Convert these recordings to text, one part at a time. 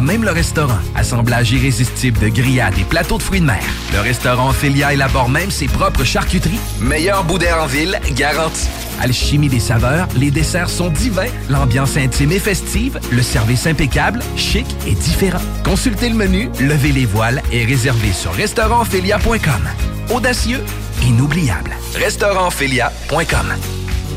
Même le restaurant. Assemblage irrésistible de grillades et plateaux de fruits de mer. Le restaurant Félia élabore même ses propres charcuteries. Meilleur boudin en ville, garanti. Alchimie des saveurs, les desserts sont divins, l'ambiance intime et festive, le service impeccable, chic et différent. Consultez le menu, levez les voiles et réservez sur restaurantphilia.com. Audacieux, inoubliable. Restaurantphilia.com.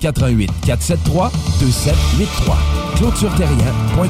88 473 2783. ClôtureTerrien.com.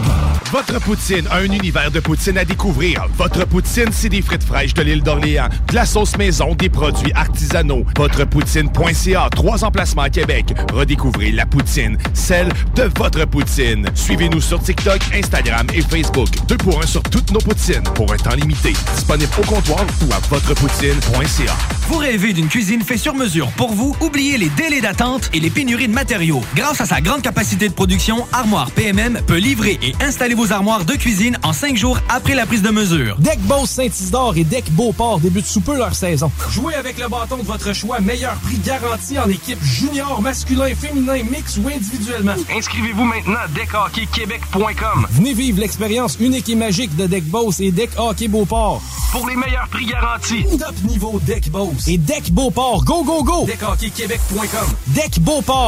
Votre poutine, un univers de poutine à découvrir. Votre poutine, c'est des frites fraîches de l'île d'Orléans, de la sauce maison, des produits artisanaux. Votrepoutine.ca, trois emplacements à Québec. Redécouvrez la poutine, celle de votre poutine. Suivez-nous sur TikTok, Instagram et Facebook. Deux pour un sur toutes nos poutines, pour un temps limité. Disponible au comptoir ou à Votrepoutine.ca. Vous rêvez d'une cuisine faite sur mesure pour vous? Oubliez les délais d'attente et les pénuries de matériaux. Grâce à sa grande capacité de production, Armoire PMM peut livrer et installer vos armoires de cuisine en cinq jours après la prise de mesure. Deck Boss Saint-Isidore et Deck Beauport débutent sous peu leur saison. Jouez avec le bâton de votre choix, meilleur prix garanti en équipe junior, masculin, féminin, mix ou individuellement. Inscrivez-vous maintenant à deckhockeyquebec.com. Venez vivre l'expérience unique et magique de Deck Boss et Deck Hockey Beauport. Pour les meilleurs prix garantis. Top niveau Deck Boss et Deck Beauport. Go, go, go! Deckhockeyquebec.com. Deck Beauport.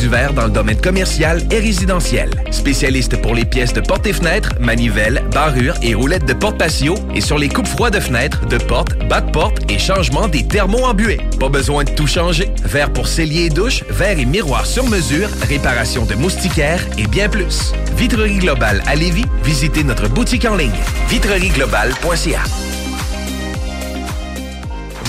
du verre dans le domaine commercial et résidentiel. Spécialiste pour les pièces de portes et fenêtres, manivelles, barrures et roulettes de porte patio et sur les coupes froides de fenêtres, de portes, bas de et changement des thermos embués. Pas besoin de tout changer. Verre pour cellier et douche, verre et miroir sur mesure, réparation de moustiquaires et bien plus. Vitrerie Globale à Lévis, visitez notre boutique en ligne vitrerieglobale.ca.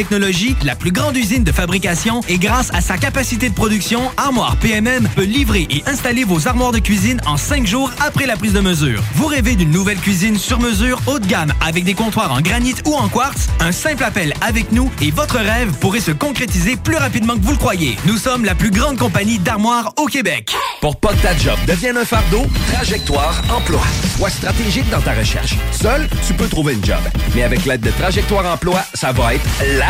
technologie, la plus grande usine de fabrication et grâce à sa capacité de production, Armoire PMM peut livrer et installer vos armoires de cuisine en cinq jours après la prise de mesure. Vous rêvez d'une nouvelle cuisine sur mesure haut de gamme avec des comptoirs en granit ou en quartz? Un simple appel avec nous et votre rêve pourrait se concrétiser plus rapidement que vous le croyez. Nous sommes la plus grande compagnie d'armoires au Québec. Pour pas que ta job devienne un fardeau, Trajectoire Emploi. Sois stratégique dans ta recherche. Seul, tu peux trouver une job. Mais avec l'aide de Trajectoire Emploi, ça va être la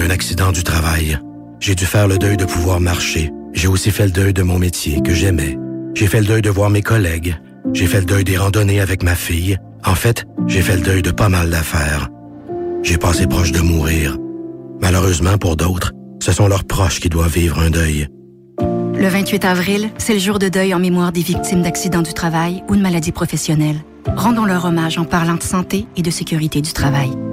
un accident du travail. J'ai dû faire le deuil de pouvoir marcher. J'ai aussi fait le deuil de mon métier que j'aimais. J'ai fait le deuil de voir mes collègues. J'ai fait le deuil des randonnées avec ma fille. En fait, j'ai fait le deuil de pas mal d'affaires. J'ai passé proche de mourir. Malheureusement pour d'autres, ce sont leurs proches qui doivent vivre un deuil. Le 28 avril, c'est le jour de deuil en mémoire des victimes d'accidents du travail ou de maladies professionnelles. Rendons leur hommage en parlant de santé et de sécurité du travail.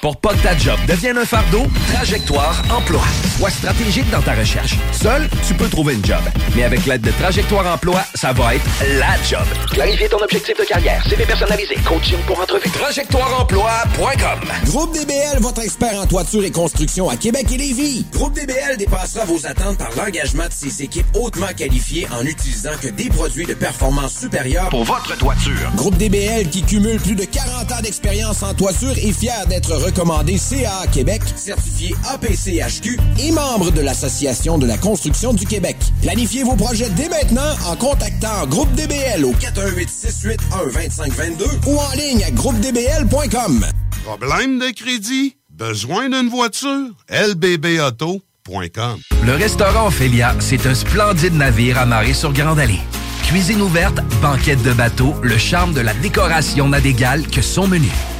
Pour pas que ta job devienne un fardeau, Trajectoire Emploi. Sois stratégique dans ta recherche. Seul, tu peux trouver une job. Mais avec l'aide de Trajectoire Emploi, ça va être la job. Clarifier ton objectif de carrière, CV personnalisé, coaching pour entrevue. TrajectoireEmploi.com Groupe DBL, votre expert en toiture et construction à Québec et Lévis. Groupe DBL dépassera vos attentes par l'engagement de ses équipes hautement qualifiées en utilisant que des produits de performance supérieure Pour votre toiture. Groupe DBL qui cumule plus de 40 ans d'expérience en toiture est fier d'être recommandé CA Québec, certifié APCHQ et membre de l'Association de la construction du Québec. Planifiez vos projets dès maintenant en contactant Groupe DBL au 418 681 2522 ou en ligne à groupedbl.com. Problème de crédit? Besoin d'une voiture? lbbauto.com Le restaurant Ophélia, c'est un splendide navire amarré sur Grande Allée. Cuisine ouverte, banquette de bateau, le charme de la décoration n'a d'égal que son menu.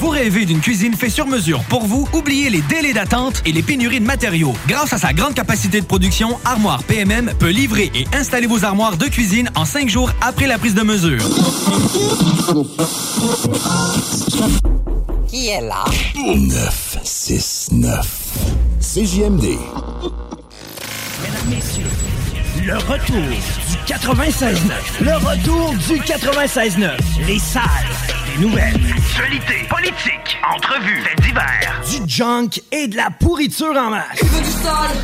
Vous rêvez d'une cuisine faite sur mesure pour vous? Oubliez les délais d'attente et les pénuries de matériaux. Grâce à sa grande capacité de production, Armoire PMM peut livrer et installer vos armoires de cuisine en cinq jours après la prise de mesure. Qui est là? 969. CJMD. Mesdames, Messieurs, le retour du 96.9. Le retour du 96.9. Les salles des nouvelles. Actualité, politique, entrevues, faits divers. Du junk et de la pourriture en masse. Tu veux du sale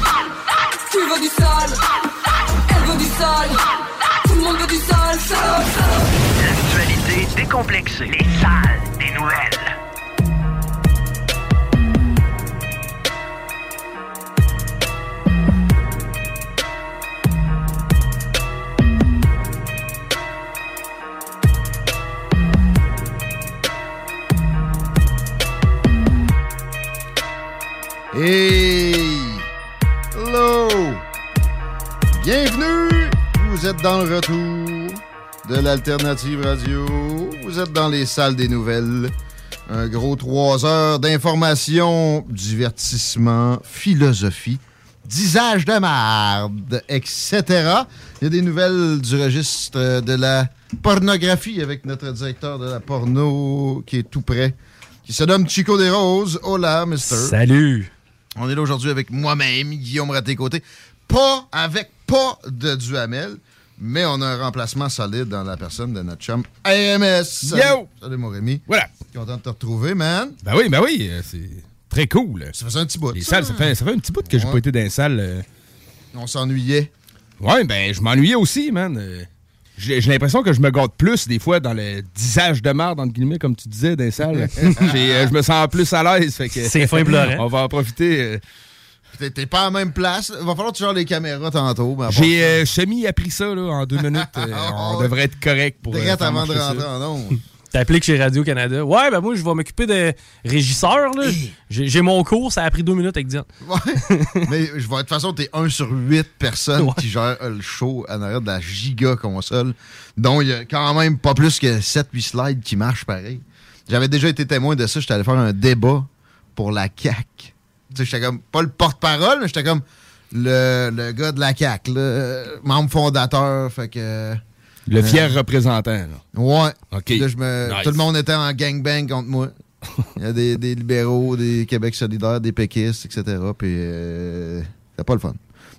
Tu veux du sale Elle veut du sale Tout le monde veut du sale, sale, sale. L'actualité décomplexée. Les salles des nouvelles. Hey! Hello! Bienvenue! Vous êtes dans le retour de l'Alternative Radio. Vous êtes dans les salles des nouvelles. Un gros trois heures d'information, divertissement, philosophie, disage de marde, etc. Il y a des nouvelles du registre de la pornographie avec notre directeur de la porno qui est tout prêt, qui se nomme Chico des Roses. Hola, mister. Salut! On est là aujourd'hui avec moi-même, Guillaume Raté-Côté. Pas avec pas de Duhamel, mais on a un remplacement solide dans la personne de notre chum AMS. Salut. Yo! Salut, mon Rémi. Voilà. Content de te retrouver, man. Ben oui, ben oui, euh, c'est très cool. Ça faisait un petit bout. Les ça. salles, ça fait, ça fait un petit bout que j'ai Ouais. pas été dans les salles. euh. On s'ennuyait. Ouais, ben je m'ennuyais aussi, man. J'ai j'ai l'impression que je me gâte plus des fois dans le disage de merde, entre guillemets, comme tu disais, dans les salles. J'ai, euh, je me sens plus à l'aise. C'est fin pleurant. On va en profiter. euh. T'es- pas en même place. Il va falloir que tu gères les caméras tantôt. à J'ai euh, semi-appris ça là, en deux minutes. Euh, on devrait être correct pour. direct avant de rentrer en ondes. T'appliques chez Radio-Canada. Ouais, ben moi, je vais m'occuper de régisseur. là. J'ai j'ai mon cours, ça a pris deux minutes avec Diane. Mais je vois de toute façon, t'es un sur huit personnes qui gèrent le show en arrière de la giga console, dont il y a quand même pas plus que 7-8 slides qui marchent pareil. J'avais déjà été témoin de ça, j'étais allé faire un débat pour la CAC. Tu sais, j'étais comme, pas le porte-parole, mais j'étais comme le, le gars de la CAC, le membre fondateur, fait que... Le Euh, fier représentant. là. Ouais. OK. Puis là, je me- Nice. Tout le monde était en gangbang contre moi. Il y a des, des libéraux, des Québec solidaires, des péquistes, etc. Puis euh, c'était pas le fun.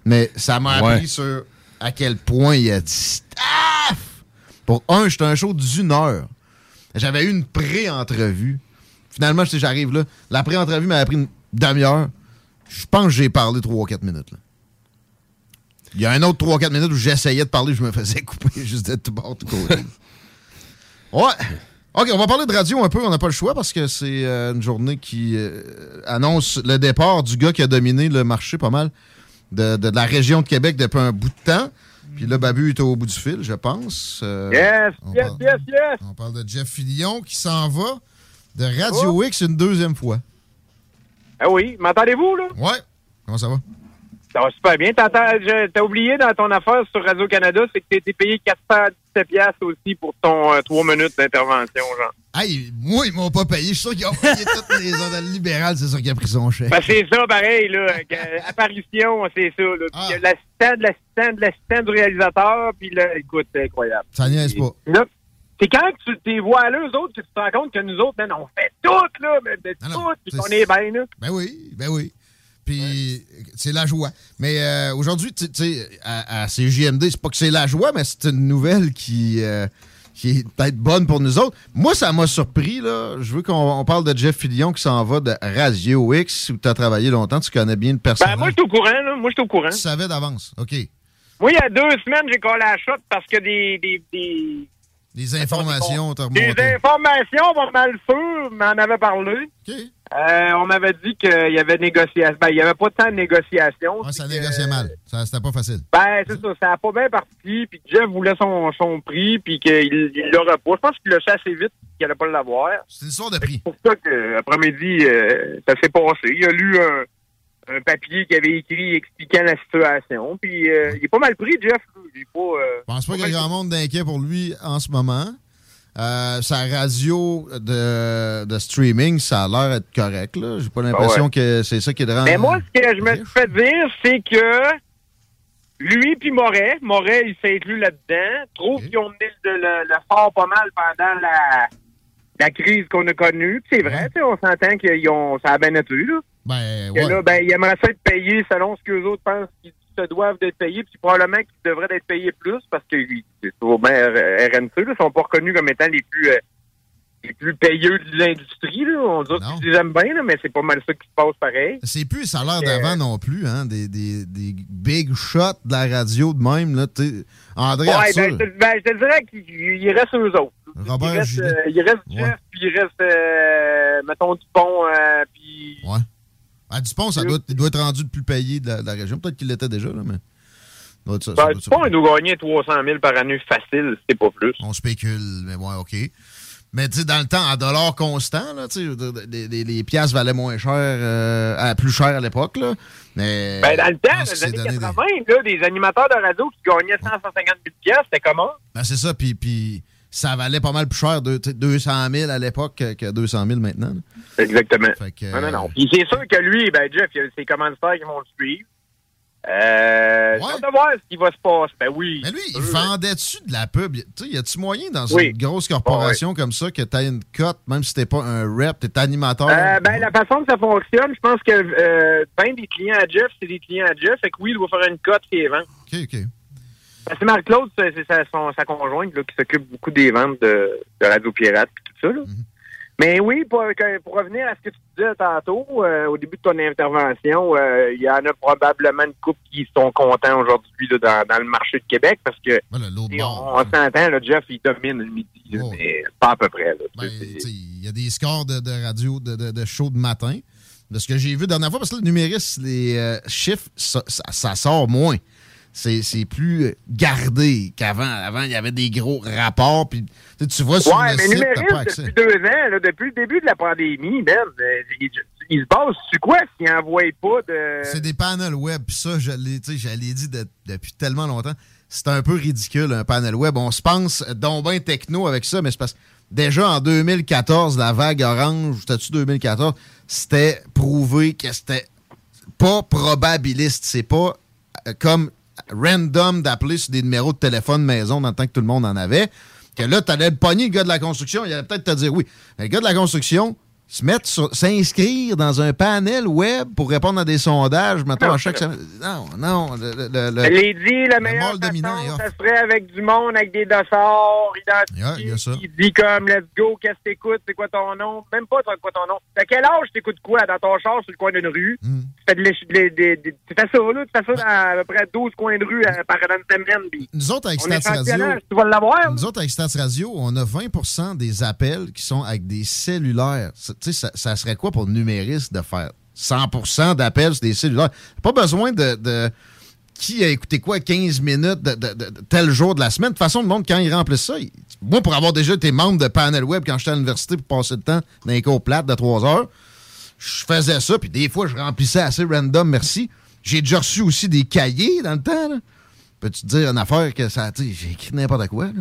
Mais ça m'a Ouais. appris sur à quel point il y a du staff. Pour un, j'étais un show d'une heure. J'avais eu une pré-entrevue. Finalement, j'arrive là. La pré-entrevue m'a pris une demi-heure. Je pense que j'ai parlé 3-4 minutes. là. Il y a un autre 3-4 minutes où j'essayais de parler, je me faisais couper juste d'être tout bord, tout côté. Ouais. OK, on va parler de radio un peu. On n'a pas le choix parce que c'est euh, une journée qui euh, annonce le départ du gars qui a dominé le marché pas mal de, de la région de Québec depuis un bout de temps. Puis là, Babu est au bout du fil, je pense. Euh, Yes, on yes, parle- yes, yes. On parle de Jeff Fillion qui s'en va de Radio X une deuxième fois. Ah oui, m'entendez-vous, là? Ouais. Comment ça va? Ça va super bien. T'as oublié dans ton affaire sur Radio-Canada, c'est que t'as été payé 417 piastres aussi pour ton 3 minutes d'intervention, genre. Hey, moi, ils m'ont pas payé. Je suis sûr qu'ils ont payé toutes les ondes libérales. C'est sûr qu'il a pris son chèque. Ben, c'est ça, pareil, là. que- Apparition, c'est ça, là. Euh, L'assistant de l'assistant de l'assistant du réalisateur, puis là, écoute, c'est incroyable. Ça niaise pas. Là, c'est quand tu t'es vois à eux autres que tu te rends compte que nous autres, man, on fait tout, là, mais de tout, puis c'est- qu'on est bien, là. Ben oui, ben oui. Puis c'est la joie. Mais euh, aujourd'hui, tu sais, à, à CJMD, c'est pas que c'est la joie, mais c'est une nouvelle qui, euh, qui est peut-être bonne pour nous autres. Moi, ça m'a surpris, là. Je veux qu'on on parle de Jeff Fillion qui s'en va de Radio X, où tu as travaillé longtemps, tu connais bien le personnage. Ben, moi, je suis au courant, là. Moi, je suis au courant. Tu savais d'avance, OK. Moi, il y a deux semaines, j'ai collé la shot parce que des, des, des, Des informations, t'as des remonté. informations pas mal sûres m'en avaient parlé. Euh, on m'avait dit qu'il y avait négociation. Ben, il n'y avait pas tant de négociations. Ouais, ça négociait mal. Ça, C'était pas facile. Ben, c'est ça. Ça n'a pas bien parti. Puis Jeff voulait son, son prix, puis qu'il il l'aurait pas. Je pense qu'il l'a assez vite, qu'il n'allait pas l'avoir. C'est une histoire de prix. C'est pour ça qu'après-midi, euh, ça s'est passé. Il a lu un, un papier qu'il avait écrit expliquant la situation. Puis euh, il est pas mal pris, Jeff. là. Il est pas. euh, Je pense pas pas qu'il y a grand monde d'inquiet pour lui en ce moment. Euh, sa radio de, de streaming, ça a l'air d'être correct. là. J'ai pas l'impression ouais. que c'est ça qui est de Mais moi, ce que je me suis fait dire, c'est que lui puis Moret, Moret, il s'est inclus là-dedans, trouve qu'ils ont mené le, le- le fort pas mal pendant la, la crise qu'on a connue. C'est vrai, on s'entend qu'ils ont ça a bien été, là. Ben, Que là, ben, ils aimeraient ça être payés selon ce qu'eux autres pensent qu'ils se doivent d'être payés, puis probablement qu'ils devraient être payés plus parce que c'est RNC, là, sont pas reconnus comme étant les plus euh, les plus payeux de l'industrie. là. On dirait qu'ils les aiment bien, là, mais c'est pas mal ça qui se passe pareil. C'est plus le salaire Euh, d'avant non plus, hein? Des, des, des big shots de la radio de même, là. tu sais. André Ouais, Arthur, ben, je, te- ben, je te dirais qu'il il reste eux autres. Robert il reste, euh, il reste Jeff, puis il reste, euh, mettons, Dupont, euh, puis... Ouais. À Dupont, ça doit, il doit être rendu le plus payé de la, de la région. Peut-être qu'il l'était déjà, là, mais. ça Ben, ça. Dupont, il nous gagnait 300 000 par année facile, c'est pas plus. On spécule, mais ouais, OK. Mais tu sais, dans le temps, en dollars constants, là, les, les- les piastres valaient moins cher, euh, à- plus cher à l'époque, là. Mais. Ben, dans le temps, dans les années c'est donné des- 80, là, des animateurs de radio qui gagnaient 100, 150 000 piastres, c'était comment? Ben, c'est ça, puis ça valait pas mal plus cher, de, tu sais, 200 000 à l'époque que, que 200 000 maintenant. là. Exactement. que, non, non, non. Puis c'est sûr que lui, ben, Jeff, il y a ses commanditaires qui vont le suivre. Euh, j'ai hâte de voir ce qui va se passer. Ben oui. Mais lui, il vendait-tu de la pub? Tu sais, y a-tu moyen dans Oui. une grosse corporation comme ça que t'as une cote, même si t'es pas un rep, t'es animateur? Euh, ben, la façon que ça fonctionne, je pense que euh, ben des clients à Jeff, c'est des clients à Jeff. Fait que oui, il doit faire une cote qui est vente. OK, OK. Ben, c'est Marc-Claude, c'est sa, son- sa conjointe là, qui s'occupe beaucoup des ventes de, de Radio Pirate et tout ça. là. Mais oui, pour, revenir à ce que tu disais tantôt, euh, au début de ton intervention, euh, il y en a probablement une couple qui sont contents aujourd'hui dans, dans le marché de Québec parce que on, on s'entend, là, Jeff, il domine le midi, là, mais pas à peu près. Ben, Il y a des scores de, de radio, de, de, de show de matin. De ce que j'ai vu la dernière fois, parce que le numériste, les euh, chiffres, ça, ça- ça sort moins. C'est plus gardé qu'avant. Avant, il y avait des gros rapports. Puis, tu vois sur ouais, le mais site, t'as numériste, pas accès. depuis deux ans, là, depuis le début de la pandémie, même, euh, il, il se base sur quoi s'il n'envoie pas de... C'est des panels web. Puis ça, je l'ai dit de- depuis tellement longtemps. C'est un peu ridicule, un panel web. On se pense donc ben techno avec ça, mais c'est parce que déjà en 2014, la vague orange, c'était-tu 2014, c'était prouvé que c'était pas probabiliste. C'est pas euh, comme random d'appeler sur des numéros de téléphone maison dans le temps que tout le monde en avait. Que là, t'allais le pogner, le gars de la construction, il allait peut-être te dire oui. Mais le gars de la construction, se mettre sur- s'inscrire dans un panel web pour répondre à des sondages, mettons, à chaque semaine. Non, non. Le, le- le- le- Je l'ai dit, la meilleure dominant façon, ça serait avec du monde, avec des dossards, ça. Il dit comme, let's go, qu'est-ce que t'écoutes, c'est quoi ton nom? Même pas, c'est quoi ton nom? T'as quel âge t'écoutes quoi dans ton char sur le coin d'une rue? Hmm. Tu fais de tu ça, là, tu fais ça dans à peu près 12 coins de rue euh, par une semaine, puis Nous autres, avec Stats Radio, championnat, tu vas l'avoir. nous autres, avec Stats Radio, on a 20% des appels qui sont avec des cellulaires. Ça, ça serait quoi pour le numériste de faire 100% d'appels sur des cellulaires? Pas besoin de, de- qui a écouté quoi 15 minutes de, tel jour de la semaine. De toute façon, le monde, quand il remplissent ça, moi, pour avoir déjà été membre de panel web quand j'étais à l'université pour passer le temps dans les cours plates de 3 heures, je faisais ça, puis des fois, je remplissais assez random, merci. J'ai déjà reçu aussi des cahiers dans le temps, là. Peux-tu te dire une affaire que ça, j'ai écrit n'importe quoi, là?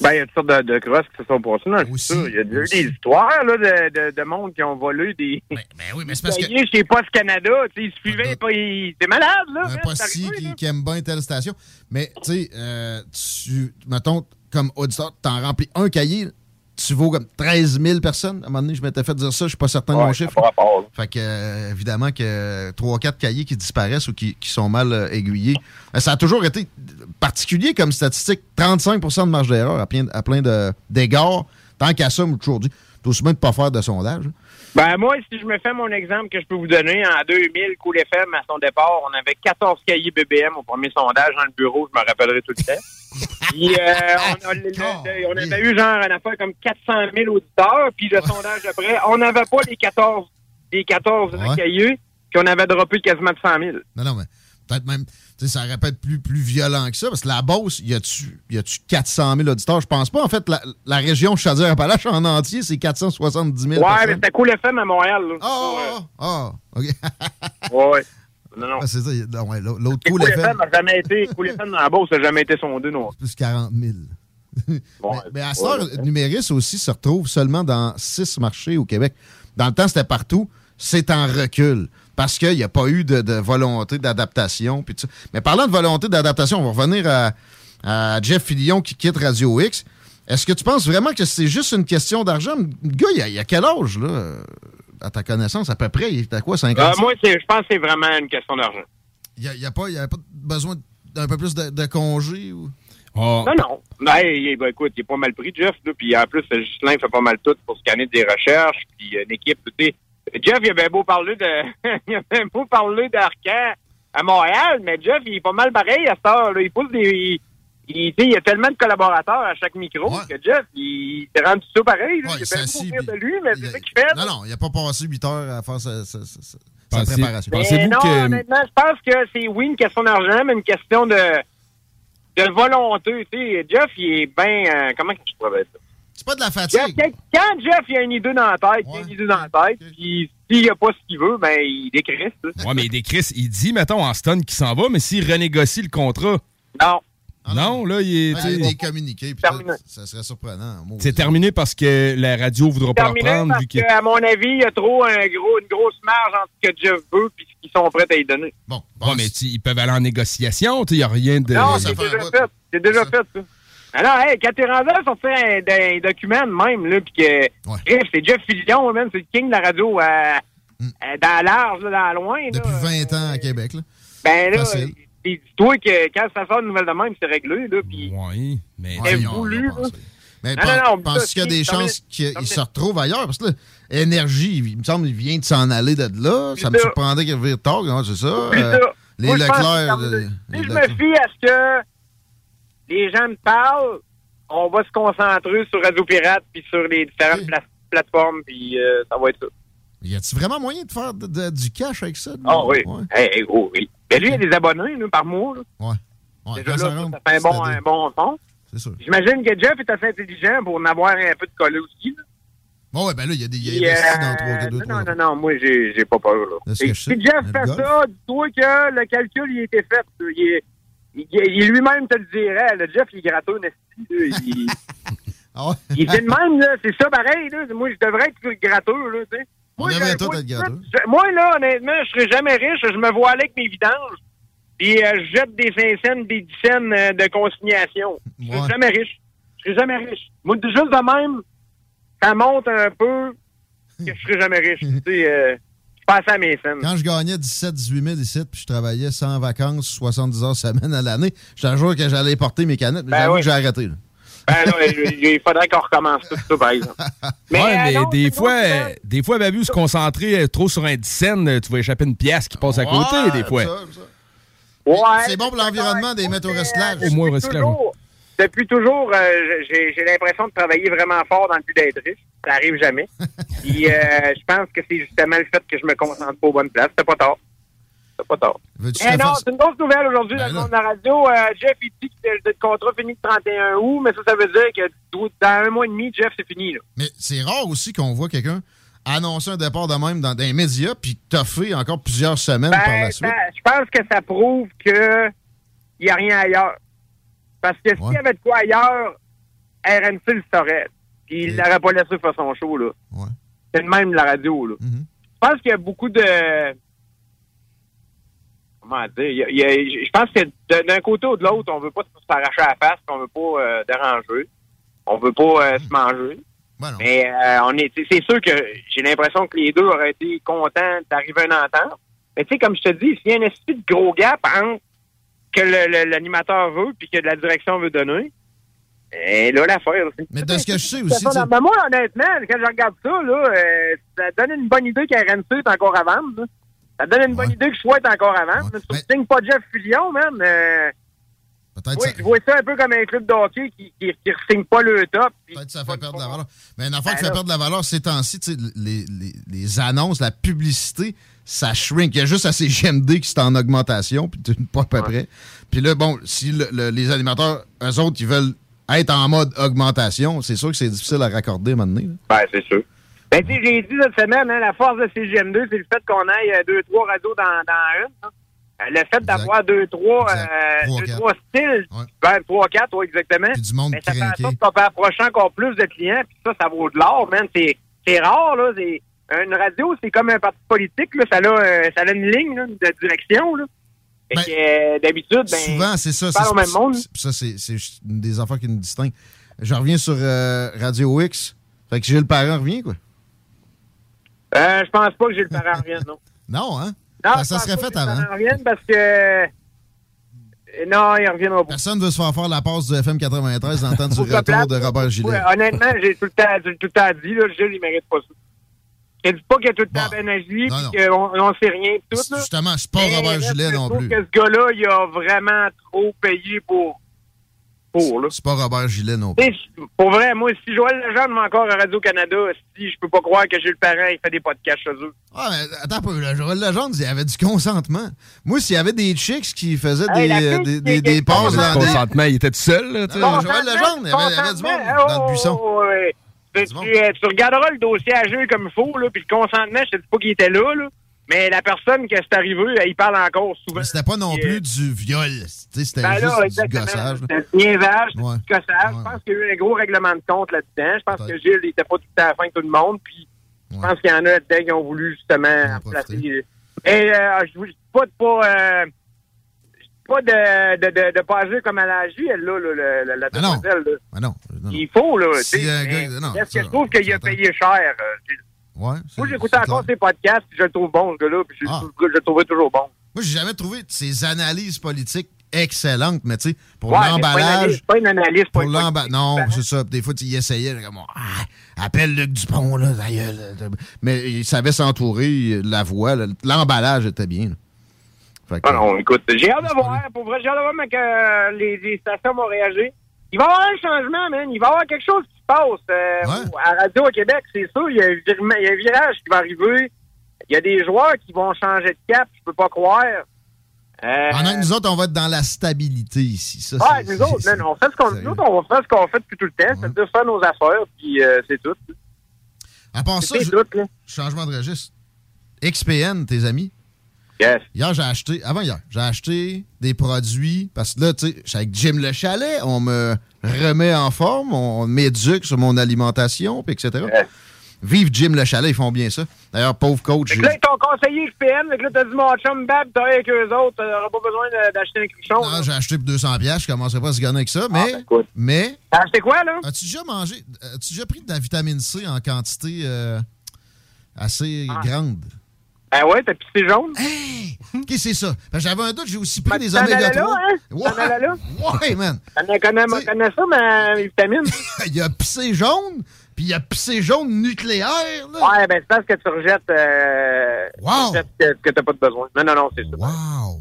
Ben, il y a toutes sortes de, de crosses qui se sont passées dans le. Il y a eu des histoires là, de, de, de monde qui ont volé des. Ben, oui, mais c'est parce que. chez Post Canada, ils suivaient pas. ils- C'est malade, là. un man, postier qui, qui aime bien telle station. Mais, tu sais, euh, tu, mettons, comme auditeur, t'en remplis un cahier, tu vaux comme 13 000 personnes. À un moment donné, je m'étais fait dire ça, je suis pas certain de mon chiffre. pas rapport. Fait que, euh, évidemment, que 3-4 cahiers qui disparaissent ou qui, qui sont mal euh, aiguillés. Euh, Ça a toujours été particulier comme statistique. 35% de marge d'erreur à plein, à plein de- d'égards. Tant qu'à ça, dit, t'as aussi bien de pas faire de sondage. Ben, moi, si je me fais mon exemple que je peux vous donner, en 2000, Cool FM, à son départ, on avait 14 cahiers BBM au premier sondage dans le bureau, je me rappellerai tout le temps. Puis, euh, on, a- le- le- on avait eu genre une affaire comme 400 000 auditeurs, puis le sondage après, on n'avait pas les 14, les 14 Ouais. cahiers, puis on avait droppé quasiment de 100 000. Non, non, mais peut-être même, ça aurait pu être plus, plus violent que ça, parce que la Beauce, y a-tu y a-tu 400 000 auditeurs? Je pense pas. En fait, la, la région Chaudière-Appalaches en entier, c'est 470 000 Ouais, mais c'était Cool FM à Montréal. Là. Ah, ah, OK. ouais. Non, non. Ah, c'est ça. ouais, l'autre Cool Cool FM, FM n'a jamais été, Cool FM dans la Beauce n'a jamais été sondé, non. plus 40 000. mais, mais à ce Numéris aussi se retrouve seulement dans six marchés au Québec. Dans le temps, c'était partout. C'est en recul. Parce qu'il n'y a pas eu de, de volonté d'adaptation. puis tout ça. Mais parlant de volonté d'adaptation, on va revenir à, à Jeff Fillion qui quitte Radio X. Est-ce que tu penses vraiment que c'est juste une question d'argent? Le gars, il a, il a quel âge, là? À ta connaissance, à peu près? Il est à quoi, 50 Euh, moi, je pense que c'est vraiment une question d'argent. Il n'y a, il y a pas, il y a pas besoin d'un peu plus de, de congés? Ou... Ah. Non, non. Ben, il- ben, écoute, il est pas mal pris, Jeff. Là, puis en plus, Gislain fait pas mal tout pour scanner des recherches. Puis euh, une équipe, tu sais. Jeff, il a bien beau parler de. il a bien beau parler d'Arcan à Montréal, mais Jeff, il est pas mal pareil à cette heure. Là. Il pousse des. Il, il y a tellement de collaborateurs à chaque micro que Jeff, il s'est rendu ça pareil. Là. il a bien beau rire de lui, mais c'est ça qu'il fait. Non, non, il n'a pas passé 8 heures à faire sa, sa- sa- sa- sa Pensez- préparation. Non, honnêtement, je pense que c'est oui une question d'argent, mais une question de, de volonté. Tu sais, Jeff, il est bien. euh, comment je pourrais dire ça? C'est pas de la Jeff, fatigue. quand, quand Jeff il a une idée dans la tête, il a une idée dans la tête, puis s'il a pas ce qu'il veut, ben il décrit ça. Ouais, mais des Chris, il dit, mettons, en stun qu'il s'en va, mais s'il renégocie le contrat. Non. Non, là, il est. Ouais, il est communiqué, puis ça, ça serait surprenant. C'est terminé parce que la radio voudra pas Terminé reprendre parce vu que, à mon avis, il y a trop un gros, une grosse marge entre ce que Jeff veut et ce qu'ils sont prêts à y donner. Bon, Ouais, mais ils peuvent aller en négociation, il n'y a rien de. non, c'est déjà fait. C'est déjà fait, ça. Alors, hey, quand t'es rendu à sortir un, un document de même, là, pis que, bref, c'est Jeff Fillion, même, c'est le king de la radio, euh, euh, dans large, là, dans loin, là. Depuis 20 ans à Québec. Là. Ben là, dis-toi que quand ça sort une nouvelle de même, c'est réglé, là, Oui, mais... c'est Ouais, voulu, là. Mais Non, non, non, penses ça, qu'il y a des chances qu'il se retrouve ailleurs? Parce que là, Énergie, il me semble, il vient de s'en aller de là. Ça me ça. surprendrait qu'il revienne tard, c'est ça? Euh, ça. les Moi, je Leclerc... euh, Si les je Leclerc. me fie à ce que les gens me parlent, on va se concentrer sur Radio Pirate puis sur les différentes pla- plateformes, puis euh, ça va être ça. Y a-tu vraiment moyen de faire de- de- du cash avec ça? Ah oui. Ouais. Hey, hey, oh, oui. Mais lui, il y a des abonnés là, par mois. Là. Ouais. Ouais, Déjà quand là, ça fait un bon, un bon fond. C'est sûr. J'imagine que Jeff est assez intelligent pour en avoir un peu de collé aussi. Là. Bon, ouais, ben là, il y a des y a euh, dans non, non, non, non, moi, j'ai pas peur. Là. Et si? Jeff fait ça, dis-toi que le calcul, il a été fait. Il, est- il, il lui-même te le dirait. Le Jeff, il est gratteux. Il, Ah il fait de même, là. C'est ça, pareil. Là. Moi, je devrais être gratteux, là, tu sais. Moi, je- moi, là, honnêtement, je serais jamais riche. Je me vois aller avec mes vidanges. Puis euh, je jette des 5 cents, des 10 cents euh, de consignation. Je serais Ouais. jamais riche. Je serais jamais riche. Moi, juste de même, ça monte un peu que je serais jamais riche. tu sais, euh, je passe à mes scènes. Quand je gagnais 17 18 000 ici, puis je travaillais sans vacances, 70 heures semaine à l'année, je te jure que j'allais porter mes canettes. mais Ben J'avoue oui. que j'ai arrêté. là. Ben là, il faudrait qu'on recommence tout ça, par exemple. Mais, ouais, euh, mais non, des fois, euh, des fois, Babu, se concentrer euh, trop sur un 10 cents, euh, tu vas échapper une pièce qui passe à côté, Ouais, des fois. ça, ça. Ouais. C'est bon pour l'environnement des mettre au recyclage. Au moins au recyclage. toujours, depuis toujours, euh, j'ai l'impression de travailler vraiment fort dans le but d'être riche. Ça arrive jamais. Puis euh, je pense que c'est justement le fait que je me concentre pas aux bonnes places. C'est pas tard. C'est pas tard. Eh non, c'est une grosse nouvelle aujourd'hui Ben dans le monde de la radio. Euh, Jeff, il dit que le contrat finit le 31 août, mais ça, ça veut dire que dans un mois et demi, Jeff, c'est fini. Là. Mais c'est rare aussi qu'on voit quelqu'un annoncer un départ de même dans des médias, puis toffer encore plusieurs semaines par Ben, la suite. ça- je pense que ça prouve que il n'y a rien ailleurs. Parce que s'il y avait de quoi ailleurs, RNC le saurait. Puis il l'aurait pas laissé faire son show, là. C'est le même la radio, là. Mm-hmm. Je pense qu'il y a beaucoup de... Comment dire? il y a- il y a- je pense que d'un côté ou de l'autre, on veut pas s'arracher à la face, on veut pas euh, déranger. On veut pas euh, se manger. Mais euh, on est, c'est sûr que j'ai l'impression que les deux auraient été contents d'arriver à une entente. Mais tu sais, comme je te dis, s'il y a un esprit de gros gap entre que l'animateur veut puis que la direction veut donner, et là, l'affaire. Mais de ce que je sais aussi, ça, ben, moi, honnêtement, quand je regarde ça, là, euh, ça donne une bonne idée qu'RNC est encore à vendre. là. Ça donne une bonne idée que Choix est encore à vendre. Tu ne signes pas Jeff Fillion, man. Euh, oui, je vois ça un peu comme un club de hockey qui ne qui, qui signe pas le top. Peut-être que ça fait perdre de la valeur. Mais une affaire Ben qui fait perdre de la valeur ces temps-ci, les, les- les annonces, la publicité, ça shrink. Il y a juste assez GMD qui c'est en augmentation, puis tu- pas à peu près. Puis là, bon, si le- le- les animateurs, eux autres, ils veulent être en mode augmentation, c'est sûr que c'est difficile à raccorder à là. Ben, c'est sûr. Ben, tu sais, j'ai dit cette semaine, hein, la force de CGM2, c'est le fait qu'on aille euh, deux, trois radios dans, dans une. hein. Euh, Le fait d'avoir deux, trois, euh, Trois, deux, trois styles, ben, trois, quatre, oui, exactement. du monde Mais ça fait en sorte qu'on peut approcher encore plus de clients, puis ça, ça vaut de l'or, man. C'est, c'est rare, là. C'est, une radio, c'est comme un parti politique, là. Ça a, euh, ça a une ligne, là, de direction, là. Que, euh, d'habitude, ben. Souvent, c'est ça. c'est- même monde. Ça, c'est une des affaires qui nous distinguent. Je reviens sur euh, Radio X. Fait que Gilles Parent revient, quoi. Euh, je pense pas que j'ai le parent revienne, non. Non, hein? Non, Ben, ça serait fait avant. parent revienne parce que. euh, Non, il reviendra pas. Personne ne veut se faire faire la passe du FM 93 dans le temps du retour de Robert Gillet. Ouais, honnêtement, j'ai tout le temps, tout le temps dit, là, Gilles, il mérite pas ça. Je dis pas qu'il a tout le temps non. puis qu'on on sait rien de tout. là. Justement, c'est pas Mais Robert Gillet non je trouve plus. que ce gars-là, il a vraiment trop payé pour. pour là. C'est pas Robert Gillet non plus. Pour vrai, moi, si Joël Legendre m'a encore à Radio-Canada, si je peux pas croire que Gilles Parent, il fait des podcasts chez eux. Ah, mais attends un peu. Là, Joël Legendre, il y avait du consentement. Moi, s'il y avait des chicks qui faisaient Hey, des, euh, des, des, des passes dans. Consentement, il était tout seul, là, Joël Legendre, il y avait, il y avait du monde dans le buisson. Oh, ouais. Tu, tu, euh, tu regarderas le dossier à jeu comme il faut, là, puis le consentement, je te dis pas qu'il était là, là, mais la personne que c'est arrivé, elle, il parle encore souvent. Mais c'était pas non Puis, euh, plus du viol. C'était Ben juste du gossage. C'était du niaisage, c'était Ouais. du gossage. Je pense qu'il y a eu un gros règlement de compte là-dedans. Je pense que Gilles n'était pas tout à la fin de tout le monde. Puis je pense qu'il y en a là-dedans qui ont voulu justement placer. Et euh, je vous dis pas de pas. Euh, pas de, de, de, de pas agir comme elle a agi, elle, là, là, la, la, la non. demoiselle, là. Non. non, non. Il faut, là. Si non, Est-ce que je trouve qu'il a payé cher? euh? Ouais, Moi, j'écoutais encore ses podcasts, puis je le trouve bon, ce gars-là, puis je, Ah. je le trouvais toujours bon. Moi, j'ai jamais trouvé ses analyses politiques excellentes, mais tu sais, pour Ouais, pas l'emballage. analyse- pas une analyse Pour l'emballage. Non, c'est ça. Des fois, tu y essayais, comme, ah, appelle Luc Dupont, là, là. Mais il savait s'entourer, la voix, l'emballage était bien. là. Que- Ah non, écoute, j'ai hâte de voir, pour vrai, j'ai hâte de voir que euh, les, les stations vont réagir. Il va y avoir un changement, man. Il va y avoir quelque chose qui se passe. euh, À Radio au Québec, c'est sûr, il y, a un virement- il y a un virage qui va arriver. Il y a des joueurs qui vont changer de cap, je peux pas croire. Euh, Pendant que nous autres, on va être dans la stabilité ici. Ça, ouais, nous autres, man, on fait ce qu'on nous autres, on va faire ce qu'on fait depuis tout le temps, c'est-à-dire faire nos affaires, puis euh, c'est tout. À part ça, je- tout, changement de registre. XPN, tes amis. Yes. Hier, j'ai acheté, avant hier, j'ai acheté des produits, parce que là, tu sais, je suis avec Jim Le Chalet, on me remet en forme, on m'éduque sur mon alimentation, puis etc. Vive Jim Le Chalet, ils font bien ça. D'ailleurs, pauvre coach, là, ils t'ont conseillé XPN, fait que là, t'as dit, mon chum Bab, t'as avec eux autres, t'auras pas besoin d'acheter un cruchon. Ah, j'ai acheté pour 200 pièces, je commencerai pas à se gagner avec ça, mais... mais T'as acheté quoi, là? As-tu déjà mangé... As-tu déjà pris de la vitamine C en quantité euh, assez grande? Ben ouais, t'as pissé jaune? OK, c'est ça. Ben, J'avais un doute, j'ai aussi pris des oméga là, 3. hein? Ouais. Ouais, man. T'en connais, connais ça, ma vitamine? il a pissé jaune, puis il a pissé jaune nucléaire, là. Ouais, ben c'est parce que tu rejettes, euh, tu rejettes ce que, t'as pas de besoin. Non, non, non, c'est ça. Wow!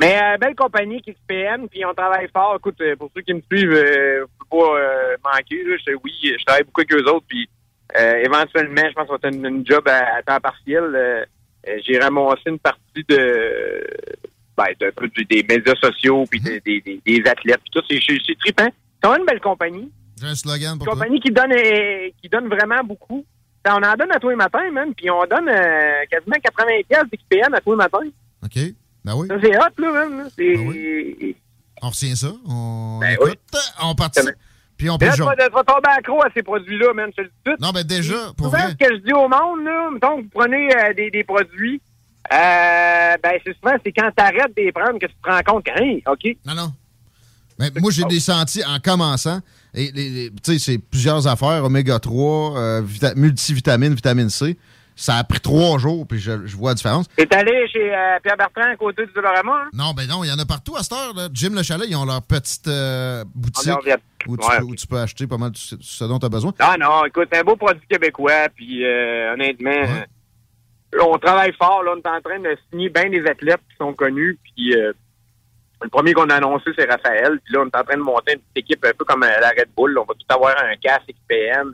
Mais euh, belle compagnie XPN, puis on travaille fort. Écoute, euh, pour ceux qui me suivent, euh, pouvez pas euh, manquer. Là. Je, oui, je travaille beaucoup avec eux autres, puis éventuellement, je pense qu'on va une, une job à, à temps partiel. Euh, J'ai ramassé une partie de, ben, de, de- des médias sociaux, puis des, des, des- athlètes, puis tout. C'est trippant. C'est une belle compagnie. J'ai un slogan Une pour toi? compagnie qui donne euh, qui donne vraiment beaucoup. On en donne à tous les matins, man, puis on donne euh, quasiment 80 pièces d'XPN à tous les matins. OK. Ben oui. Ça, c'est hot, là, man. là. C'est... On retient ça. On Ben écoute. On participe. Puis on Mais peut tu vas tomber accro à ces produits-là, man. Je le dis tout. Non, ben déjà, pour vrai. ce que je dis au monde, là, mettons que vous prenez euh, des, des produits, euh, ben, c'est souvent, c'est quand t'arrêtes de les prendre que tu te rends compte que, OK. Non, non. Mais moi, j'ai des sentis en commençant. Et tu sais, c'est plusieurs affaires, oméga 3, euh, vita- multivitamines, vitamine C. Ça a pris trois jours, puis je, je vois la différence. T'es allé chez euh, Pierre Bertrand à côté du Dolorama, hein? Non, ben non, il y en a partout à cette heure. Là. Jim Le Chalet, ils ont leur petite euh, boutique où tu, Ouais, peux, où tu peux acheter pas mal de ce dont tu as besoin. Non, non, écoute, c'est un beau produit québécois, puis euh, honnêtement, euh, on travaille fort, là, on est en train de signer bien des athlètes qui sont connus, puis le premier qu'on a annoncé, c'est Raphaël, puis là, on est en train de monter une petite équipe un peu comme la Red Bull, là. on va tout avoir un casque euh,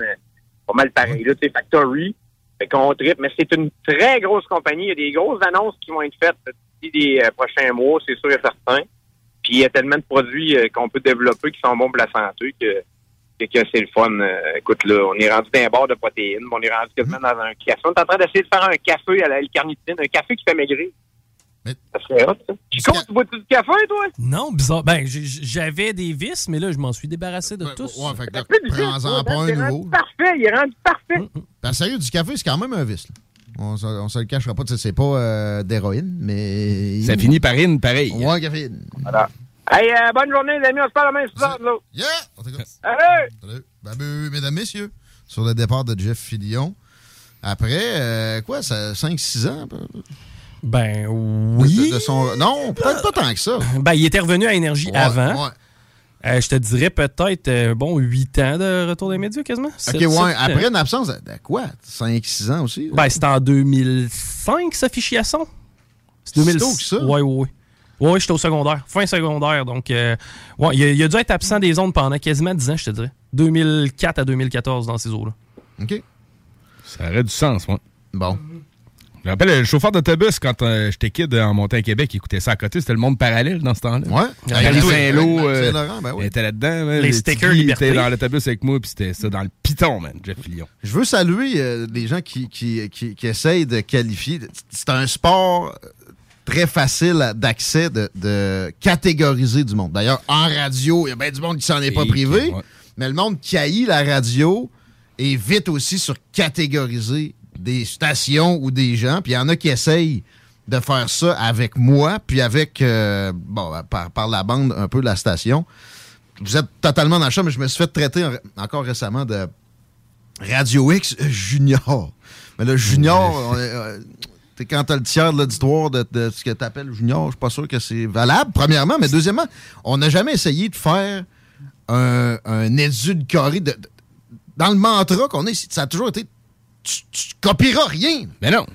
pas mal pareil, là, sais, Factory, fait qu'on tripe, mais c'est une très grosse compagnie, il y a des grosses annonces qui vont être faites d'ici les euh, prochains mois, c'est sûr et certain, puis il y a tellement de produits euh, qu'on peut développer qui sont bons pour la santé que que, que c'est le fun. Euh, écoute, là, on est rendu d'un bord de protéines, on est rendu quasiment dans un café. On est en train d'essayer de faire un café à la L-carnitine, un café qui fait maigrir. Ça serait hot, ça. Chico, tu bois-tu du café, toi? Non, bizarre. Ben, j'avais des vis, mais là, je m'en suis débarrassé de tous. Ouais, fait que prends-en toi, pas un Il est nouveau. parfait, il est rendu parfait. Ben, sérieux, du café, c'est quand même un vice. là. On, se- on se le cachera pas. tu sais, C'est pas euh, d'héroïne, mais. Ça finit par in, pareil. Ouais, caféine. Voilà. Hey, euh, bonne journée, les amis. On se parle demain, ce soir, là. Yeah! On t'écoute. Salut! Salut. Ben, ben, mesdames, messieurs, sur le départ de Jeff Filion. Après, euh, quoi, ça 5-6 ans? Ben, oui. de- de son- Non, peut-être pas tant que ça. Ben, il était revenu à Énergie Ouais, avant. ouais. Euh, je te dirais peut-être, euh, bon, 8 ans de retour des médias quasiment. OK, Sept- ouais. sept, Après euh, une absence de, de quoi? 5-6 ans aussi? là? Ben, c'était en 2005, ça, fichier à son. C'est Si 2000... tôt que ça? Ouais, ouais, ouais. Ouais, j'étais au secondaire. Fin secondaire. Donc, euh, ouais, il a, il a dû être absent des ondes pendant quasiment 10 ans, je te dirais. 2004 à 2014 dans ces eaux-là. OK. Ça aurait du sens, moi. Bon. Je me rappelle, le chauffeur d'autobus, quand euh, j'étais kid en montant à Québec, il écoutait ça à côté. C'était le monde parallèle dans ce temps-là. Ouais. Avec- Saint-Lô, euh, Saint-Laurent, ben oui. elle était là-dedans. Les Le stickers il était dans l'autobus avec moi, puis c'était ça dans le piton, man, Jeff Fillion. Je veux saluer euh, les gens qui, qui, qui, qui essayent de qualifier. C'est un sport euh, très facile d'accès, de, de catégoriser du monde. D'ailleurs, en radio, il y a bien du monde qui s'en est pas Et privé, qui- ouais. mais le monde qui haït la radio est vite aussi sur catégoriser des stations ou des gens. Puis il y en a qui essayent de faire ça avec moi, puis avec, euh, bon, par, par la bande, un peu la station. Vous êtes totalement dans le champ, mais je me suis fait traiter en- encore récemment de Radio X Junior. Mais le Junior, est, euh, quand t'as le tiers de l'auditoire de, de ce que t'appelles Junior, je suis pas sûr que c'est valable, premièrement. Mais deuxièmement, on n'a jamais essayé de faire un, un édulcoré de, de- dans le mantra qu'on est ici. Ça a toujours été tu, tu copieras rien. Mais non.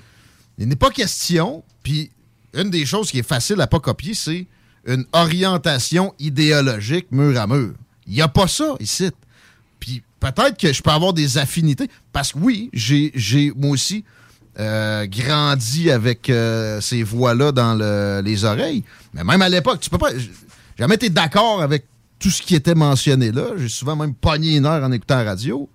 Il n'est pas question. Puis une des choses qui est facile à pas copier, c'est une orientation idéologique mur à mur. Il n'y a pas ça ici. Puis peut-être que je peux avoir des affinités. Parce que oui, j'ai, moi aussi euh, grandi avec euh, ces voix-là dans le- les oreilles. Mais même à l'époque, tu peux pas. J'ai jamais été d'accord avec tout ce qui était mentionné là. J'ai souvent même pogné une heure en écoutant la radio.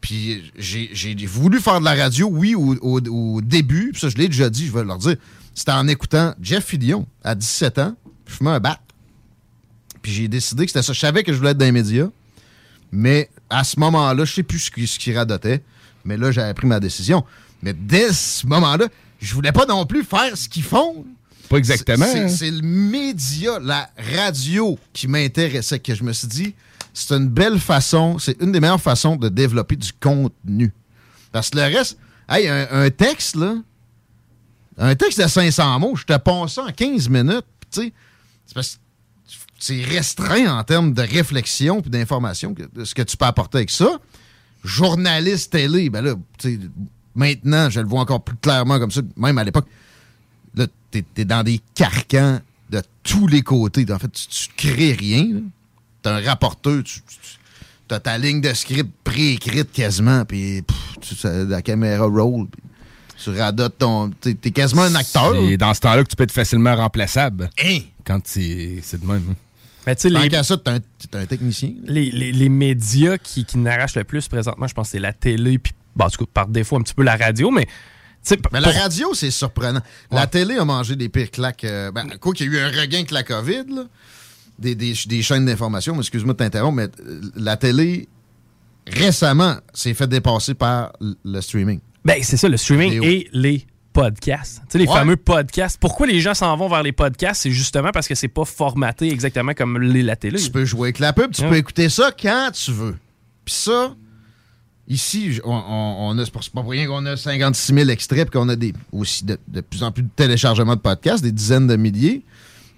Puis j'ai voulu faire de la radio, oui, au, au- au début. Puis ça, je l'ai déjà dit, je vais leur dire. C'était en écoutant Jeff Fillion à 17 ans. Je fumais un bat. Puis j'ai décidé que c'était ça. Je savais que je voulais être dans les médias. Mais à ce moment-là, je sais plus ce qui, ce qui radotait. Mais là, j'avais pris ma décision. Mais dès ce moment-là, je voulais pas non plus faire ce qu'ils font. Pas exactement. C'est- hein. Le média, la radio qui m'intéressait, que je me suis dit, c'est une belle façon, c'est une des meilleures façons de développer du contenu. Parce que le reste, hey, un, texte, là, un texte de 500 mots, je te ponce ça en 15 minutes, tu sais, c'est restreint en termes de réflexion et d'information, ce que tu peux apporter avec ça. Journaliste télé, ben là, maintenant, je le vois encore plus clairement comme ça, même à l'époque, là, t'es es dans des carcans de tous les côtés. En fait, tu, tu crées rien. là. T'es un rapporteur, tu, tu as ta ligne de script préécrite quasiment, puis pff, tu- ça- la caméra roll, puis tu radotes ton... T'es t'es quasiment un acteur. C'est dans ce temps-là que tu peux être facilement remplaçable. Hein? Quand c'est c'est de même. hein. Mais tu les, qu'à ça, t'es un, t'es un technicien. les, les- les médias qui, qui n'arrachent le plus présentement, je pense que c'est la télé, puis bon, en tout cas, par défaut, un petit peu la radio, mais. Mais la pour- radio, c'est surprenant. La télé a mangé des pires claques. euh, ben, quoi qu'il y a eu un regain avec la COVID, là, des, des- des chaînes d'information, mais excuse-moi de t'interrompre, mais euh, la télé, récemment, s'est fait dépasser par le streaming. Ben, c'est ça, le streaming et les podcasts. Tu sais, les Ouais. fameux podcasts. Pourquoi les gens s'en vont vers les podcasts? C'est justement parce que c'est pas formaté exactement comme les- la télé. Tu peux jouer avec la pub, tu Ouais. peux écouter ça quand tu veux. Puis ça, ici, on, on- on a, c'est pas pour rien qu'on a 56 000 extraits, puis qu'on a des, aussi de, de plus en plus de téléchargements de podcasts, des dizaines de milliers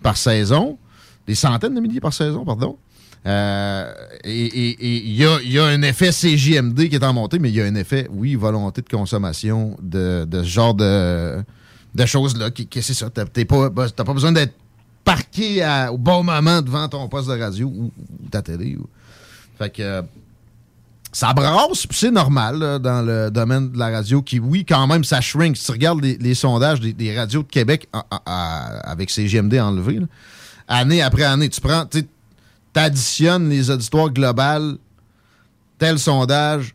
par saison, des centaines de milliers par saison, pardon. Euh, et il y a, un effet CJMD qui est en montée, mais il y a un effet, oui, volonté de consommation de, ce genre de, choses-là. Qui, qui- c'est ça, t'as pas, bah, pas besoin d'être parqué au bon moment devant ton poste de radio ou, ta télé. Fait que ça brasse, puis c'est normal dans le domaine de la radio qui, oui, quand même, ça shrink. Si tu regardes les, sondages des, radios de Québec en- en- en- avec ces GMD enlevés, là, année après année, tu prends, tu additionnes les auditoires globales, tel sondage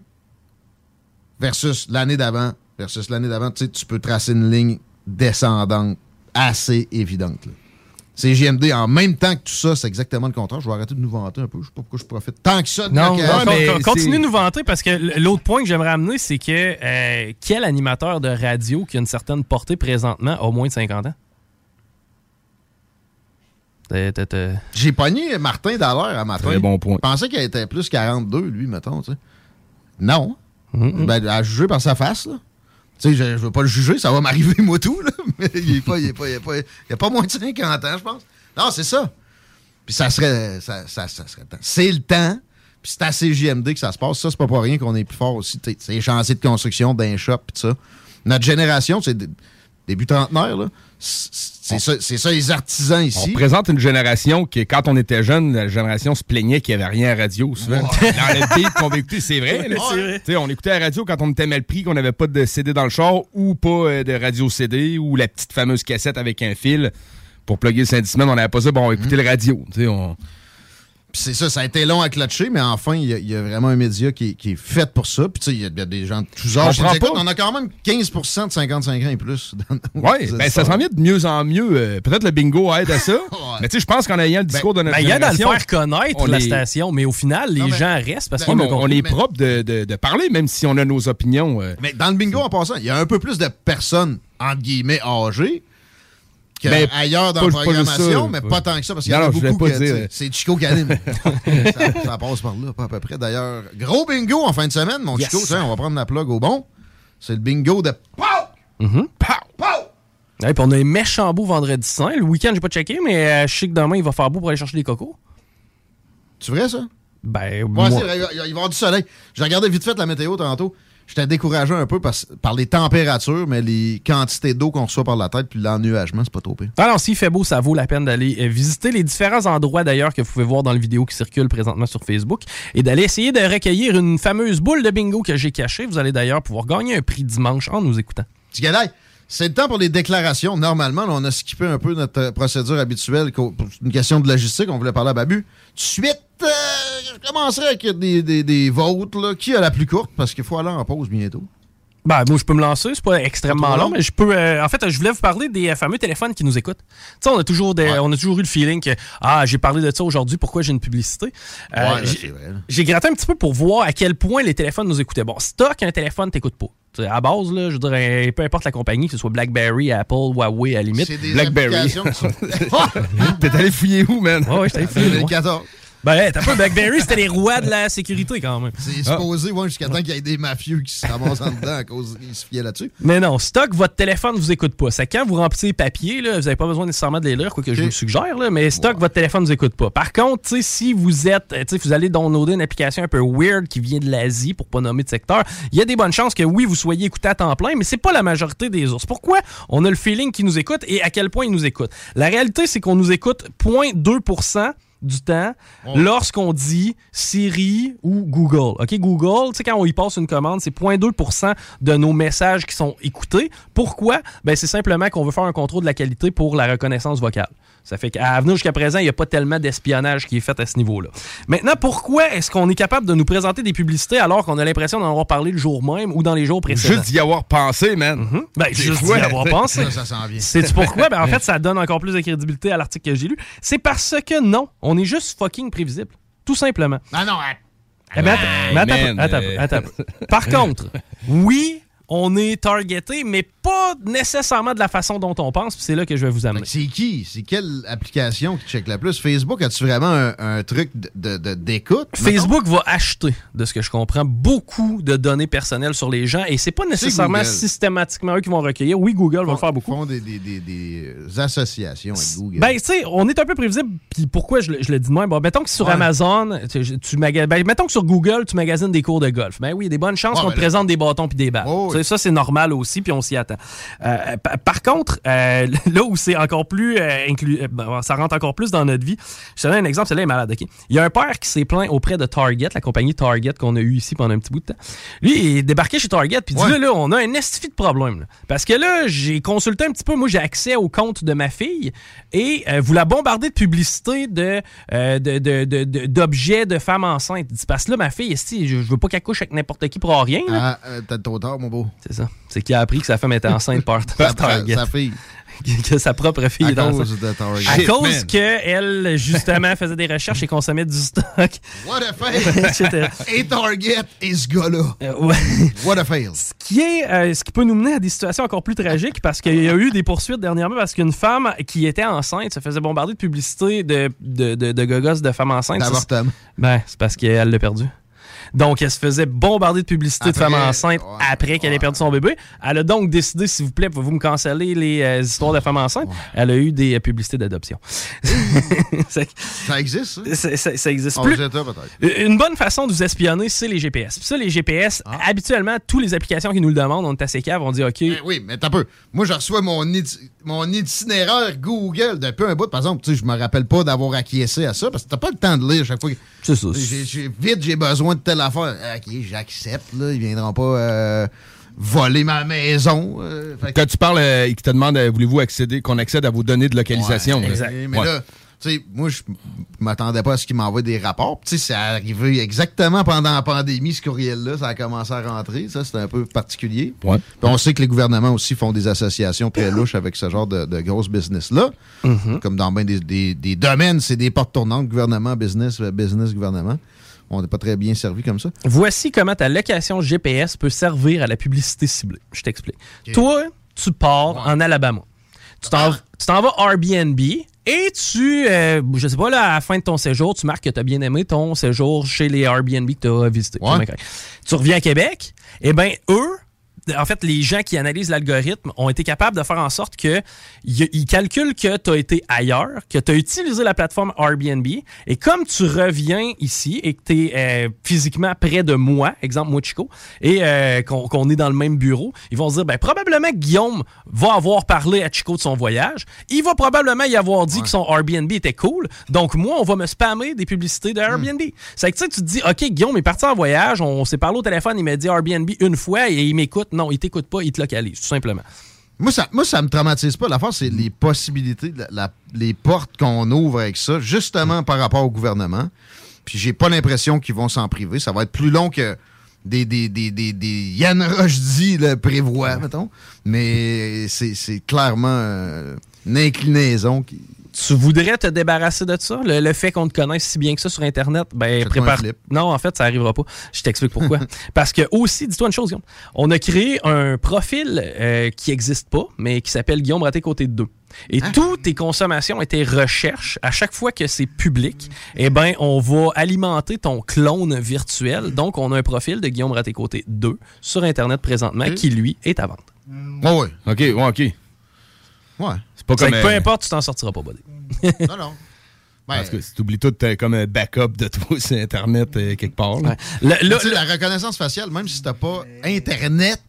versus l'année d'avant, versus l'année d'avant, tu sais, tu peux tracer une ligne descendante assez évidente. là. C'est JMD en même temps que tout ça, c'est exactement le contraire. Je vais arrêter de nous vanter un peu. Je sais pas pourquoi je profite tant que ça de Non, con- continue de nous vanter parce que l'autre point que j'aimerais amener, c'est que euh, quel animateur de radio qui a une certaine portée présentement a moins de 50 ans? J'ai pogné Martin Dallaire à matin. Très bon point. Je pensais qu'il était plus 42, lui, mettons, tu sais. Non. Ben, à juger par sa face, là. Tu sais, je, je veux pas le juger, ça va m'arriver, moi, tout, là. Mais il est pas, il est pas, il est pas, il a pas moins de 50 ans, je pense. Non, c'est ça. Puis ça serait, ça, ça- ça serait le temps. C'est le temps. Puis c'est à CJMD que ça se passe. Ça, c'est pas pour rien qu'on est plus fort aussi. Tu sais, C'est les chantiers de construction d'un shop, tout ça. Notre génération, c'est dé- début trentenaire, là. C'est ça, c'est ça, les artisans On ici. présente une génération qui, quand on était jeune, la génération se plaignait qu'il n'y avait rien à radio, souvent. Dans le beat qu'on va écouter, c'est vrai. On écoutait la radio quand on était mal pris, qu'on n'avait pas de CD dans le char ou pas euh, de radio CD ou la petite fameuse cassette avec un fil pour plugger le Saint-Disman. On n'avait pas ça, bon, on écoutait le radio. On... Puis c'est ça, ça a été long à clutcher, mais enfin, il y, a- y a vraiment un média qui, est- qui est fait pour ça. Puis tu sais, il y, a- y a des gens de tous âges. On. On a quand même 15% de 55 ans et plus. Oui, ben, ça s'en vient de mieux en mieux. Euh, Peut-être le bingo aide à ça. Mais tu sais, je pense qu'en ayant le discours de notre Ben, il aide à le génération, faire connaître, on la est- station, mais au final, les Non, mais- gens restent parce mais ont on, est propre de, de- de parler, même si on a nos opinions. euh. Mais dans le bingo, en passant, il y a un peu plus de personnes, entre guillemets, âgées Ben, ailleurs dans la programmation, mais pas tant que ça, parce qu'il y en a beaucoup pas que, sais, c'est Chico qui anime. ça, ça passe par là, pas à peu près. D'ailleurs, gros bingo en fin de semaine, mon Yes. Chico. Tiens, on va prendre la plug au bon. C'est le bingo de... Mhm. Ouais, puis on a un méchant beau vendredi saint. Le week-end, j'ai pas checké, mais euh, je sais que demain, il va faire beau pour aller chercher des cocos. Tu vrai, ça? Ben, Ouais, moi- vrai, il va y avoir du soleil. J'ai regardé vite fait la météo tantôt. J'étais découragé un peu parce- par les températures, mais les quantités d'eau qu'on reçoit par la tête puis l'ennuagement, c'est pas trop pire. Alors, s'il fait beau, ça vaut la peine d'aller euh, visiter les différents endroits d'ailleurs que vous pouvez voir dans le vidéo qui circule présentement sur Facebook et d'aller essayer de recueillir une fameuse boule de bingo que j'ai cachée. Vous allez d'ailleurs pouvoir gagner un prix dimanche en nous écoutant. C'est le temps pour les déclarations. Normalement, là, on a skippé un peu notre euh, procédure habituelle. pour une question de logistique, on voulait parler à Babu. De suite, euh, je commencerai avec des, des, des votes. là. Qui a la plus courte? Parce qu'il faut aller en pause bientôt. Ben, moi, je peux me lancer. C'est pas extrêmement long, long? mais je peux. euh, en fait, je voulais vous parler des euh, fameux téléphones qui nous écoutent. Tu sais, on a toujours des, on a toujours eu le feeling que ah, j'ai parlé de ça aujourd'hui. Pourquoi j'ai une publicité? Euh, Ouais, j'ai- gratté un petit peu pour voir à quel point les téléphones nous écoutaient. Bon, stock un téléphone, t'écoutes pas. À base, là, je dirais, peu importe la compagnie, que ce soit BlackBerry, Apple, Huawei, à la limite. C'est des Blackberry. T'es allé fouiller où, man? Ouais, j'étais allé fouiller, moi. 2014. Ben, t'as pas BlackBerry, c'était les rois de la sécurité quand même. C'est supposé, ouais, jusqu'à temps qu'il y ait des mafieux qui se ramassent en dedans à cause qu'ils se fiaient là-dessus. Mais non, stock, votre téléphone vous écoute pas. C'est quand vous remplissez les papiers, là, vous n'avez pas besoin nécessairement de les lire, quoi que je vous le suggère, là, mais stock, votre téléphone vous écoute pas. Par contre, tu sais, si vous êtes, euh, tu sais, vous allez downloader une application un peu weird qui vient de l'Asie, pour pas nommer de secteur, il y a des bonnes chances que oui, vous soyez écouté à temps plein, mais c'est pas la majorité des ours. Pourquoi? On a le feeling qu'ils nous écoutent et à quel point ils nous écoutent? La réalité, c'est qu'on nous écoute 0.2% du temps lorsqu'on dit Siri ou Google. OK, Google, tu sais, quand on y passe une commande, c'est 0.2% de nos messages qui sont écoutés. Pourquoi? Ben, c'est simplement qu'on veut faire un contrôle de la qualité pour la reconnaissance vocale. Ça fait qu'à venir jusqu'à présent, il n'y a pas tellement d'espionnage qui est fait à ce niveau-là. Maintenant, pourquoi est-ce qu'on est capable de nous présenter des publicités alors qu'on a l'impression d'en avoir parlé le jour même ou dans les jours précédents? Juste d'y avoir pensé, man. Ben, C'est juste d'y avoir pensé. Ça, ça s'en vient. C'est pourquoi? Ben, en fait, ça donne encore plus de crédibilité à l'article que j'ai lu. C'est parce que non, on est juste fucking prévisible. Tout simplement. Ah non, Eh ben, attends, attends, attends, attends. Par contre, oui, on est targeté, mais pas nécessairement de la façon dont on pense. puis C'est là que je vais vous amener. C'est qui? C'est quelle application qui check la plus? Facebook, as-tu vraiment un, un truc de- de- de- d'écoute? Facebook va acheter, de ce que je comprends, beaucoup de données personnelles sur les gens et c'est pas nécessairement systématiquement eux qui vont recueillir. Oui, Google va le faire beaucoup. Ils font des, des- des- des associations avec Google. Ben, tu sais, on est un peu prévisible. Puis pourquoi je, le- je le dis de même? Bon, mettons que sur Ouais. Amazon, tu, tu maga- ben, mettons que sur Google, tu magasines des cours de golf. Ben oui, il y a des bonnes chances Ouais, qu'on ben te là- présente des bâtons puis des balles. Oh, Tu sais, Ça, c'est normal aussi, puis on s'y attend. Euh, pa- par contre, euh, là où c'est encore plus euh, inclus, ben, ça rentre encore plus dans notre vie, je te donne un exemple, celui-là est malade. ok? Il y a un père qui s'est plaint auprès de Target, la compagnie Target qu'on a eu ici pendant un petit bout de temps. Lui, il est débarqué chez Target, puis il dit là, là, on a un estifi de problème. là. Parce que là, j'ai consulté un petit peu, moi, j'ai accès au compte de ma fille, et euh, vous la bombardez de publicité de, euh, de- de- de- de- d'objets de, femmes enceintes. Il dit, parce que là, ma fille, je, je veux pas qu'elle couche avec n'importe qui pour rien. là. Ah, euh, t'as trop tard, mon beau. C'est ça. C'est qui a appris que sa femme était enceinte par, Target. sa- fille. que sa propre fille À est dans cause de Target. À cause qu'elle, justement, faisait des recherches et consommait du stock. What a fail! Et Target et ce gars-là. ouais. What a fail! Ce qui, est, euh, ce qui peut nous mener à des situations encore plus tragiques parce qu'il y a eu des poursuites dernièrement parce qu'une femme qui était enceinte se faisait bombarder de publicité de, de, de, de gogos de femmes enceintes. D'avortement. Ben, c'est parce qu'elle l'a perdu. Donc, elle se faisait bombarder de publicité de Après, femmes enceintes après qu'elle ait perdu son bébé. Elle a donc décidé, s'il vous plaît, pouvez-vous me canceller les euh, histoires de femmes enceintes? Elle a eu des euh, publicités d'adoption. Ça existe, ça? ça, ça- ça existe On plus. jeta. Une bonne façon de vous espionner, c'est les GPS. Puis ça, les GPS, Ah. habituellement, toutes les applications qui nous le demandent, on est assez cave, on dit OK. Ben oui, mais t'as peu. Moi, je reçois mon, iti- mon itinéraire Google depuis un bout. Par exemple, tu sais, je me rappelle pas d'avoir acquiescé à ça parce que t'as pas le temps de lire chaque fois. que- C'est ça. J'ai- j'ai- vite, j'ai besoin de telle affaire. OK, j'accepte, là. Ils viendront pas euh, voler ma maison. euh, fait que- Quand tu parles, euh, et qu'il te demande, euh, voulez-vous accéder, qu'on accède à vos données de localisation. là. Mais Ouais. là, tu sais, moi, je m'attendais pas à ce qu'ils m'envoient des rapports. Tu sais, c'est arrivé exactement pendant la pandémie, ce courriel-là. Ça a commencé à rentrer. Ça, c'était un peu particulier. Ouais. Puis on sait que les gouvernements aussi font des associations très louches avec ce genre de, de grosses business-là. Comme dans bien des, des- des domaines, c'est des portes tournantes, gouvernement, business, euh, business, gouvernement. On n'est pas très bien servi comme ça. Voici comment ta location GPS peut servir à la publicité ciblée. Je t'explique. Toi, tu pars en Alabama. Tu t'en t'en vas Airbnb et tu, euh, je sais pas, là, à la fin de ton séjour, tu marques que tu as bien aimé ton séjour chez les Airbnb que tu as visités. Ouais. Tu reviens à Québec, et bien, eux, en fait, les gens qui analysent l'algorithme ont été capables de faire en sorte que ils calculent que tu as été ailleurs, que tu as utilisé la plateforme Airbnb, et comme tu reviens ici et que tu es physiquement près de moi, exemple moi Chico, et euh, qu'on est dans le même bureau, ils vont se dire ben probablement que Guillaume va avoir parlé à Chico de son voyage, il va probablement y avoir dit que son Airbnb était cool, donc moi on va me spammer des publicités de Airbnb. C'est que tu te dis OK, Guillaume est parti en voyage, on s'est parlé au téléphone, il m'a dit Airbnb une fois et il m'écoute. Non, il t'écoute pas, il te localise, tout simplement. Moi, ça, moi, ça me traumatise pas. L'affaire, c'est les possibilités, la- la- les portes qu'on ouvre avec ça, justement par rapport au gouvernement. Puis j'ai pas l'impression qu'ils vont s'en priver. Ça va être plus long que des, des, des, des, des Yann Rochdy le prévoit, mettons. Mais c'est c'est clairement euh, une inclinaison qui. Tu voudrais te débarrasser de ça? Le, le fait qu'on te connaisse si bien que ça sur Internet, ben prépare. Non, en fait, ça arrivera pas. Je t'explique pourquoi. Parce que aussi, dis-toi une chose, Guillaume. On a créé un profil euh, qui n'existe pas, mais qui s'appelle Guillaume Raté Côté 2. Et toutes tes consommations et tes recherches, à chaque fois que c'est public, eh ben, on va alimenter ton clone virtuel. Donc, on a un profil de Guillaume Raté Côté 2 sur Internet présentement qui, lui, est à vendre. Ouais, ouais. OK, ouais, OK. Ouais. C'est pas comme. que peu euh, importe, tu t'en sortiras pas, buddy. non, non. Parce que si t'oublies tout euh, comme un backup de toi sur Internet euh, quelque part. là. Tu la reconnaissance faciale, même si t'as pas Internet,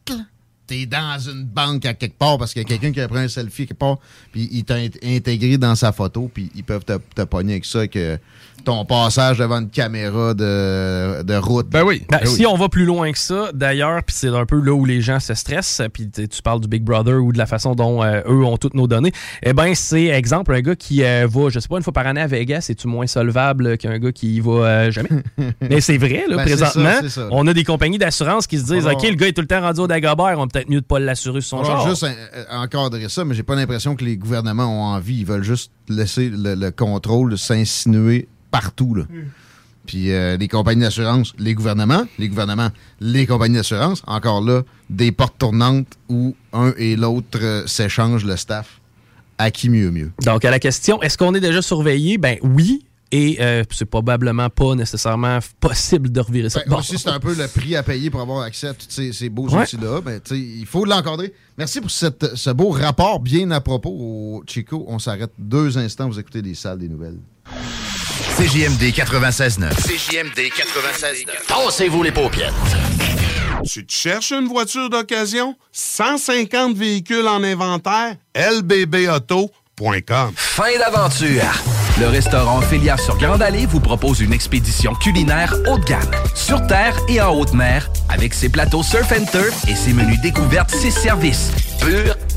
t'es dans une banque à quelque part parce qu'il y a quelqu'un qui a pris un selfie quelque part, puis il t'a int- intégré dans sa photo, puis ils peuvent te, te pogner avec ça, que ton passage devant une caméra de, de route. Ben oui. Ben, si on va plus loin que ça, d'ailleurs, puis c'est un peu là où les gens se stressent, puis tu parles du Big Brother ou de la façon dont euh, eux ont toutes nos données, eh ben c'est exemple un gars qui euh, va, je sais pas, une fois par année à Vegas, c'est-tu moins solvable qu'un gars qui y va euh, jamais? Mais c'est vrai, là, Ben, présentement, ça, c'est ça. on a des compagnies d'assurance qui se disent, Alors- OK, le gars est tout le temps rendu au Dagobert, on va peut-être mieux de pas l'assurer sur son On va genre. juste encadrer ça, mais j'ai pas l'impression que les gouvernements ont envie. Ils veulent juste laisser le, le contrôle s'insinuer partout. Là. Puis euh, les compagnies d'assurance, les gouvernements, les gouvernements, les compagnies d'assurance, encore là, des portes tournantes où un et l'autre euh, s'échangent le staff. À qui mieux mieux? Donc, à la question, est-ce qu'on est déjà surveillé? Ben oui. Et euh, c'est probablement pas nécessairement possible de revirer ça. Ben, Bon. Aussi, c'est un peu le prix à payer pour avoir accès à tous ces, ces beaux Ouais. outils-là. Ben, il faut l'encadrer. Merci pour cette- ce beau rapport bien à propos au Chico. On s'arrête deux instants. Vous écoutez les salles des nouvelles. CJMD 96.9. CJMD 96.9. Tassez-vous les paupières. Tu te cherches une voiture d'occasion? 150 véhicules en inventaire? lbbauto.com. Fin d'aventure. Le restaurant Félia sur Grande Allée vous propose une expédition culinaire haut de gamme, sur terre et en haute mer, avec ses plateaux surf and turf et ses menus découvertes, ses services. pur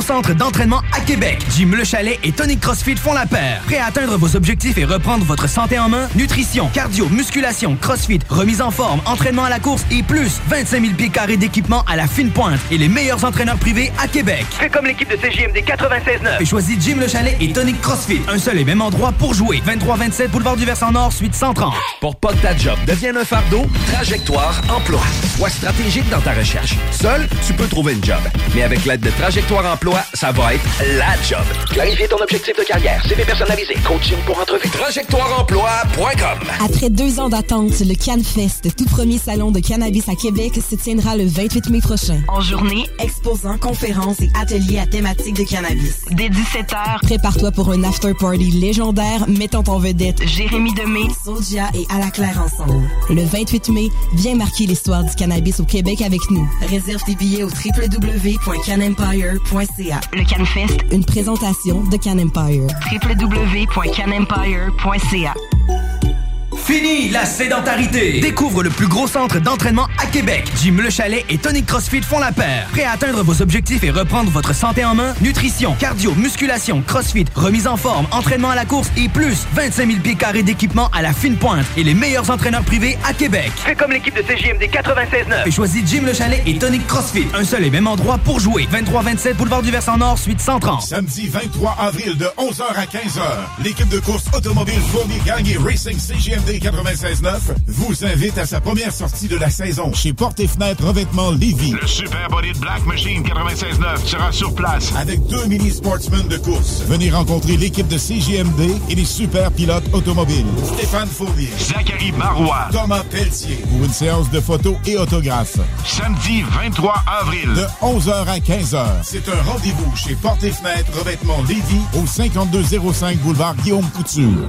centre d'entraînement à Québec. Jim Le Chalet et Tonic CrossFit font la paire. Prêt à atteindre vos objectifs et reprendre votre santé en main? Nutrition, cardio, musculation, CrossFit, remise en forme, entraînement à la course et plus 25 000 pieds carrés d'équipement à la fine pointe et les meilleurs entraîneurs privés à Québec. Fais comme l'équipe de CJMD 96.9. Et choisis Jim Le Chalet et Tonic CrossFit. Un seul et même endroit pour jouer. 23-27 Boulevard du Versant Nord, suite 130. Pour pas que ta job devienne un fardeau, Trajectoire Emploi. Sois stratégique dans ta recherche. Seul, tu peux trouver une job. Mais avec l'aide de Trajectoire Emploi, ça va être la job. Clarifier ton objectif de carrière, CV personnalisé, coaching pour entrevue. TrajectoireEmploi.com Après deux ans d'attente, le CanFest, tout premier salon de cannabis à Québec, se tiendra le 28 mai prochain. En journée, Exposants, conférences et ateliers à thématique de cannabis. dès 17h, Prépare-toi pour un after-party légendaire mettant en vedette Jérémy Demé, Sodia et À la Claire ensemble. Le 28 mai, viens marquer l'histoire du cannabis au Québec avec nous. Réserve tes billets au www.canempire.ca. le CanFest, Une présentation de Can Empire. www.canempire.ca. Fini la sédentarité! Découvre le plus gros centre d'entraînement à Québec. Jim Le Chalet et Tonic CrossFit font la paire. Prêt à atteindre vos objectifs et reprendre votre santé en main? Nutrition, cardio, musculation, CrossFit, remise en forme, entraînement à la course et plus 25 000 pieds carrés d'équipement à la fine pointe et les meilleurs entraîneurs privés à Québec. Fais comme l'équipe de CJMD 96.9. Et choisis Jim Le Chalet et Tonic CrossFit. Un seul et même endroit pour jouer. 23-27 Boulevard du Versant Nord, suite 130. Samedi 23 avril de 11h à 15h, l'équipe de course automobile Fournier Gang et Racing CGMD 96.9 vous invite à sa première sortie de la saison chez Porte et Fenêtres Revêtement Lévis. Le Super Body de Black Machine 96.9 sera sur place. Avec deux mini sportsmen de course. Venez rencontrer l'équipe de CGMD et les super pilotes automobiles. Stéphane Fournier. Zachary Marois. Thomas Pelletier. Pour une séance de photos et autographes. Samedi 23 avril. De 11h à 15h. C'est un rendez-vous chez Porte et Fenêtres Revêtement Lévis au 5205 boulevard Guillaume Couture.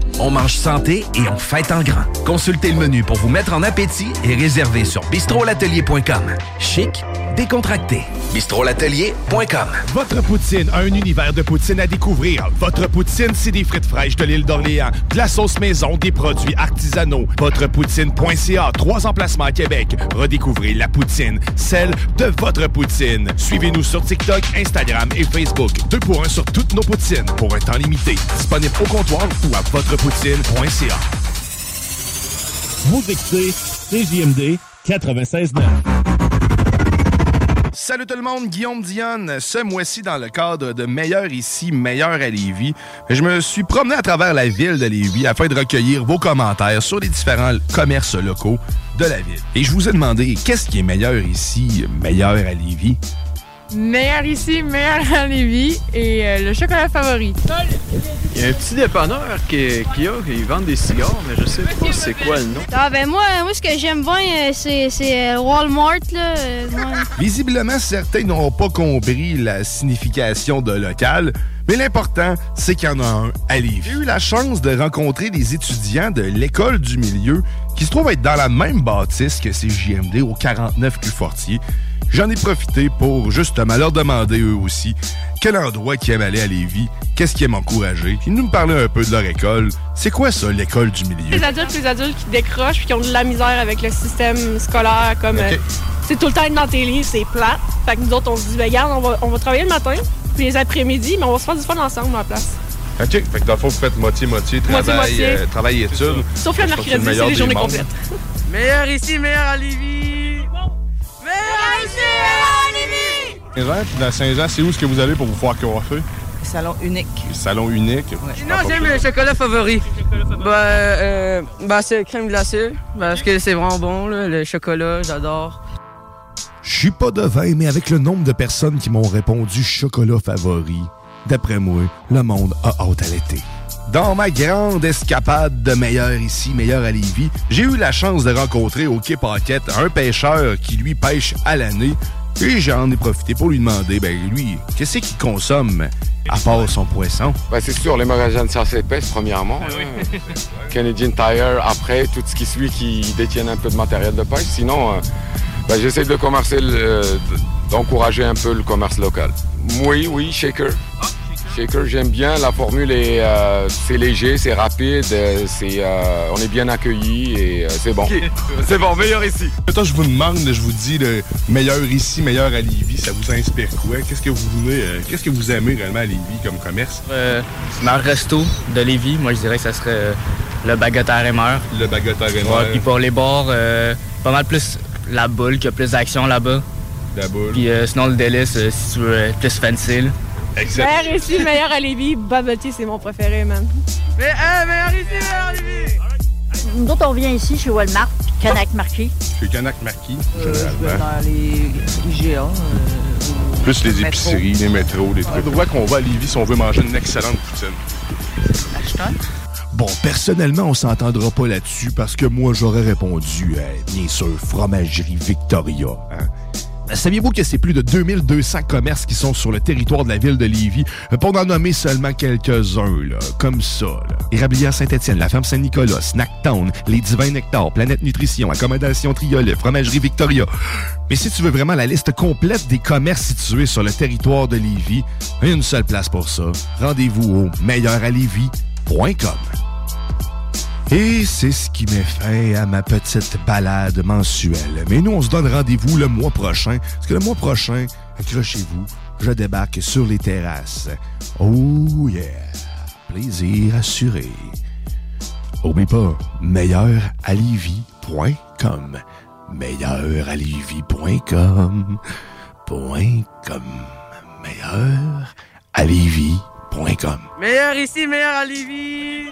On mange santé et on fête en grand. Consultez le menu pour vous mettre en appétit et réservez sur bistrolatelier.com. Chic, décontracté. bistrolatelier.com. Votre poutine, un univers de poutine à découvrir. Votre poutine, c'est des frites fraîches de l'île d'Orléans, de la sauce maison, des produits artisanaux. Votrepoutine.ca, trois emplacements à Québec. Redécouvrez la poutine, celle de votre poutine. Suivez-nous sur TikTok, Instagram et Facebook. Deux pour un sur toutes nos poutines, pour un temps limité. Disponible au comptoir ou à Vous écoutez CJMD 96.9. Salut tout le monde, Guillaume Dionne. Ce mois-ci, dans le cadre de Meilleur ici, Meilleur à Lévis, je me suis promené à travers la ville de Lévis afin de recueillir vos commentaires sur les différents commerces locaux de la ville. Et je vous ai demandé, qu'est-ce qui est meilleur ici, meilleur à Lévis? Meilleur ici, meilleur à Lévis et euh, le chocolat favori. Il y a un petit dépanneur qui, qui a, ils vendent des cigares, mais je sais pas c'est quoi le nom. Ah ben moi, moi ce que j'aime bien, euh, c'est, c'est euh, Walmart là. ouais. Visiblement, certains n'ont pas compris la signification de local, mais l'important, c'est qu'il y en a un à Lévis. J'ai eu la chance de rencontrer des étudiants de l'école du milieu qui se trouvent être dans la même bâtisse que ces JMD au 49 rue Fortier. J'en ai profité pour justement leur demander eux aussi quel endroit qu'ils aiment aller à Lévis, qu'est-ce qui aime encourager. Ils nous parlaient un peu de leur école. C'est quoi ça, l'école du milieu? Les adultes, les adultes qui décrochent puis qui ont de la misère avec le système scolaire, comme euh, c'est tout le temps être dans tes livres, c'est plat. Fait que nous autres, on se dit, ben, regarde, on va, on va travailler le matin, puis les après-midi, mais on va se faire du fun ensemble à la place. OK. Fait que dans le fond, vous faites moitié-moitié, travail, euh, travail et études. Sauf le mercredi, c'est les des journées complètes. Meilleur ici, meilleur à Lévis. Saint-Jean, puis dans Saint-Jean, c'est où est-ce que vous allez pour vous faire coiffer? Salon unique. Le salon unique. Sinon, j'aime le chocolat favori. Bah, euh, bah c'est crème glacée. Parce que c'est vraiment bon, là, le chocolat, j'adore. Je suis pas devin, mais avec le nombre de personnes qui m'ont répondu chocolat favori, d'après moi, le monde a hâte à l'été. Dans ma grande escapade de meilleur ici, meilleur à Lévis, j'ai eu la chance de rencontrer au Quai Paquette un pêcheur qui lui pêche à l'année. Et j'en ai profité pour lui demander, ben lui, qu'est-ce qu'il consomme à part son poisson? Ben, c'est sûr, les magasins de chasse épaisse, premièrement. hein. Canadian Tire, après, tout ce qui suit qui détiennent un peu de matériel de pêche. Sinon, euh, ben, j'essaie de commercer, le- euh, d'encourager un peu le commerce local. Oui, oui, Shaker. Shaker, j'aime bien. La formule est, euh, c'est léger, c'est rapide, euh, c'est, euh, on est bien accueillis et euh, c'est bon. C'est bon, meilleur ici. Toi, je vous demande, je vous dis, le meilleur ici, meilleur à Lévis, ça vous inspire quoi? Qu'est-ce que vous voulez, euh, qu'est-ce que vous aimez réellement à Lévis comme commerce? Euh, dans le resto de Lévis, moi je dirais que ça serait euh, le baguette à Rémeur. Le baguette à Rémeur. Ouais, puis pour les bars, euh, pas mal plus la boule, qu'il y a plus d'action là-bas. La boule. Puis euh, sinon le délice, euh, si tu veux plus fancy. Meilleur ici, meilleur à Lévis, bubble tea, c'est mon préféré, man. Mais, hey, meilleur ici, meilleur à Lévis. Nous autres, on vient ici chez Walmart, Canac Marquis. Chez Canac Marquis, Euh, généralement. dans les IGA. Plus les métro. épiceries, les métros, les trucs. Pourquoi qu'on va à Lévis si on veut manger une excellente poutine? Bon, personnellement, on s'entendra pas là-dessus parce que moi, j'aurais répondu, euh, bien sûr, Fromagerie Victoria. hein? Saviez-vous que c'est plus de 2200 commerces qui sont sur le territoire de la ville de Lévis, euh, pour n'en nommer seulement quelques-uns, comme ça, là. Érablière Saint-Étienne, la ferme Saint-Nicolas, Snacktown, les Divins Nectar, Planète Nutrition, Accommodation Triolet, Fromagerie Victoria. Mais si tu veux vraiment la liste complète des commerces situés sur le territoire de Lévis, une seule place pour ça. Rendez-vous au meilleuralevis.com. Et c'est ce qui met fin à ma petite balade mensuelle. Mais nous, on se donne rendez-vous le mois prochain, parce que le mois prochain, accrochez-vous, je débarque sur les terrasses. Oh yeah! Plaisir assuré. Oublie pas, meilleuralivi.com. Meilleuralivi.com. Point com. Meilleuralivi.com. Meilleur ici, meilleur à Lévis. Meilleur ici, meilleur à Lévis.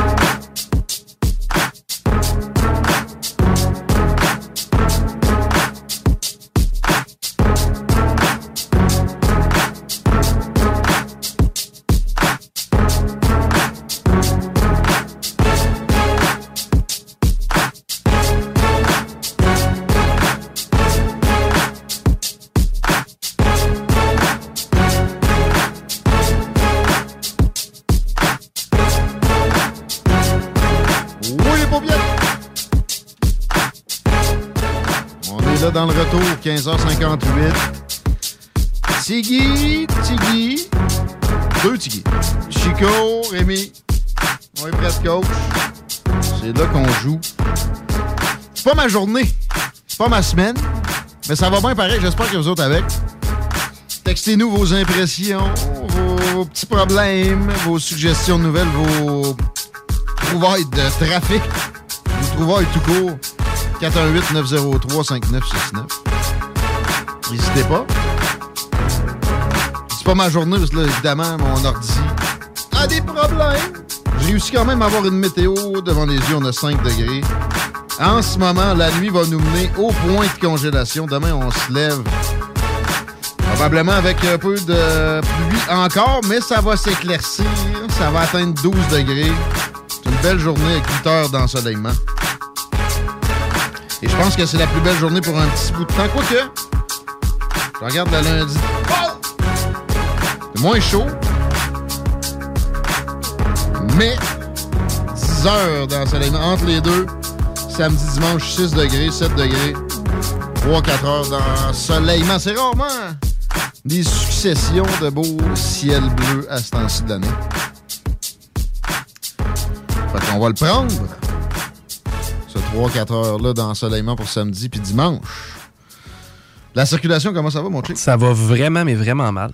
Là dans le retour, 15h58. Tiggy, Tiggy. Deux Tiggy. Chico, Rémi. On est de coach. C'est là qu'on joue. C'est pas ma journée. C'est pas ma semaine. Mais ça va bien pareil. J'espère que vous autres avec. Textez-nous vos impressions, vos petits problèmes, vos suggestions nouvelles, vos trouvailles de trafic, vos trouvailles tout court. 418-903-5969. N'hésitez pas. C'est pas ma journée, parce que là, évidemment, mon ordi a des problèmes. J'ai réussi quand même à avoir une météo devant les yeux, on a 5 degrés. En ce moment, la nuit va nous mener au point de congélation. Demain, on se lève Probablement avec un peu de pluie encore, mais ça va s'éclaircir. Ça va atteindre 12 degrés. C'est une belle journée avec 8 heures d'ensoleillement. Et je pense que c'est la plus belle journée pour un petit bout de temps. Quoique, je regarde le lundi. C'est moins chaud. Mais 10 heures d'ensoleillement entre les deux. Samedi, dimanche, 6 degrés, 7 degrés. 3-4 heures d'ensoleillement. C'est rarement des successions de beaux ciels bleus à ce temps-ci de l'année. Fait qu'on va le prendre, ce 3-4 heures-là d'ensoleillement pour samedi puis dimanche. La circulation, comment ça va, mon chic? Ça va vraiment, mais vraiment mal.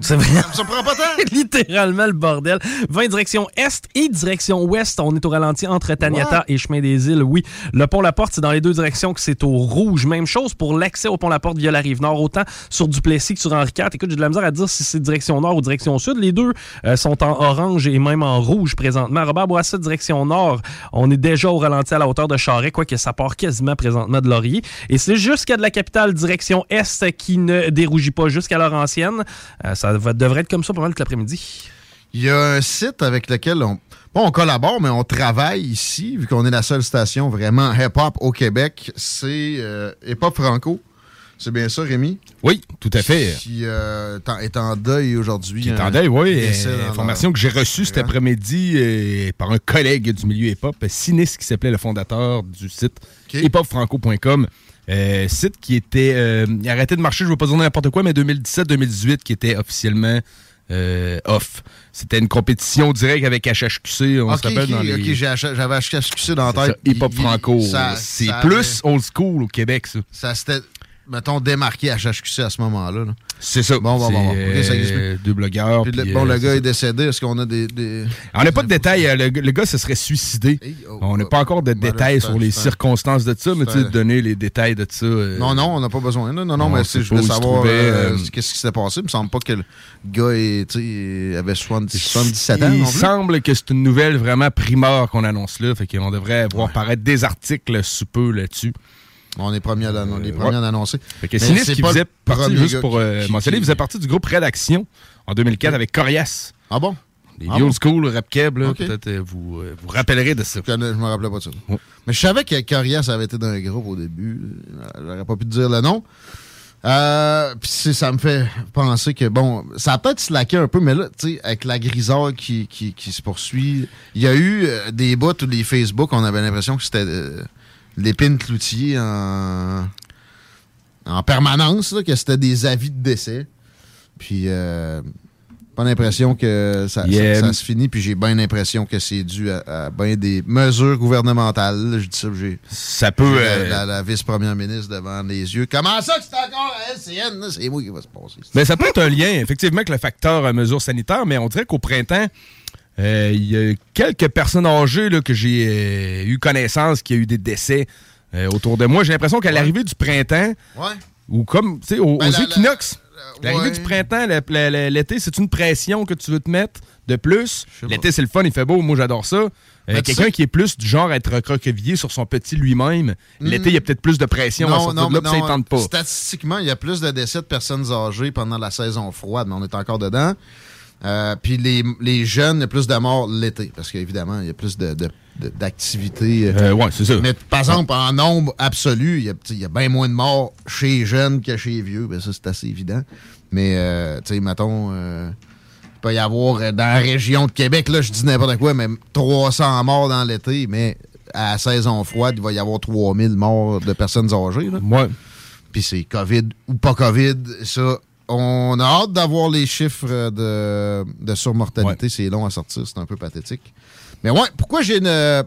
Ça me prend pas tant! littéralement le bordel. 20 direction est et direction ouest. On est au ralenti entre Taniata et Chemin des Îles. Oui, le pont La Porte, c'est dans les deux directions que c'est au rouge. Même chose pour l'accès au pont La Porte via la rive nord, autant sur Duplessis que sur Henri IV. Écoute, j'ai de la misère à dire si c'est direction nord ou direction sud. Les deux euh, sont en orange et même en rouge présentement. Robert Bourassa, direction nord, on est déjà au ralenti à la hauteur de Charest, quoique ça part quasiment présentement de Laurier. Et c'est jusqu'à de la capitale direction est qui ne dérougit pas jusqu'à Laurentienne. Euh, ça va, devrait être comme ça pendant tout l'après-midi. Il y a un site avec lequel on, pas on collabore, mais on travaille ici, vu qu'on est la seule station vraiment hip-hop au Québec. C'est euh, Hip-Hop Franco. C'est bien ça, Rémi? Oui, tout à fait. Qui euh, est en deuil aujourd'hui. Qui est en deuil, oui. Information que j'ai reçue cet après-midi euh, par un collègue du milieu hip-hop, Sinis, qui s'appelait le fondateur du site hiphopfranco.com. Euh, site qui était euh, arrêté de marcher, je ne veux pas dire n'importe quoi, mais 2017-2018 qui était officiellement euh, off. C'était une compétition directe avec HHQC, on Ok, se rappelle ok, dans les... ok, j'avais HHQC dans la tête. Hip Hop Il- il- Franco. C'est plus old school au Québec, ça. Ça s'était, mettons, démarqué HHQC à ce moment-là. là. C'est ça. Bon, bon, bon. bon. Ça existe euh, plus. deux blogueurs. Puis le- puis, bon, euh, le c'est gars est décédé. Est-ce qu'on a des. des- On n'a pas de détails. euh, Le, le gars se serait suicidé. on n'a pas encore de détails sur les circonstances de ça, mais tu sais, donner les détails de ça. euh, Non, non, on n'a pas besoin. Non, non, On mais je voulais savoir euh, euh, qu'est-ce qui s'était passé. Il me semble pas que le gars est, avait 70, 77 ans. Il non semble que c'est une nouvelle vraiment primeur qu'on annonce là. Fait qu'on devrait voir paraître des articles sous peu là-dessus. On est premiers à l'annon- les premiers à l'annoncer. Fait que Mais Sinis c'est qui faisait partie, juste pour euh, qui- mentionner, il faisait partie du groupe Rédaction en 2004 avec Corias. Ah bon? Les Ah bon? old school, rap keb, peut-être euh, vous euh, vous rappellerez de ça. Je je me rappelais pas de ça. Mais je savais que Corias avait été dans un groupe au début. J'aurais pas pu te dire le nom. Euh, Puis ça me fait penser que, bon, ça a peut-être slacké un peu, mais là, tu sais, avec la griseur qui, qui, qui se poursuit, il y a eu euh, des bouts ou des Facebook, on avait l'impression que c'était euh, l'épine cloutier en, en permanence, là, que c'était des avis de décès. Puis, euh, pas l'impression que ça, ça- Yeah. ça se finit, puis j'ai bien l'impression que c'est dû à, à bien des mesures gouvernementales. là. Je dis ça, j'ai Ça peut, euh, la- la vice-première ministre devant les yeux. Comment ça que c'est encore à LCN? C'est moi qui va se passer. Mais ça peut être un lien, effectivement, avec le facteur euh, mesures sanitaires, mais on dirait qu'au printemps, il y a quelques personnes âgées là, que j'ai euh, eu connaissance qui a eu des décès euh, autour de moi. J'ai l'impression qu'à l'arrivée du printemps, Ouais. ou comme, tu sais, Ben, aux la- la- équinoxes, l'arrivée du printemps, l'été, c'est une pression que tu veux te mettre de plus. L'été, c'est le fun, il fait beau, moi j'adore ça. Euh, Ben, Quelqu'un qui est plus du genre à être recroquevillé sur son petit lui-même, l'été, il y a peut-être plus de pression à sortir de là, puis ça tente pas. Statistiquement, il y a plus de décès de personnes âgées pendant la saison froide, mais on est encore dedans. Euh, puis les, les jeunes, il y a plus de morts l'été, parce qu'évidemment, il y a plus de, de- de- d'activités. Euh, ouais, c'est ça. Mais par exemple, en nombre absolu, il y a, il y a bien moins de morts chez les jeunes que chez les vieux. Ben, ça, c'est assez évident. Mais, euh, tu sais, mettons, euh, il peut y avoir euh, dans la région de Québec, là, je dis n'importe quoi, mais 300 morts dans l'été, mais à la saison froide, il va y avoir 3000 morts de personnes âgées. Là. Ouais. Puis c'est COVID ou pas COVID, ça, on a hâte d'avoir les chiffres de, de surmortalité. C'est long à sortir, c'est un peu pathétique. Mais ouais, pourquoi j'ai une euh,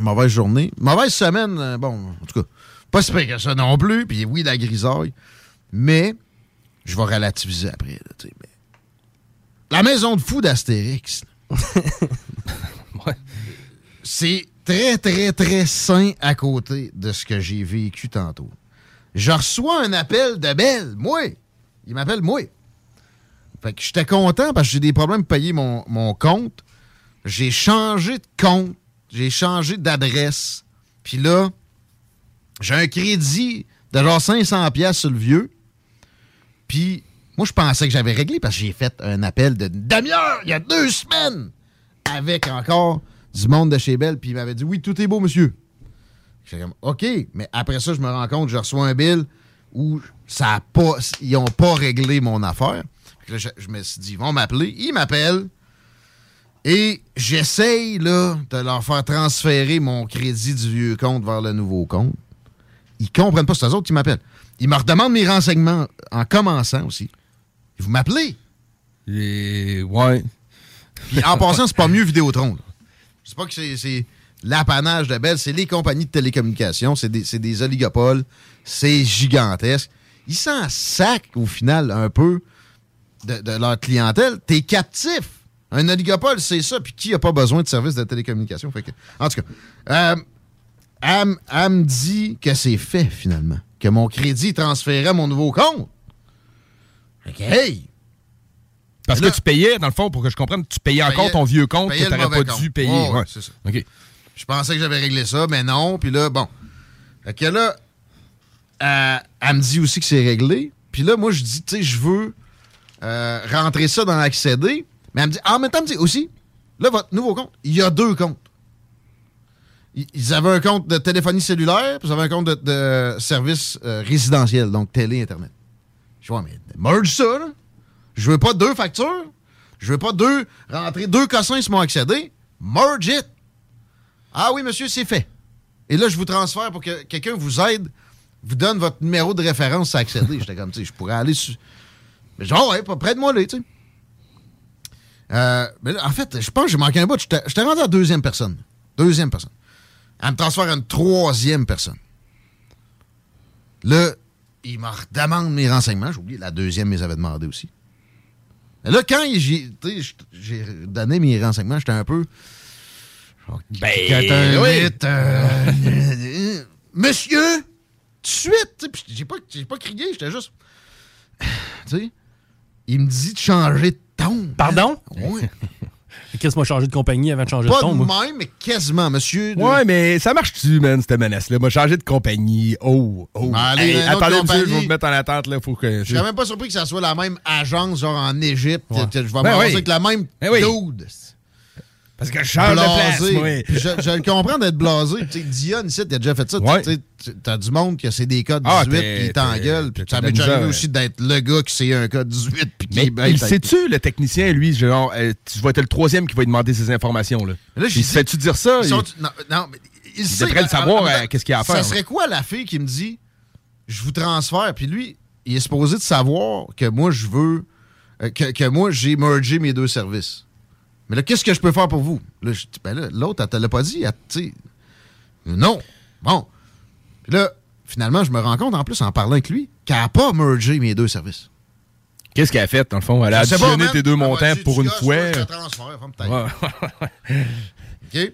mauvaise journée? Mauvaise semaine, euh, bon, en tout cas, pas si pire que ça non plus. Puis oui, la grisaille. Mais je vais relativiser après. là, mais La maison de fou d'Astérix. C'est très, très, très sain à côté de ce que j'ai vécu tantôt. Je reçois un appel de Belle. Moi. Il m'appelle moi. Fait que j'étais content parce que j'ai des problèmes pour payer mon, mon compte. J'ai changé de compte. J'ai changé d'adresse. Puis là, j'ai un crédit de genre 500 pièces sur le vieux. Puis moi, je pensais que j'avais réglé parce que j'ai fait un appel de demi-heure il y a deux semaines avec encore du monde de chez Belle. Puis il m'avait dit Oui, tout est beau, monsieur. J'étais comme OK. Mais après ça, je me rends compte, je reçois un bill où ça a pas, ils n'ont pas réglé mon affaire. Là, je, je me suis dit Ils vont m'appeler. Ils m'appellent. Et j'essaye là, de leur faire transférer mon crédit du vieux compte vers le nouveau compte. Ils comprennent pas, c'est eux autres qui m'appellent. Ils me redemandent mes renseignements en commençant aussi. Vous m'appelez? Et... Ouais. Puis en passant, c'est pas mieux Vidéotron. Je sais pas que c'est l'apanage de Bell, c'est les compagnies de télécommunications, c'est des, oligopoles, c'est gigantesque. Ils s'en sacent au final un peu de, de leur clientèle. T'es captif. Un oligopole, c'est ça. Puis qui a pas besoin de services de? Fait que, en tout cas, euh, elle, me dit que c'est fait finalement. Que mon crédit transférait à mon nouveau compte. Hey! Parce que tu payais, dans le fond, pour que je comprenne, tu payais encore ton vieux compte que tu n'aurais pas compte. dû payer. Ouais, ça. OK. Je pensais que j'avais réglé ça, mais non. Puis là, bon. Fait que là, elle, me dit aussi que c'est réglé. Puis là, moi, je dis, tu sais, je veux euh, rentrer ça dans l'accéder. Mais elle me dit, en même temps, elle me dit aussi, là, votre nouveau compte, il y a deux comptes. Ils- avaient un compte de téléphonie cellulaire, puis ils avaient un compte de, de service euh, résidentiel, donc télé, Internet. Je vois, mais merge ça, là. Je veux pas deux factures. Je veux pas deux rentrer deux cossins sur mon accédé. Merge it. Ah oui, monsieur, c'est fait. Et là, je vous transfère pour que quelqu'un vous aide, vous donne votre numéro de référence à accéder. J'étais comme, tu sais, je pourrais aller sur. Mais genre, ouais, pas près de moi, là, tu sais. Euh, mais là, en fait, je pense que j'ai manqué un bout. J'étais rendu à deuxième personne. Deuxième personne. Elle me transfère à une troisième personne. Là, il me redemande mes renseignements. J'ai oublié, la deuxième, ils avait demandé aussi. Et là, quand j'ai donné mes renseignements, j'étais un peu. Ben, oui. euh, Monsieur, tout de suite, puis j'ai pas, j'ai pas crié, j'étais juste. Tu sais, il me dit de changer de ton. Pardon? Oui. Qu'est-ce que m'a changé de compagnie avant de changer Pas de ton, de moi? même, mais quasiment, monsieur. de- Ouais, mais ça marche-tu, man, cette menace-là? M'a changé de compagnie. Oh, oh. Allez, Hey, attendez, monsieur, je vais vous mettre en attente, là. Faut que. Je même pas surpris que ça soit la même agence, genre en Égypte. Ouais. Je vais Ben me oui. avec la même Ben oui. dude. Parce que je change de place, Blasé. Je, je le comprends d'être blasé. Tu sais, Dion, ici, il a déjà fait ça. Ouais. Tu sais, T'as du monde que c'est des codes Ah, 18 t'es- puis il t'engueule. t'es- Puis t'as ça m'est déjà arrivé aussi d'être le gars qui sait un code 18 puis qui Mais il sait-tu, le technicien, lui, genre, euh, tu vas être le troisième qui va lui demander ces informations-là? Là, il se fait-tu dire ça? Ils Il- sont- non, non, mais il, sait, devrait le savoir, mais- euh, qu'est-ce qu'il y a à faire, Ça serait quoi la fille qui me dit je vous transfère, puis lui, il est supposé de savoir que moi, je veux. euh, que, que moi, j'ai mergé mes deux services. Mais là, qu'est-ce que je peux faire pour vous? Là, je dis, ben là, l'autre, elle te l'a pas dit. elle, non. Bon. Puis là, finalement, je me rends compte, en plus, en parlant avec lui, qu'elle n'a pas mergé mes deux services. Qu'est-ce qu'elle a fait, dans le fond? Elle a pas, additionné tes deux montants dit, pour une fois. je transfère, Ouais. OK?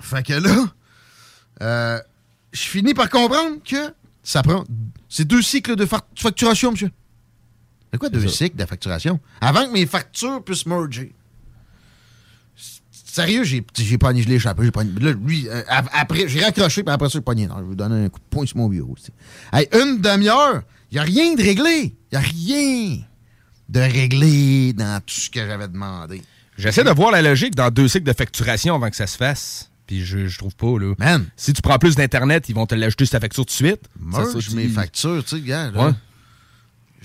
Fait que là, euh, je finis par comprendre que ça prend. C'est deux cycles de fac- facturation, monsieur. C'est quoi deux cycles de facturation? Avant que mes factures puissent merger. Sérieux, j'ai j'ai pogné, je l'ai échappé. J'ai pogné. Là, lui, euh, ap- après, j'ai raccroché, puis après ça, j'ai pogné. Non, je vais lui donner un coup de poing sur mon bureau. Hey, une demi-heure, il n'y a rien de réglé. Il n'y a rien de réglé dans tout ce que j'avais demandé. J'essaie de voir la logique dans deux cycles de facturation avant que ça se fasse. Puis je, je trouve pas, là. Man. Si tu prends plus d'Internet, ils vont te l'ajouter sur ta facture tout de suite. Ça, tu- mes factures, tu sais, gars. là. Ouais.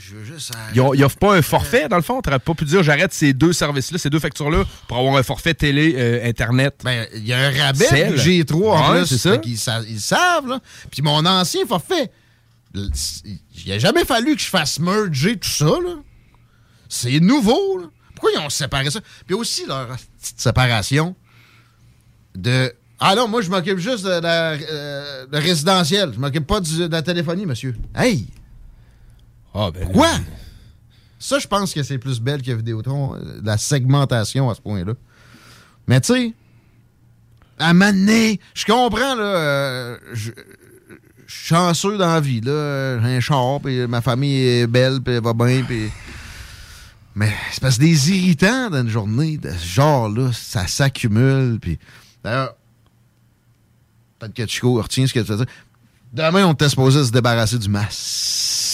Je veux juste. Ils, ont- ils offrent pas un forfait, dans le fond? T'aurais pas pu dire j'arrête ces deux services-là, ces deux factures-là, pour avoir un forfait télé, euh, Internet. Ben, il y a un rabais j'ai 3 en Ouais, plus. c'est ça. Ils savent, là. Puis mon ancien forfait, il a jamais fallu que je fasse merger tout ça, là. C'est nouveau, là. Pourquoi ils ont séparé ça? Puis aussi leur petite séparation de. Ah non, moi, je m'occupe juste de la euh, de résidentiel. Je m'occupe pas du- de la téléphonie, monsieur. Hey! Ah, ben. Pourquoi? Ça, je pense que c'est plus belle que Vidéotron, euh, la segmentation à ce point-là. Mais tu sais, à m'amener, je comprends, là, euh, je je suis chanceux dans la vie, là, j'ai un char, puis ma famille est belle, puis elle va bien, puis... Mais c'est parce que des irritants dans une journée de ce genre-là, ça s'accumule, puis... D'ailleurs, peut-être que Chico retient ce que tu veux dire. Demain, on était supposé se débarrasser du masque.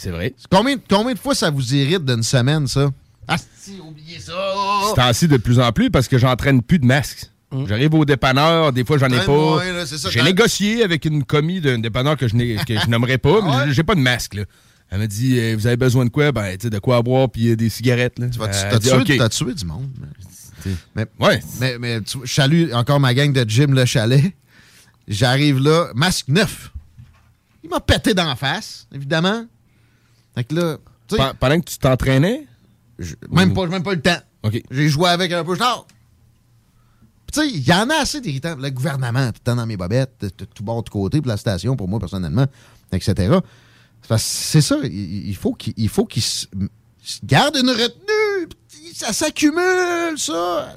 C'est vrai. Combien, combien de fois ça vous irrite d'une semaine, ça? Ah, si, oubliez ça! C'est temps-ci de plus en plus parce que j'entraîne plus de masques. J'arrive au dépanneur, des fois j'en ai pas. J'ai négocié avec une commis d'un dépanneur que je, n'ai- que je nommerai pas, mais j'ai- j'ai pas de masque. Là. Elle m'a dit euh, Vous avez besoin de quoi Ben, tu sais, de quoi à boire puis euh, des cigarettes. Là. Tu vas- dit, tué, du monde. Mais, mais, ouais. mais, mais tu- je salue encore ma gang de Jim Le Chalet. J'arrive là, masque neuf. Il m'a pété d'en face, évidemment. Fait que là, Pendant que tu t'entraînais même pas, même pas le temps. J'ai joué avec un peu tard. Tu sais, il y en a assez d'irritants. Le gouvernement, tout le temps dans mes bobettes, tout bord de côté, puis la station, pour moi, personnellement, etc. C'est ça, il faut qu'il il faut qu'il se garde une retenue. Ça s'accumule, ça.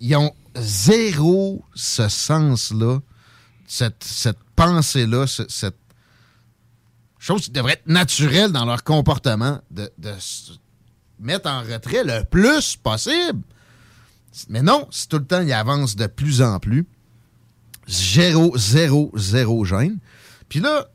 Ils ont zéro ce sens-là, cette, cette pensée-là, ce- cette chose qui devrait être naturelle dans leur comportement, de, de se mettre en retrait le plus possible. Mais non, c'est tout le temps, il avance de plus en plus. Zéro, zéro, zéro gêne. Puis là,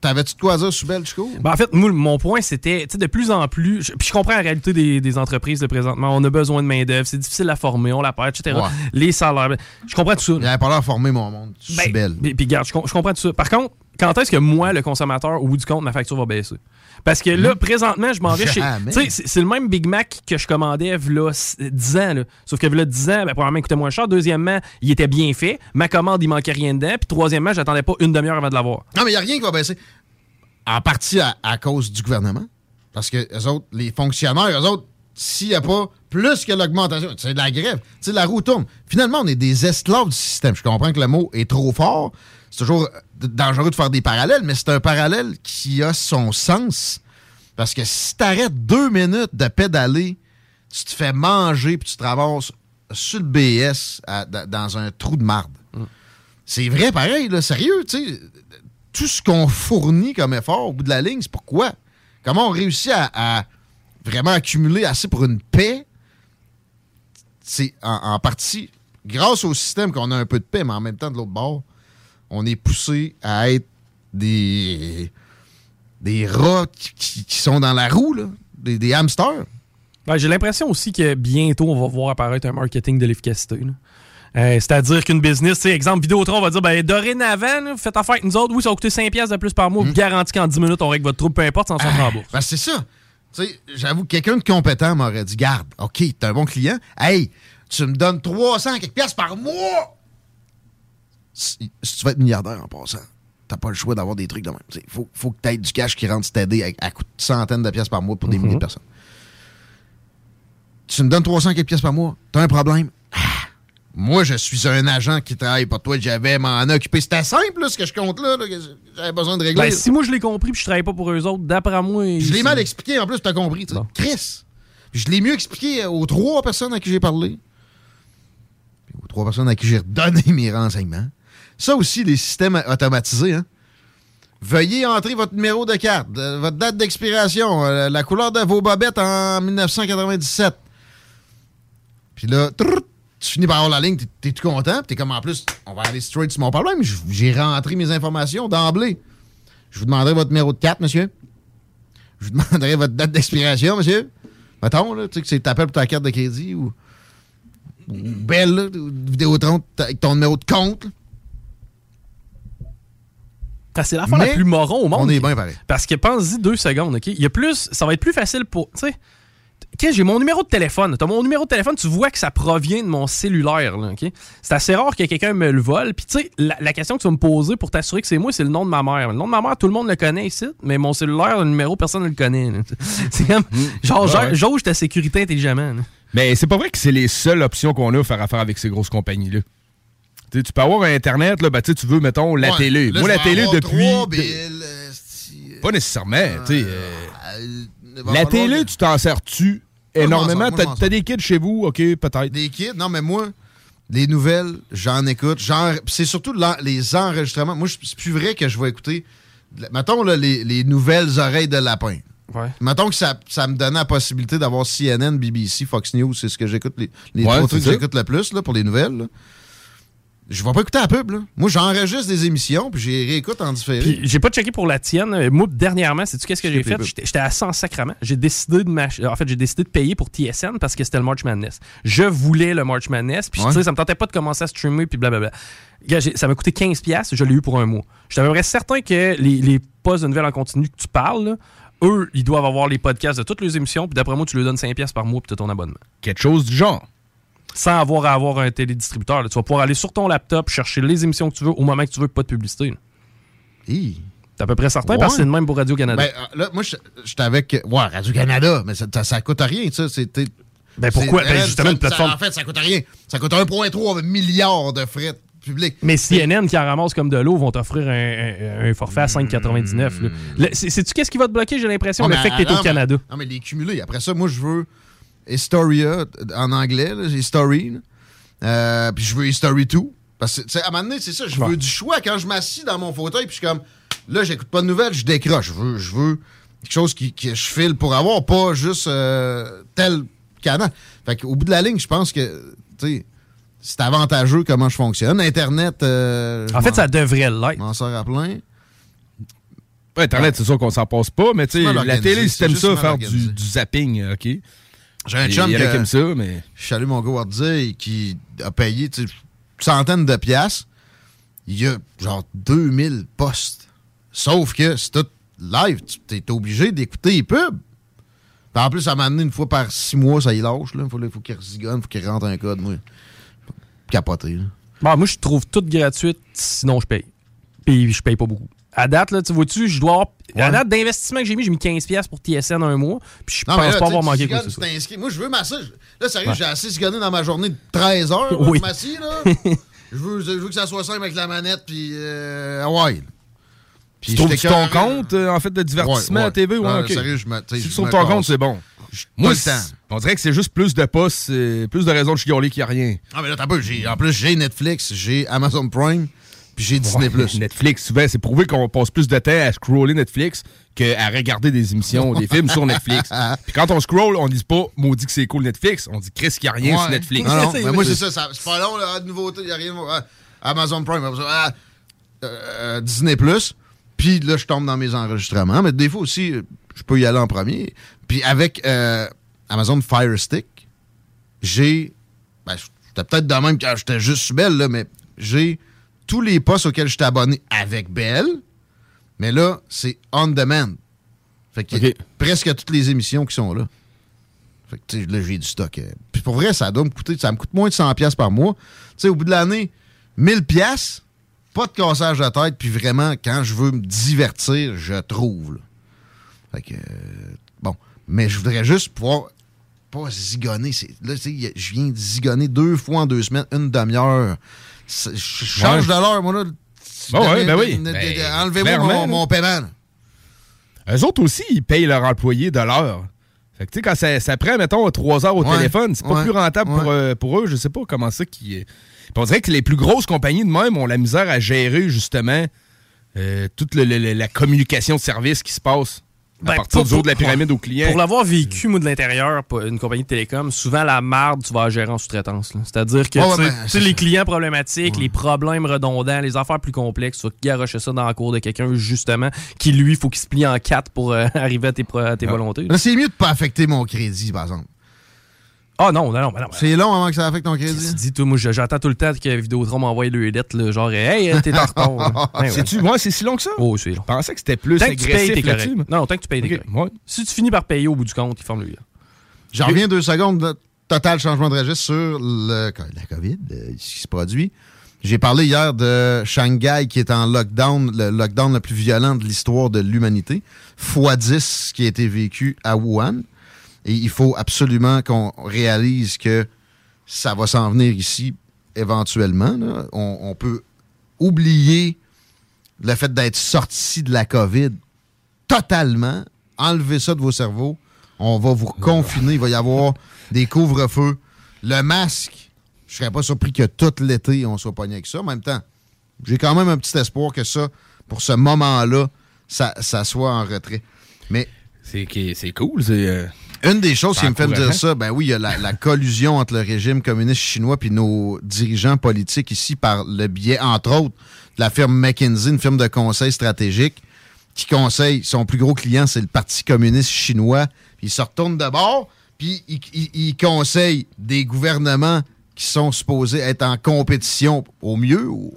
t'avais-tu de quoi dire, Soubel, Chico? Ben, en fait, moi, mon point, c'était, tu sais, de plus en plus, je- puis je comprends la réalité des, des entreprises de présentement. On a besoin de main-d'œuvre, c'est difficile à former, on la perd, etc. Ouais. Les salaires, ben, je comprends tout ça. Il avait pas l'air formé, mon monde. Ben. Puis, puis regarde, je, com- je comprends tout ça. Par contre, quand est-ce que moi, le consommateur, au bout du compte, ma facture va baisser? Parce que là, présentement, je m'en vais chez. Tu sais, c'est c'est le même Big Mac que je commandais v'là s- 10 ans. Là. Sauf que v'là 10 ans, ben, premièrement, il coûtait moins cher. Deuxièmement, il était bien fait. Ma commande, il manquait rien dedans. Puis troisièmement, j'attendais pas une demi-heure avant de l'avoir. Non, mais il n'y a rien qui va baisser. En partie à, à cause du gouvernement. Parce que les autres, les fonctionnaires, eux autres, s'il n'y a pas plus que l'augmentation, c'est de la grève. Tu sais, la roue tourne. Finalement, on est des esclaves du système. Je comprends que le mot est trop fort. C'est toujours dangereux de faire des parallèles, mais c'est un parallèle qui a son sens. Parce que si t'arrêtes deux minutes de pédaler, tu te fais manger puis tu te ramasses sur le BS à- dans un trou de marde. C'est vrai, pareil, là, sérieux, tu sais. Tout ce qu'on fournit comme effort au bout de la ligne, c'est pourquoi? Comment on réussit à, à vraiment accumuler assez pour une paix? C'est en, en partie grâce au système qu'on a un peu de paix, mais en même temps, de l'autre bord, on est poussé à être des, des rats qui, sont dans la roue, là, des, des hamsters. Ben, J'ai l'impression aussi que bientôt, on va voir apparaître un marketing de l'efficacité. Euh, C'est-à-dire qu'une business, exemple, Vidéotron va dire ben, dorénavant, là, faites affaire avec nous autres. Oui, ça va coûter 5$ piastres de plus par mois. Garanti qu'en 10 minutes, on règle votre trouble, peu importe, sans s'en Ah, rembourse. ben, c'est ça. Tu sais, j'avoue que quelqu'un de compétent m'aurait dit Garde, OK, t'es un bon client. Hey, tu me donnes 300 quelques piastres par mois. Si, si tu veux être milliardaire en passant, t'as pas le choix d'avoir des trucs de même. Il faut, faut que t'aies du cash qui rentre t'aider à, à coût de centaines de piastres par mois pour des milliers de personnes. Tu me donnes 300 quelques piastres par mois, t'as un problème? Ah, moi, je suis un agent qui travaille pour toi, j'avais m'en occuper. C'était simple, là, ce que je compte là, j'avais besoin de régler. Ben, si moi je l'ai compris puis je travaille pas pour eux autres, d'après moi. Je l'ai mal expliqué, en plus, t'as compris. tu. Chris. Je l'ai mieux expliqué aux trois personnes à qui j'ai parlé. Puis aux trois personnes à qui j'ai redonné mes renseignements. Ça aussi, les systèmes automatisés, hein. Veuillez entrer votre numéro de carte, euh, votre date d'expiration, euh, la couleur de vos bobettes en 1997. Puis là, tu finis par avoir la ligne, t'es- t'es tout content, t'es comme en plus, on va aller straight sur mon problème. J'ai rentré mes informations d'emblée. Je vous demanderai votre numéro de carte, monsieur. Je vous demanderai votre date d'expiration, monsieur. Mettons, là, tu sais que c'est t'appelles pour ta carte de crédit ou, Belle, là, Vidéotron avec ton numéro de compte. C'est l'affaire la plus moron au monde. on est bien pareil. Parce que pense-y deux secondes, OK? Il y a plus. Ça va être plus facile pour. Tu sais. OK, j'ai mon numéro de téléphone. T'as mon numéro de téléphone, tu vois que ça provient de mon cellulaire, là, OK? C'est assez rare que quelqu'un me le vole. Puis, tu sais, la, la question que tu vas me poser pour t'assurer que c'est moi, c'est le nom de ma mère. Le nom de ma mère, tout le monde le connaît ici, mais mon cellulaire, le numéro, personne ne le connaît. là. C'est comme. Genre, Ouais, genre, ouais. jauge ta sécurité intelligemment. là. Mais c'est pas vrai que c'est les seules options qu'on a pour faire affaire avec ces grosses compagnies-là. Tu peux avoir un Internet, là, ben, tu veux, mettons, la Ouais, télé. là, Moi, la télé, depuis. de- billes, Pas nécessairement, tu sais. euh, va La télé, que- tu t'en sers-tu énormément? T'as des kids chez vous, OK, peut-être. Des kids? Non, mais moi, les nouvelles, j'en écoute. Genre, c'est surtout les enregistrements. Moi, c'est plus vrai que je vais écouter. Mettons, là, les, les nouvelles oreilles de lapin. Ouais. Mettons que ça, ça me donnait la possibilité d'avoir CNN, BBC, Fox News, c'est ce que j'écoute, les, les Ouais, trois trucs que j'écoute le plus là, pour les nouvelles. là. Je vais pas écouter la pub. Là. Moi, j'enregistre des émissions, puis j'ai réécoute en différé. J'ai pas checké pour la tienne. Euh, Moi, dernièrement, sais-tu qu'est-ce que j'ai fait? J'étais assis en sacrament. J'ai décidé de En fait, j'ai décidé de payer pour TSN parce que c'était le March Madness. Je voulais le March Madness, puis Ouais. tu sais, ça me tentait pas de commencer à streamer, puis blablabla. Ça m'a coûté 15$, piastres, je l'ai eu pour un mois. J'étais à peu près certain que les, les postes de nouvelles en continu que tu parles, là, eux, ils doivent avoir les podcasts de toutes les émissions, puis d'après moi, tu leur donnes 5$ piastres par mois, puis tu ton abonnement. Quelque chose du genre. Sans avoir à avoir un télédistributeur. là. Tu vas pouvoir aller sur ton laptop, chercher les émissions que tu veux au moment que tu veux, pas de publicité. Hi. T'es à peu près certain Ouais. parce que c'est le même pour Radio-Canada. Ben, euh, là, moi, je- j'étais avec. Ouais, Radio-Canada, mais ça, ça, coûte rien, ça. C'était. Ben, pourquoi? c'est- Ben, justement, une plateforme- ça- en fait, ça coûte rien. Ça coûte 1,3 milliard de frais publics. Mais CNN qui en ramasse comme de l'eau vont t'offrir un, un- un forfait à 5,99. là. Le- c'est- Sais-tu qu'est-ce qui va te bloquer, j'ai l'impression, Ouais, le fait que t'es non, au Canada? Non, mais les cumulés. Après ça, moi, je veux Historia en anglais, là, History. Euh, puis je veux History 2. Parce que, tu sais, à un moment donné, c'est ça, je Ouais. veux du choix. Quand je m'assis dans mon fauteuil, puis je suis comme, là, j'écoute pas de nouvelles, je décroche. Je veux, je veux quelque chose qui, que je file pour avoir, pas juste euh, tel canal. Fait qu'au bout de la ligne, je pense que, tu sais, c'est avantageux comment je fonctionne. Internet. euh, En fait, ça devrait l'être. je m'en sors à plein. Ouais, Internet, c'est sûr qu'on s'en passe pas, mais tu sais, la télé, si c'est t'aimes ça, faire du zapping, OK. J'ai un chum qui aiment ça, mais. Je salue mon gars qui a payé tu sais, centaines de piastres. Il y a genre 2000 postes. Sauf que c'est tout live. Tu es obligé d'écouter les pubs. Puis en plus, ça m'a amené une fois par six mois, ça y lâche. Il faut, faut qu'il faut qu'il rentre un code. Moi. Capoté. là. Bon, moi, je trouve tout gratuite, sinon je paye. Puis je paye pas beaucoup. À date, là, tu vois-tu, je dois avoir. À date d'investissement que j'ai mis, j'ai mis 15$ piastres pour TSN un mois. Puis je pense là, pas tu avoir tu manqué quoi que ce tu. Moi, je veux massage. Là, sérieux, Ouais. j'ai assez zigonné dans ma journée de 13 heures. Oui. Je là. je, veux, je veux que ça soit simple avec la manette, puis euh, ouais. Tu trouves j'étais ton compte, euh, en fait, de divertissement Ouais, à TV? Ouais, Non, sérieux, je me- tu Si tu trouves ton compte, c'est bon. Moi, on dirait que c'est juste plus de postes, euh, plus de raisons de chialer qu'il n'y a rien. Ah, mais là, t'as peu. En plus, j'ai Netflix, j'ai Amazon Prime, puis j'ai Disney+. Ouais, Netflix, souvent, c'est prouvé qu'on passe plus de temps à scroller Netflix qu'à regarder des émissions, des films sur Netflix. Puis quand on scroll, on dit pas maudit que c'est cool Netflix, on dit Chris qu'il n'y a rien Ouais. sur Netflix. Non, non, mais moi, c'est ça, ça- C'est pas long, là, de nouveauté, il n'y a rien. Ah, Amazon Prime, ah, euh, Disney+. Puis là, je tombe dans mes enregistrements. Mais des fois aussi, euh, je peux y aller en premier. Puis avec euh, Amazon Fire Stick, j'ai. Ben, j'étais peut-être de même quand j'étais juste sur Bell, là, mais j'ai tous les postes auxquels j'étais abonné avec Bell. Mais là, c'est on demand. Fait que presque toutes les émissions qui sont là. Fait que, tu sais, là, j'ai du stock. euh. Puis pour vrai, ça doit me coûter, ça me coûte moins de 100$ piastres par mois. Tu sais, au bout de l'année, 1000$, piastres, pas de cassage de tête, puis vraiment, quand je veux me divertir, je trouve. là. Fait que, euh, bon. Mais je voudrais juste pouvoir pas zigonner. Là, tu sais, y a- je viens de zigonner deux fois en deux semaines, une demi-heure. Je change Ouais. de l'heure, moi, là. Ah ouais, ben oui. Ben, Enlevez-moi mon, paiement. là. Eux autres aussi, ils payent leurs employés de l'heure. Fait que, tu sais, quand ça, ça prend, mettons, trois heures au Ouais, téléphone, c'est pas ouais, plus rentable pour, euh, pour eux. Je sais pas comment ça qui on dirait que les plus grosses compagnies de même ont la misère à gérer, justement, euh, toute le- le- la communication de service qui se passe à Ben, partir pour- du haut de la pour- pyramide aux clients. Pour l'avoir vécu, moi, de l'intérieur, une compagnie de télécom, souvent la marde, tu vas la gérer en sous-traitance. C'est-à-dire que ben, tu les clients problématiques, les problèmes redondants, les affaires plus complexes, tu vas garocher ça dans la cour de quelqu'un, justement, qui, lui, faut qu'il se plie en quatre pour euh, arriver à tes, pro- à tes volontés. Là, c'est mieux de pas affecter mon crédit, par exemple. Ah non, non, non. non c'est long avant que ça affecte ton crédit. Tu dis, moi, j'attends tout le temps que Vidéotron m'envoie le lettre, là, genre, hey, t'es en retard. Ben C'est-tu, moi, c'est si long que ça? Oh, c'est long. Je pensais que c'était plus tant que tu payes, agressif t'es correct. Non, non, tant que tu payes, t'es correct. Si tu finis par payer au bout du compte, ils forment le J'en reviens deux secondes. Total changement de registre sur le, la COVID, euh, ce qui se produit. J'ai parlé hier de Shanghai qui est en lockdown, le lockdown le plus violent de l'histoire de l'humanité, fois 10 ce qui a été vécu à Wuhan. Et il faut absolument qu'on réalise que ça va s'en venir ici éventuellement. On, peut oublier le fait d'être sorti de la COVID totalement, enlever ça de vos cerveaux. On va vous confiner. Il va y avoir des couvre-feux. Le masque, je serais pas surpris que tout l'été, on soit pogné avec ça. En même temps, j'ai quand même un petit espoir que ça, pour ce moment-là, ça, soit en retrait. Mais. C'est c'est cool. C'est. euh, Une des choses qui me fait me dire ça, ben oui, il y a la, la collusion entre le régime communiste chinois puis nos dirigeants politiques ici par le biais, entre autres, de la firme McKinsey, une firme de conseil stratégique, qui conseille, son plus gros client, c'est le Parti communiste chinois. Puis il se retourne de bord, puis il, il- il conseille des gouvernements qui sont supposés être en compétition au mieux ou,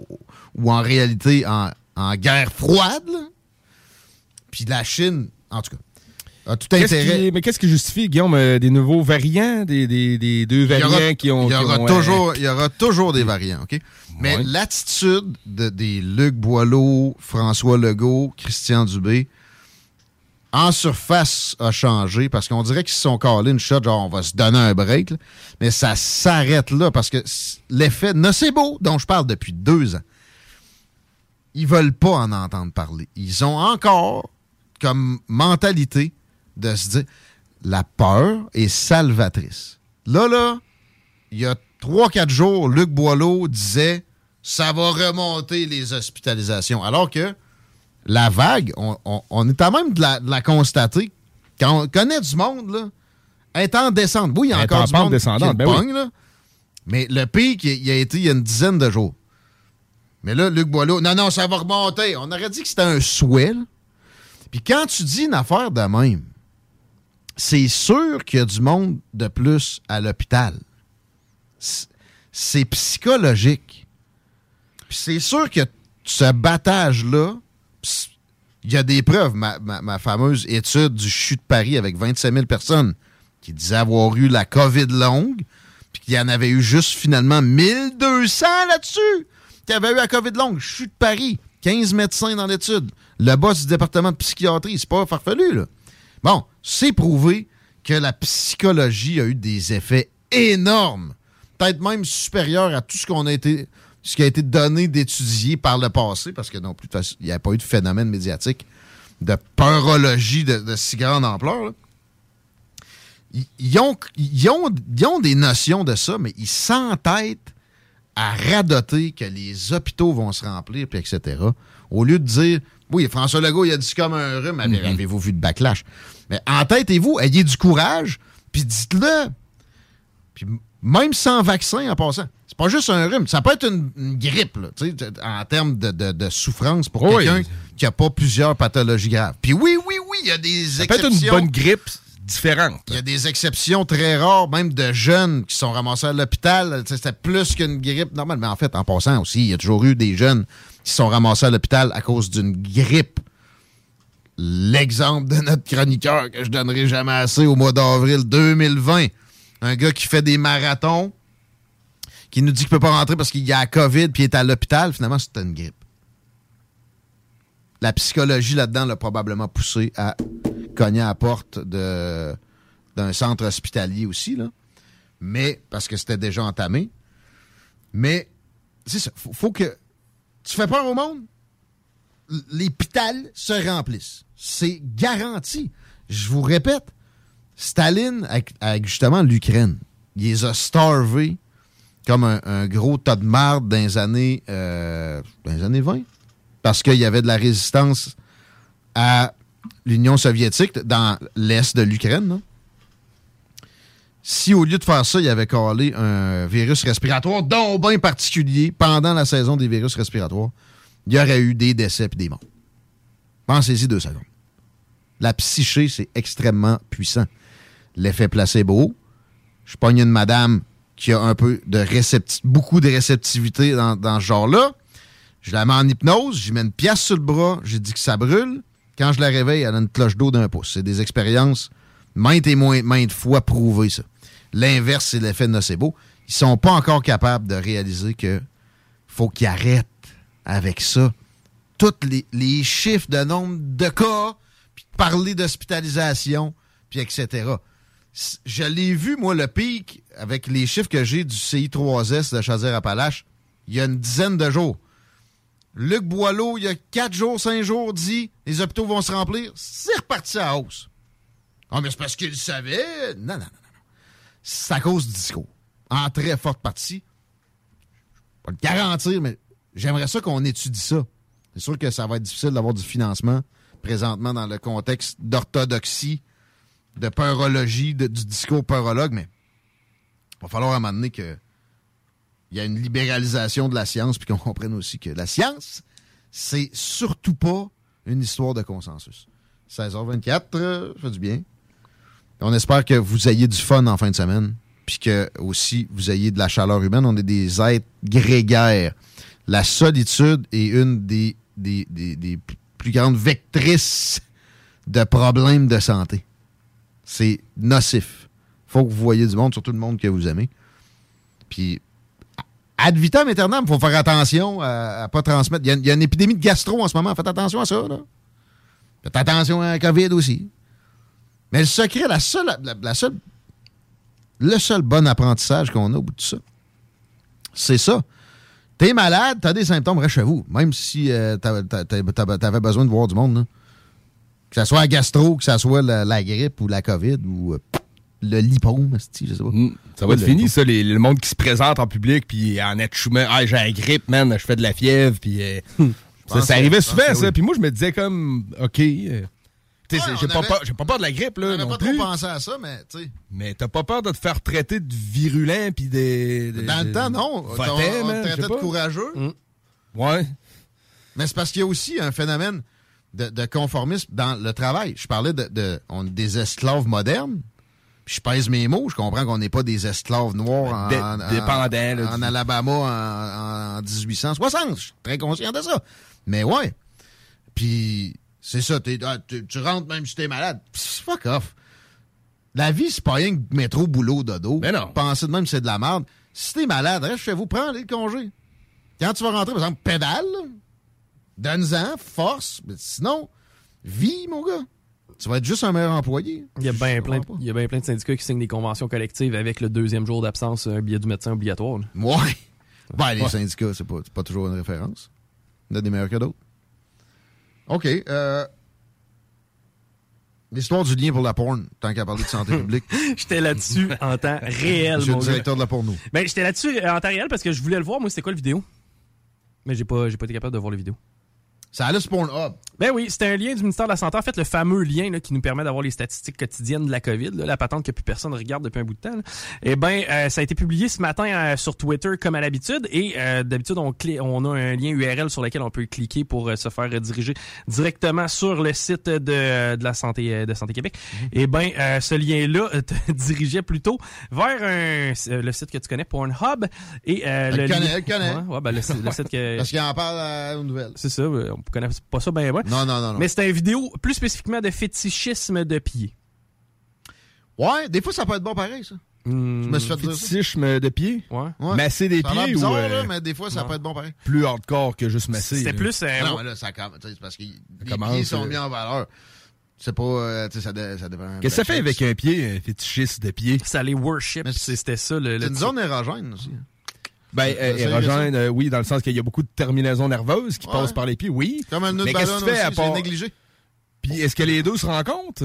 ou en réalité en, en guerre froide. là. Puis la Chine, en tout cas, a tout Qu'est-ce intérêt. qui- mais qu'est-ce qui justifie, Guillaume, euh, des nouveaux variants, des, des- des deux variants aura- qui ont. il y aura ont, euh, toujours, il y aura toujours des variants, OK? Mais l'attitude de, des Luc Boileau, François Legault, Christian Dubé, en surface a changé parce qu'on dirait qu'ils se sont calés une shot, genre on va se donner un break, là. mais ça s'arrête là parce que l'effet nocebo dont je parle depuis deux ans, ils veulent pas en entendre parler. Ils ont encore comme mentalité de se dire la peur est salvatrice. Là, là, il y a 3-4 jours, Luc Boileau disait ça va remonter les hospitalisations. Alors que la vague, on, on- on est à même de la, de la constater. Quand on connaît du monde, là, est en descente. Oui, il y a encore en du monde descendante, ben oui. pogne, là. Mais le pic, il a été il y a une dizaine de jours. Mais là, Luc Boileau, non, non, ça va remonter. On aurait dit que c'était un souhait. là. Puis quand tu dis une affaire de même, c'est sûr qu'il y a du monde de plus à l'hôpital. C'est psychologique. C'est sûr que ce battage-là, il y a des preuves. Ma, fameuse étude du CHU de Paris avec 25 000 personnes qui disaient avoir eu la COVID longue, puis qu'il y en avait eu juste finalement 1200 là-dessus qui avaient eu la COVID longue. CHU de Paris, 15 médecins dans l'étude. Le boss du département de psychiatrie, c'est pas farfelu, là. Bon, c'est prouvé que la psychologie a eu des effets énormes, peut-être même supérieurs à tout ce qu'on a été, ce qui a été donné d'étudier par le passé, parce que non plus, il n'y a pas eu de phénomène médiatique de peurologie de, si grande ampleur. ils ont, ils ont- ils ont des notions de ça, mais ils s'entêtent à radoter que les hôpitaux vont se remplir, puis etc. Au lieu de dire, oui, François Legault, il a dit comme un rhume, avez- avez-vous vu de backlash? Mais entêtez-vous, ayez du courage, puis dites-le. Puis même sans vaccin en passant, c'est pas juste un rhume, ça peut être une, une grippe, là, tu sais, en termes de, de- de souffrance pour Oui. quelqu'un qui a pas plusieurs pathologies graves. Puis oui, oui, oui, il y a des Ça peut exceptions. être une bonne grippe différente. Il y a des exceptions très rares, même de jeunes qui sont ramassés à l'hôpital. C'était plus qu'une grippe normale. Mais en fait, en passant aussi, il y a toujours eu des jeunes qui sont ramassés à l'hôpital à cause d'une grippe. L'exemple de notre chroniqueur que je donnerai jamais assez au mois d'avril 2020. Un gars qui fait des marathons, qui nous dit qu'il peut pas rentrer parce qu'il y a la COVID puis il est à l'hôpital. Finalement, c'était une grippe. La psychologie là-dedans l'a probablement poussé à cogner à la porte de, d'un centre hospitalier aussi, là. Mais, parce que c'était déjà entamé. Mais, c'est ça. Faut, faut que. Tu fais peur au monde? L- Les pitales se remplissent. C'est garanti. Je vous répète, Staline, avec, justement l'Ukraine, il les a starvés comme un, un gros tas de marde dans les années, euh, dans les années 20. Parce qu'il y avait de la résistance à l'Union soviétique dans l'est de l'Ukraine. Si au lieu de faire ça, il avait collé un virus respiratoire, dont bien particulier, pendant la saison des virus respiratoires, il y aurait eu des décès et des morts. Pensez-y deux secondes. La psyché, c'est extrêmement puissant. L'effet placebo, Je pogne une madame qui a un peu de beaucoup de réceptivité dans, ce genre-là. Je la mets en hypnose, j'y mets une pièce sur le bras, j'ai dit que ça brûle. Quand je la réveille, elle a une cloche d'eau d'un pouce. C'est des expériences maintes et moins- maintes fois prouvées, ça. L'inverse, c'est l'effet nocebo. Ils sont pas encore capables de réaliser que faut qu'ils arrêtent avec ça. Tous les, chiffres de nombre de cas, puis de parler d'hospitalisation, puis etc. Je l'ai vu, moi, le pic, avec les chiffres que j'ai du CI3S de Chaudière-Appalaches, il y a une dizaine de jours. Luc Boileau, il y a quatre jours, cinq jours, dit les hôpitaux vont se remplir. C'est reparti à hausse. Ah, mais c'est parce qu'il savait. Non, non, non, non. non. C'est à cause du discours. En très forte partie. Je vais le garantir, mais j'aimerais ça qu'on étudie ça. C'est sûr que ça va être difficile d'avoir du financement présentement dans le contexte d'orthodoxie, de peurologie, de- du discours peurologue, mais il va falloir à un moment donné que il y a une libéralisation de la science, puis qu'on comprenne aussi que la science, c'est surtout pas une histoire de consensus. 16h24, euh, ça fait du bien. On espère que vous ayez du fun en fin de semaine, puis que aussi vous ayez de la chaleur humaine. On est des êtres grégaires. La solitude est une des, des, des- plus grandes vectrices de problèmes de santé. C'est nocif. faut que vous voyez du monde, surtout le monde que vous aimez. Puis, ad vitam aeternam, il faut faire attention à ne pas transmettre. Il y, a, une épidémie de gastro en ce moment. Faites attention à ça. Là. Faites attention à la COVID aussi. Mais le secret, la seule, la, seule, le seul bon apprentissage qu'on a au bout de ça, c'est ça. T'es malade, t'as des symptômes, reste chez vous. Même si euh, t'avais- besoin de voir du monde. là. Que ce soit la gastro, que ce soit la, la grippe ou la COVID ou euh, le lipome, je sais pas. Mm. Ça va être le fini, ça, les- le monde qui se présente en public, puis en être Ah, j'ai la grippe, man, je fais de la fièvre, puis. euh, ça, pense ça que- arrivait souvent, ça. oui. Puis moi, je me disais comme, OK. euh, Ouais, j'ai on pas, avait- peur- j'ai pas peur de la grippe, On là. non pas plus. trop pensé à ça, mais tu sais. Mais t'as pas peur de te faire traiter de virulent, puis des. de- Dans le temps, non. votant, on, on man, te traitait de courageux. Ouais. Mais c'est parce qu'il y a aussi un phénomène de, de conformisme dans le travail. Je parlais de, de- on est des esclaves modernes. Je pèse mes mots. Je comprends qu'on n'est pas des esclaves noirs en, Dé- en- en du- Alabama en, en 1860. Je suis très conscient de ça. Mais ouais. Puis c'est ça. t'es- ah, tu, tu rentres même si t'es malade. Pss, fuck off. La vie, c'est pas rien que métro, boulot, dodo. Mais non. Penser de même, c'est de la merde. Si t'es malade, reste chez vous, prends les congés. Quand tu vas rentrer, par exemple, pédale, donne-en, force. Mais sinon, vis, mon gars. Tu vas être juste un meilleur employé. Il y a bien plein, de- il y a bien plein de syndicats qui signent des conventions collectives avec le deuxième jour d'absence, un billet du médecin obligatoire. là. Ouais. Ben, les Ouais. syndicats, c'est pas, pas toujours une référence. Il y en a des meilleurs que d'autres. OK. Euh, L'histoire du lien pour la porn, tant qu'à parler de santé publique. J'étais là-dessus en temps réel, Monsieur mon le gars. directeur de la porno. Ben, j'étais là-dessus euh, en temps réel parce que je voulais le voir. Moi, c'était quoi le vidéo? Mais j'ai pas, j'ai pas été capable de voir la vidéo. Ça allait Pornhub. Ben oui, c'était un lien du ministère de la Santé. En fait, le fameux lien là, qui nous permet d'avoir les statistiques quotidiennes de la COVID, là, la patente que plus personne regarde depuis un bout de temps. là. Eh ben, euh, ça a été publié ce matin euh, sur Twitter comme à l'habitude. Et euh, d'habitude, on, on a un lien URL sur lequel on peut cliquer pour euh, se faire rediriger directement sur le site de, de la santé euh, de Santé Québec. Eh ben, euh, ce lien-là euh, te dirigeait plutôt vers un, euh, le site que tu connais, Pornhub. Et euh, le connaît, lien- connaît. Ouais, ouais, ben, le, site- le site que Parce qu'il en parle à une nouvelle. c'est ça, euh, on connaît pas ça bien, bien. Non, non, non, non. Mais c'est une vidéo plus spécifiquement de fétichisme de pied. Ouais, des fois, ça peut être bon pareil, ça. Je me suis fait. Fétichisme de pied? Ouais. Ouais. Masser des Ça pieds bizarre, ou. euh, là, mais des fois, ça non. peut être bon pareil. Plus hardcore que juste masser. C'était plus. euh, non, ouais. mais là, ça commence. parce que les commence, pieds sont euh, mis en valeur. C'est pas. euh, tu sais, ça, ça dépend. Qu'est-ce que ça fait avec un pied, un fétichiste de pied? Ça les worship. c'est- C'était ça le. C'est une zone érogène aussi. Ben, euh, érogène, euh, oui, dans le sens qu'il y a beaucoup de terminaisons nerveuses qui Ouais. passent par les pieds, oui. Comme un nœud de Mais qu'est-ce ballon aussi, à part- négligé. Puis est-ce que les deux se rencontrent?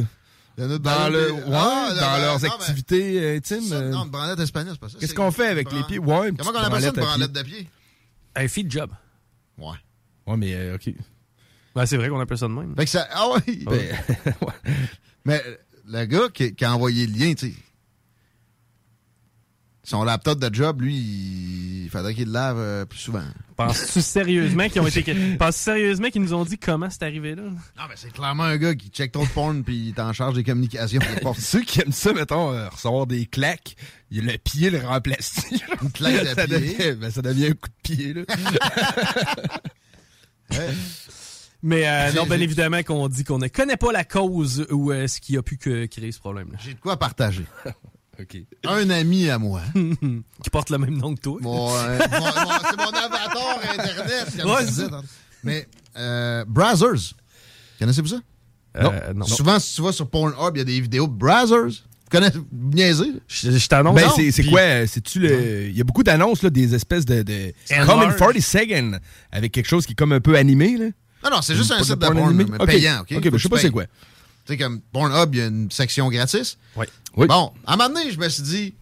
Le Dans, le, ouais, Ah, dans leurs mais- activités euh, intimes? Ça, euh, non, une branlette espagnole, c'est pas ça. Qu'est-ce qu'on fait avec les pieds? Ouais, une Comment on appelle ça, une branlette de pied? Un feed job. Ouais. Ouais, mais euh, OK. Ouais, c'est vrai qu'on appelle ça de même. Fait que ça. Ah ouais. Ben, Mais euh, le gars qui, qui a envoyé le lien, tu sais. Son laptop de job, lui, il faudrait qu'il le lave euh, plus souvent. Penses-tu sérieusement qu'ils ont été. Penses-tu sérieusement qu'ils nous ont dit comment c'est arrivé là? Non, mais c'est clairement un gars qui check trop de porn puis il est en charge des communications. Ceux qui aiment ça, mettons, euh, recevoir des claques, il le pied le remplace. Une claque de ça, pied. devient, ben, ça devient un coup de pied. Là. Mais euh, non, bien évidemment qu'on dit qu'on ne connaît pas la cause ou euh, ce qui a pu que- créer ce problème-là. J'ai de quoi partager. OK. Un ami à moi. qui porte le même nom que toi. Euh, mon- mon- c'est mon avatar Internet. Ouais, c'est ça. Mais, euh, Brazzers. Connaissez-vous ça? Euh, non. Souvent, si tu vas sur Pornhub, il y a des vidéos de Brazzers. Vous connaissez, vous niaisez? Je, je t'annonce. Ben, c'est c'est puis- quoi? euh, C'est-tu le. Il y a beaucoup d'annonces, là, des espèces de. de And comme in large. 40 seconds, avec quelque chose qui est comme un peu animé, là. Non, non, c'est juste un site de porn porn, animé? mais Ok. payant, OK? Ok, ben, je sais pas c'est quoi. Tu sais, comme Pornhub, il y a une section gratis. Oui. Oui. Bon, à un moment donné, je me suis dit,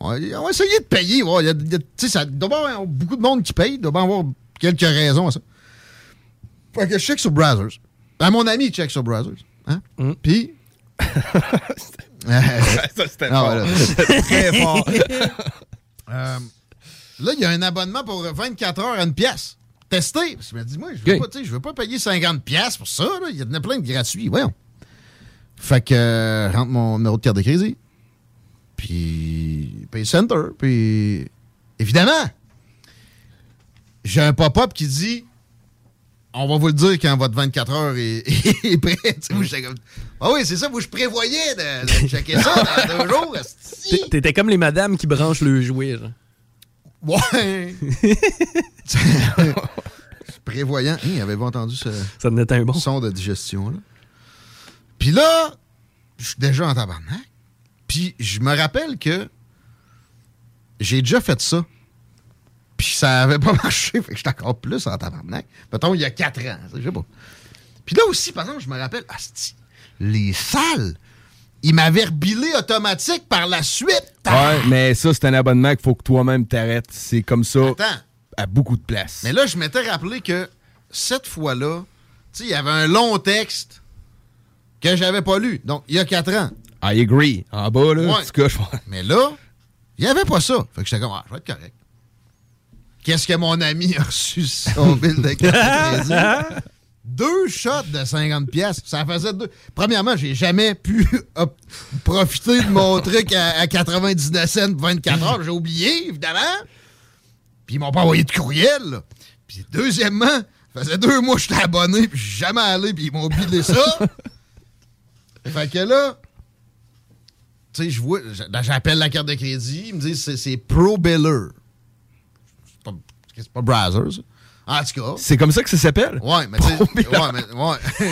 on va, on va essayer de payer. Ouais, il y a- il y a- tu sais, ça doit y avoir beaucoup de monde qui paye. Il doit y avoir quelques raisons à ça. Fait que je check sur Brazzers. Ben, mon ami check sur Brazzers. Hein? Puis. Ça, c'était Ah, fort. Très fort. Euh, là, il y a un abonnement pour 24 heures à une pièce. Tester. Je me dis, moi, je veux, pas, je veux pas payer 50 pièces pour ça. là. Il y en a plein de gratuits. Voyons. Fait que euh, je rentre mon numéro de carte de crédit. Puis, paye center. Puis, évidemment, j'ai un pop-up qui dit on va vous le dire quand votre 24 heures est, est prêt. Comme, ah oui, c'est ça, moi, je prévoyais de, de checker ça dans deux jours. T'étais comme les madames qui branchent le jouet. genre. Ouais. Prévoyant. Hein, Avez-vous entendu ce Ça un bon. son de digestion, là? Puis là, je suis déjà en tabarnak. Puis je me rappelle que j'ai déjà fait ça. Puis ça avait pas marché. Fait que j'étais encore plus en tabarnak. Mettons, il y a quatre ans. Je sais pas. Puis là aussi, par exemple, je me rappelle, asti, les salles, ils m'avaient rebilé automatique par la suite. Ouais, mais ça, c'est un abonnement qu'il faut que toi-même t'arrêtes. C'est comme ça Attends. à beaucoup de places. Mais là, je m'étais rappelé que cette fois-là, tu sais, il y avait un long texte que j'avais pas lu. Donc, il y a quatre ans. I agree. En bas, là, Ouais. Mais là, il n'y avait pas ça. Fait que j'étais comme, ah, je vais être correct. Qu'est-ce que mon ami a reçu sur son bill de crédit? Deux shots de 50 pièces. Ça faisait deux. Premièrement, j'ai jamais pu profiter de mon truc à, à 99 cents 24 heures. J'ai oublié, évidemment. Puis ils m'ont pas envoyé de courriel. là. Puis deuxièmement, ça faisait deux mois que j'étais abonné, puis jamais allé, puis ils m'ont bidé ça. fait que là, tu sais, je vois, j'a- j'appelle la carte de crédit, ils me disent c'est, c'est Pro Biller. C'est pas, c'est pas Browser, ça. En tout cas. C'est comme ça que ça s'appelle? Ouais, mais tu sais. ouais, mais, ouais.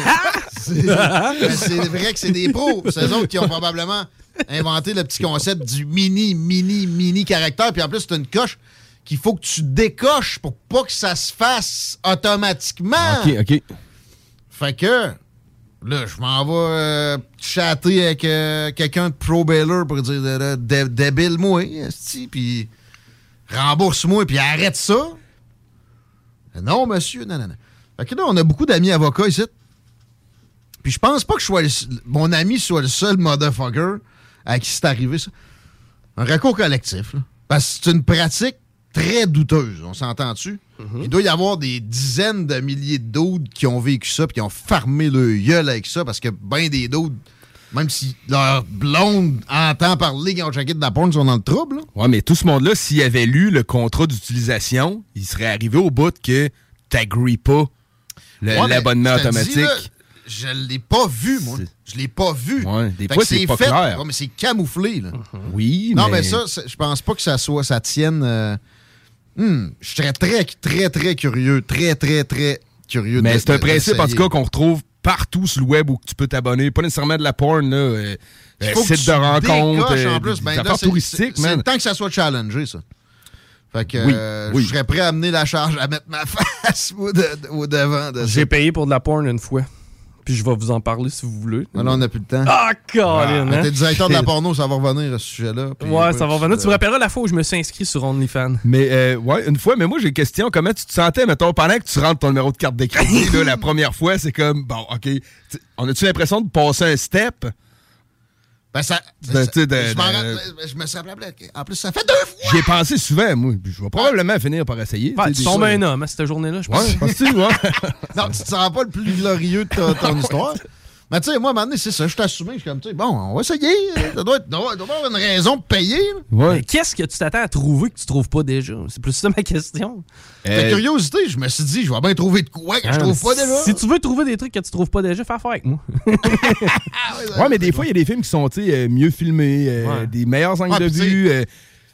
c'est, mais c'est vrai que c'est des pros. C'est eux autres qui ont probablement inventé le petit concept du mini, mini, mini caractère. Puis en plus, c'est une coche qu'il faut que tu décoches pour pas que ça se fasse automatiquement. OK, OK. Fait que, là, je m'en vais euh, chatter avec euh, quelqu'un de Pro Baylor pour dire de- dé- débile-moi, puis rembourse-moi, puis arrête ça. Non, monsieur, non, non, non. Fait que là, on a beaucoup d'amis avocats ici. Puis je pense pas que mon ami soit le seul motherfucker à qui c'est arrivé ça. Un recours collectif, là. Parce que c'est une pratique très douteuse, on s'entend-tu? Il doit y avoir des dizaines de milliers de doudes qui ont vécu ça puis qui ont farmé le gueule avec ça parce que ben des doudes, même si leur blonde entend parler qu'ils ont checké de la porn, sont dans le trouble. là. Ouais, mais tout ce monde-là, s'il avait lu le contrat d'utilisation, il serait arrivé au bout que t'agrees pas Ouais, l'abonnement te dis, automatique. là, je l'ai pas vu, moi. Je l'ai pas vu. Ouais, des fois, c'est pas fait, clair. Ouais, mais c'est camouflé, là. Oui, Non, mais... mais ça, je pense pas que ça soit, ça tienne. euh, hmm, je serais très, très, très curieux. Très, très, très curieux. Mais c'est un principe, en tout cas, qu'on retrouve partout sur le web où tu peux t'abonner. Pas nécessairement de la porn, là. Euh, Il euh, site de rencontre, euh, en plus. des Ben là, man. C'est tant que ça soit challengé, ça. Fait que Oui, euh, oui. je serais prêt à amener la charge à mettre ma face au, de- au devant de ça. J'ai payé pour de la porn une fois. Puis je vais vous en parler si vous voulez. Ah, là, on n'a plus le temps. Ah, Colin! Ah, hein? T'es directeur de la porno, ça va revenir à ce sujet-là. Ouais, ça va revenir. Tu euh, me rappelleras la fois où je me suis inscrit sur OnlyFans. Mais euh, ouais, une fois, mais moi j'ai une question. Comment tu te sentais, mettons, pendant que tu rentres ton numéro de carte de crédit, là, la première fois, c'est comme bon, ok. Tu- On a-tu l'impression de passer un step? Ben, ça. De- de- je, m'en de- je me suis rappelé. En plus, ça fait deux fois. J'y ai pensé souvent, moi. puis Je vais probablement finir par essayer. Sais, tu des tombes un homme à cette journée-là, je pense. Ouais, penses-tu, ouais? non, tu te sens pas le plus glorieux de ton histoire. Mais tu sais, moi, à un moment donné, c'est ça. Je suis assumé. Je suis comme, tu sais, bon, on va essayer. Ça doit, être, doit, doit avoir une raison de payer. là. Mais Qu'est-ce que tu t'attends à trouver que tu trouves pas déjà? C'est plus ça ma question. Ta curiosité, je me suis dit, je vais bien trouver de quoi que je trouve pas déjà. Si tu veux trouver des trucs que tu trouves pas déjà, fais affaire avec moi. Ouais, mais des fois, il y a des films qui sont tu sais, euh, mieux filmés, euh, Ouais. des meilleurs angles Ouais, de vue.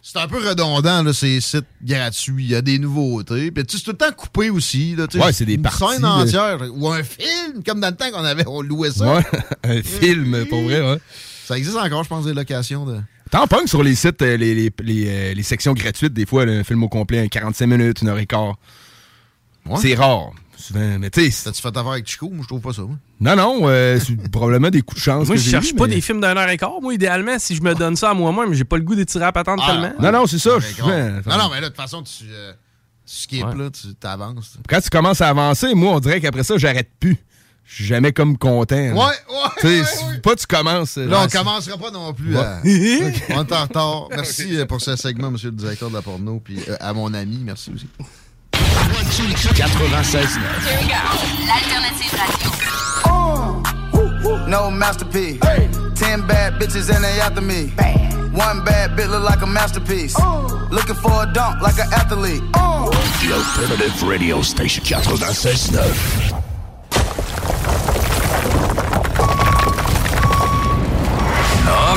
C'est un peu redondant, là, ces sites gratuits. Il y a des nouveautés. Puis tu sais, c'est tout le temps coupé aussi. Là. Ouais, c'est des une parties, scène là. entière. Ou un film, comme dans le temps qu'on avait, on louait ça. Ouais, un film, pour vrai, ouais. Ça existe encore, je pense, des locations de. T'en pognes sur les sites, euh, les, les, les, euh, les sections gratuites, des fois, là, un film au complet, un 45 minutes, une heure et quart. C'est rare, souvent. Mais tu sais. T'as-tu fait affaire avec Chico? Moi, je trouve pas ça. moi. Non, non, euh, c'est probablement des coups de chance. moi, que je cherche eu, pas mais- des films d'une heure et quart. Moi, idéalement, si je me donne ça à moi-même, j'ai pas le goût d'étirer à patente Ah, tellement. Non, non, c'est ça. Ouais, je grave. fais- Non, non, mais là, de toute façon, tu, euh, tu skips, là, tu t'avances. Quand tu commences à avancer, moi, on dirait qu'après ça, j'arrête plus. Je suis jamais comme content. là. Ouais, ouais, Tu sais, ouais, pas tu commences. euh, Là, on commencera pas non plus Ouais. à... On est en retard. Merci euh, pour ce segment, monsieur le directeur de la porno, puis euh, à mon ami, merci aussi. 96 L'alternative radio. No masterpiece. Ten bad bitches and they after me. One bad bitch look like a masterpiece. Looking for a dunk like an athlete. The Alternative Radio Station 96.9.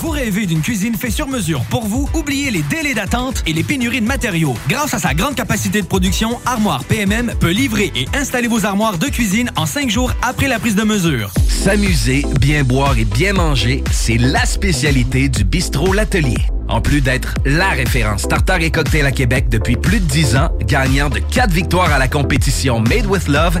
Vous rêvez d'une cuisine faite sur mesure pour vous? Oubliez les délais d'attente et les pénuries de matériaux. Grâce à sa grande capacité de production, Armoire PMM peut livrer et installer vos armoires de cuisine en cinq jours après la prise de mesure. S'amuser, bien boire et bien manger, c'est la spécialité du bistrot L'Atelier. En plus d'être la référence tartare et cocktail à Québec depuis plus de 10 ans, gagnant de 4 victoires à la compétition Made with Love,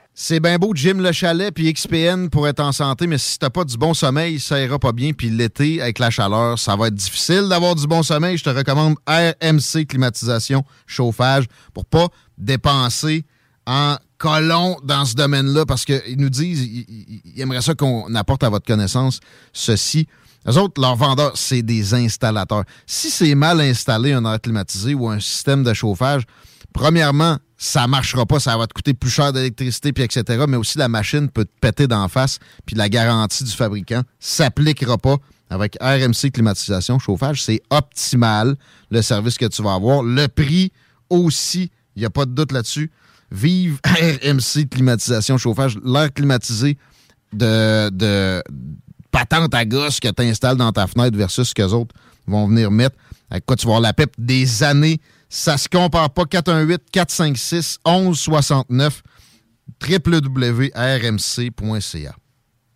C'est bien beau, Jim Le Chalet puis XPN pour être en santé, mais si t'as pas du bon sommeil, ça ira pas bien. Puis l'été, avec la chaleur, ça va être difficile d'avoir du bon sommeil. Je te recommande RMC Climatisation Chauffage pour pas dépenser en colon dans ce domaine-là parce qu'ils nous disent, ils aimeraient ça qu'on apporte à votre connaissance ceci. Les autres, leurs vendeurs, c'est des installateurs. Si c'est mal installé, un air climatisé ou un système de chauffage, premièrement, ça marchera pas, ça va te coûter plus cher d'électricité, puis etc. Mais aussi, la machine peut te péter d'en face, puis la garantie du fabricant s'appliquera pas. Avec RMC Climatisation Chauffage, c'est optimal le service que tu vas avoir. Le prix aussi, il n'y a pas de doute là-dessus. Vive RMC Climatisation Chauffage, l'air climatisé de, de patente à gosse que tu installes dans ta fenêtre versus ce que les autres vont venir mettre. Avec quoi tu vas avoir la PEP des années. Ça se compare pas. 418-456-1169 www.rmc.ca.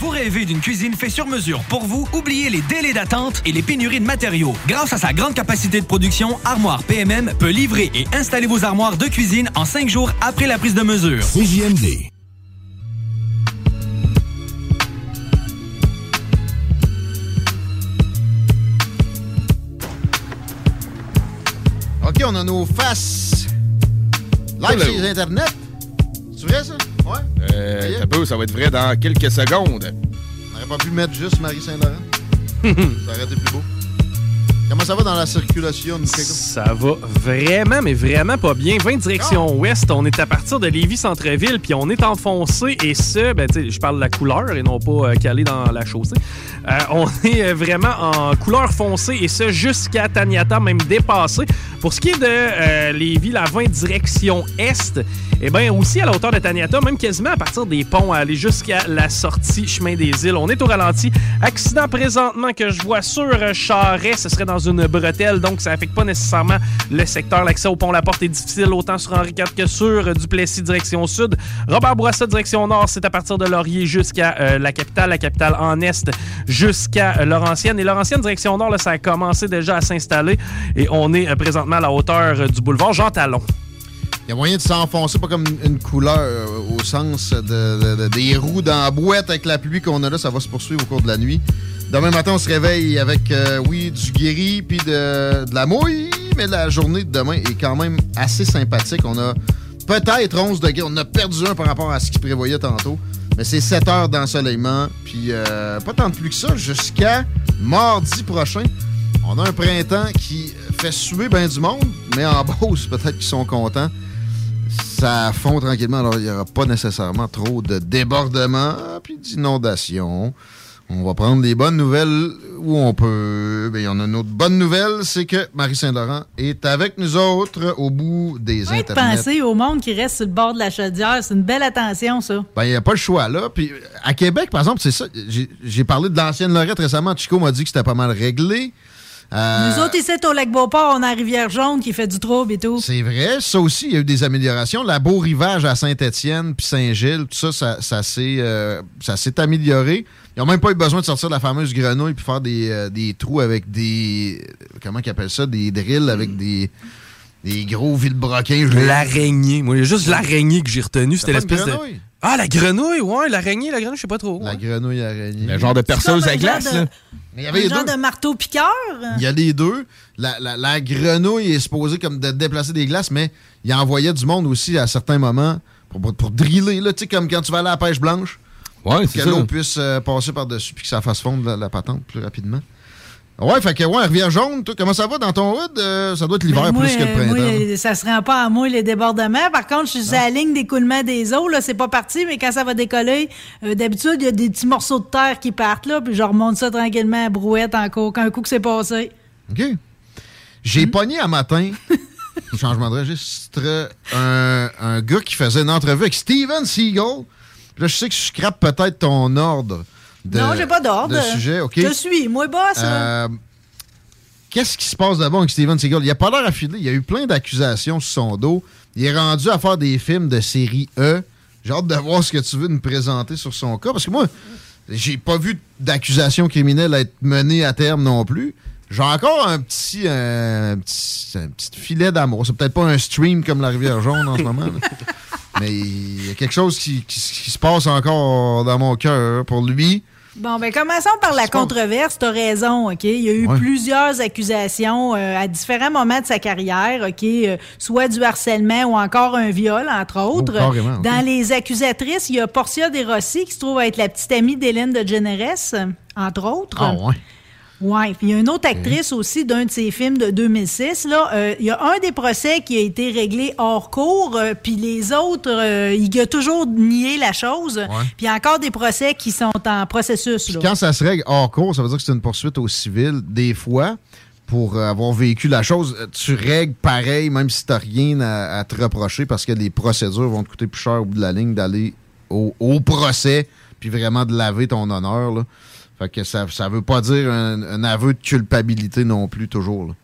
Vous rêvez d'une cuisine faite sur mesure pour vous? Oubliez les délais d'attente et les pénuries de matériaux. Grâce à sa grande capacité de production, Armoire PMM peut livrer et installer vos armoires de cuisine en cinq jours après la prise de mesure. CJMD. OK, on a nos faces live Hello. sur les Internet. C'est vrai, ça? Ouais. Euh, un peu, ça va être vrai dans quelques secondes. On n'aurait pas pu mettre juste Marie Saint-Laurent. ça aurait été plus beau. Comment ça va dans la circulation? Ça va vraiment, mais vraiment pas bien. 20 direction ouest, on est à partir de Lévis-Centreville, puis on est enfoncé, et ce, ben, tu sais, je parle de la couleur et non pas euh, calé dans la chaussée. Euh, on est euh, vraiment en couleur foncée, et ce, jusqu'à Taniata, même dépassé. Pour ce qui est de euh, Lévis, la 20 direction est, eh bien, aussi à la hauteur de Taniata, même quasiment à partir des ponts, à aller jusqu'à la sortie chemin des îles. On est au ralenti. Accident présentement que je vois sur euh, Charret, ce serait dans une bretelle, donc ça affecte pas nécessairement le secteur. L'accès au pont La Porte est difficile autant sur Henri IV que sur Duplessis direction sud. Robert Bourassa direction nord, c'est à partir de Laurier jusqu'à euh, la capitale, la capitale en est jusqu'à Laurentienne. Et Laurentienne direction nord, là, ça a commencé déjà à s'installer et on est euh, présentement à la hauteur euh, du boulevard Jean Talon. Il y a moyen de s'enfoncer, pas comme une couleur euh, au sens de, de- de- des roues dans la boîte avec la pluie qu'on a là. Ça va se poursuivre au cours de la nuit. Demain matin, on se réveille avec, euh, oui, du guéri puis de, de la mouille, mais la journée de demain est quand même assez sympathique. On a peut-être 11 degrés. On a perdu un par rapport à ce qu'il prévoyait tantôt. Mais c'est 7 heures d'ensoleillement. Puis euh, pas tant de plus que ça jusqu'à mardi prochain. On a un printemps qui fait suer bien du monde, mais en Beauce, peut-être qu'ils sont contents. Ça fond tranquillement, alors il n'y aura pas nécessairement trop de débordements puis d'inondations. On va prendre les bonnes nouvelles où on peut. Il y en a une autre bonne nouvelle, c'est que Marie Saint-Laurent est avec nous autres au bout des de internets. penser au monde qui reste sur le bord de la chaudière. C'est une belle attention, ça. Ben, il n'y a pas le choix, là. Puis, à Québec, par exemple, c'est ça. J'ai- J'ai parlé de l'ancienne Lorette récemment. Chico m'a dit que c'était pas mal réglé. Euh, Nous autres, ici, au Lac-Beauport, on a la Rivière-Jaune qui fait du trouble et tout. C'est vrai, ça aussi, il y a eu des améliorations. La beau rivage à Saint-Étienne puis Saint-Gilles, tout ça, ça, ça s'est euh, ça s'est amélioré. Ils n'ont même pas eu besoin de sortir de la fameuse grenouille puis faire des, euh, des trous avec des. Comment ils appellent ça Des drills avec des, des gros vilebroquins. L'araignée. Moi, il y a juste l'araignée que j'ai retenu. C'était l'espèce de. Ah, la grenouille, ouais, l'araignée, la grenouille, je sais pas trop. La grenouille araignée. Le genre de perceuse à glace, genre de- là. Mais il y avait les genre deux. de marteau-piqueur. Il y a les deux. La, la- la grenouille est supposée comme de déplacer des glaces, mais il envoyait du monde aussi à certains moments pour, pour, pour driller, là, tu sais, comme quand tu vas aller à la pêche blanche. Ouais, pour c'est que l'eau puisse euh, passer par-dessus puis que ça fasse fondre la, la patente plus rapidement. Ouais, fait que, ouais, rivière jaune, toi, comment ça va dans ton hood? Euh, ça doit être l'hiver Ben, plus que le euh, printemps. moi, ça se rend pas à moi les débordements. Par contre, je suis sur la ligne d'écoulement des eaux. Là, c'est pas parti, mais quand ça va décoller, euh, d'habitude, il y a des petits morceaux de terre qui partent là, puis je remonte ça tranquillement à brouette encore qu'un coup que c'est passé. OK. Hmm? J'ai pogné un matin, changement de registre, un, un gars qui faisait une entrevue avec Steven Seagal. Là, je sais que je scrape peut-être ton ordre de, non, j'ai pas d'ordre. de sujet. OK. Je suis, moi, boss. Euh, Qu'est-ce qui se passe de bon avec Steven Seagal? Il a pas l'air affilé. Il y a eu plein d'accusations sur son dos. Il est rendu à faire des films de série E. J'ai hâte de voir ce que tu veux nous présenter sur son cas. Parce que moi, j'ai pas vu d'accusations criminelles être menées à terme non plus. J'ai encore un petit, un petit, un petit filet d'amour. C'est peut-être pas un stream comme la Rivière Jaune en ce moment. Mais il y a quelque chose qui, qui- qui se passe encore dans mon cœur pour lui. Bon, ben commençons par la controverse. T'as raison, OK? Il y a eu Ouais. plusieurs accusations euh, à différents moments de sa carrière, OK? Euh, soit du harcèlement ou encore un viol, entre autres. Oh, OK. Dans les accusatrices, il y a Portia de Rossi qui se trouve être la petite amie d'Hélène de Generes, entre autres. Ah ouais. Ouais, puis il y a une autre actrice aussi d'un de ses films de 2006. Là, Euh, il y a un des procès qui a été réglé hors cours, euh, puis les autres, euh, il a toujours nié la chose. Puis il y a encore des procès qui sont en processus. Là. quand ça se règle hors cours, ça veut dire que c'est une poursuite au civil. Des fois, pour avoir vécu la chose, tu règles pareil, même si tu n'as rien à, à te reprocher, parce que les procédures vont te coûter plus cher au bout de la ligne d'aller au, au procès, puis vraiment de laver ton honneur. Là. Fait que ça ne veut pas dire un, un aveu de culpabilité non plus, toujours. là.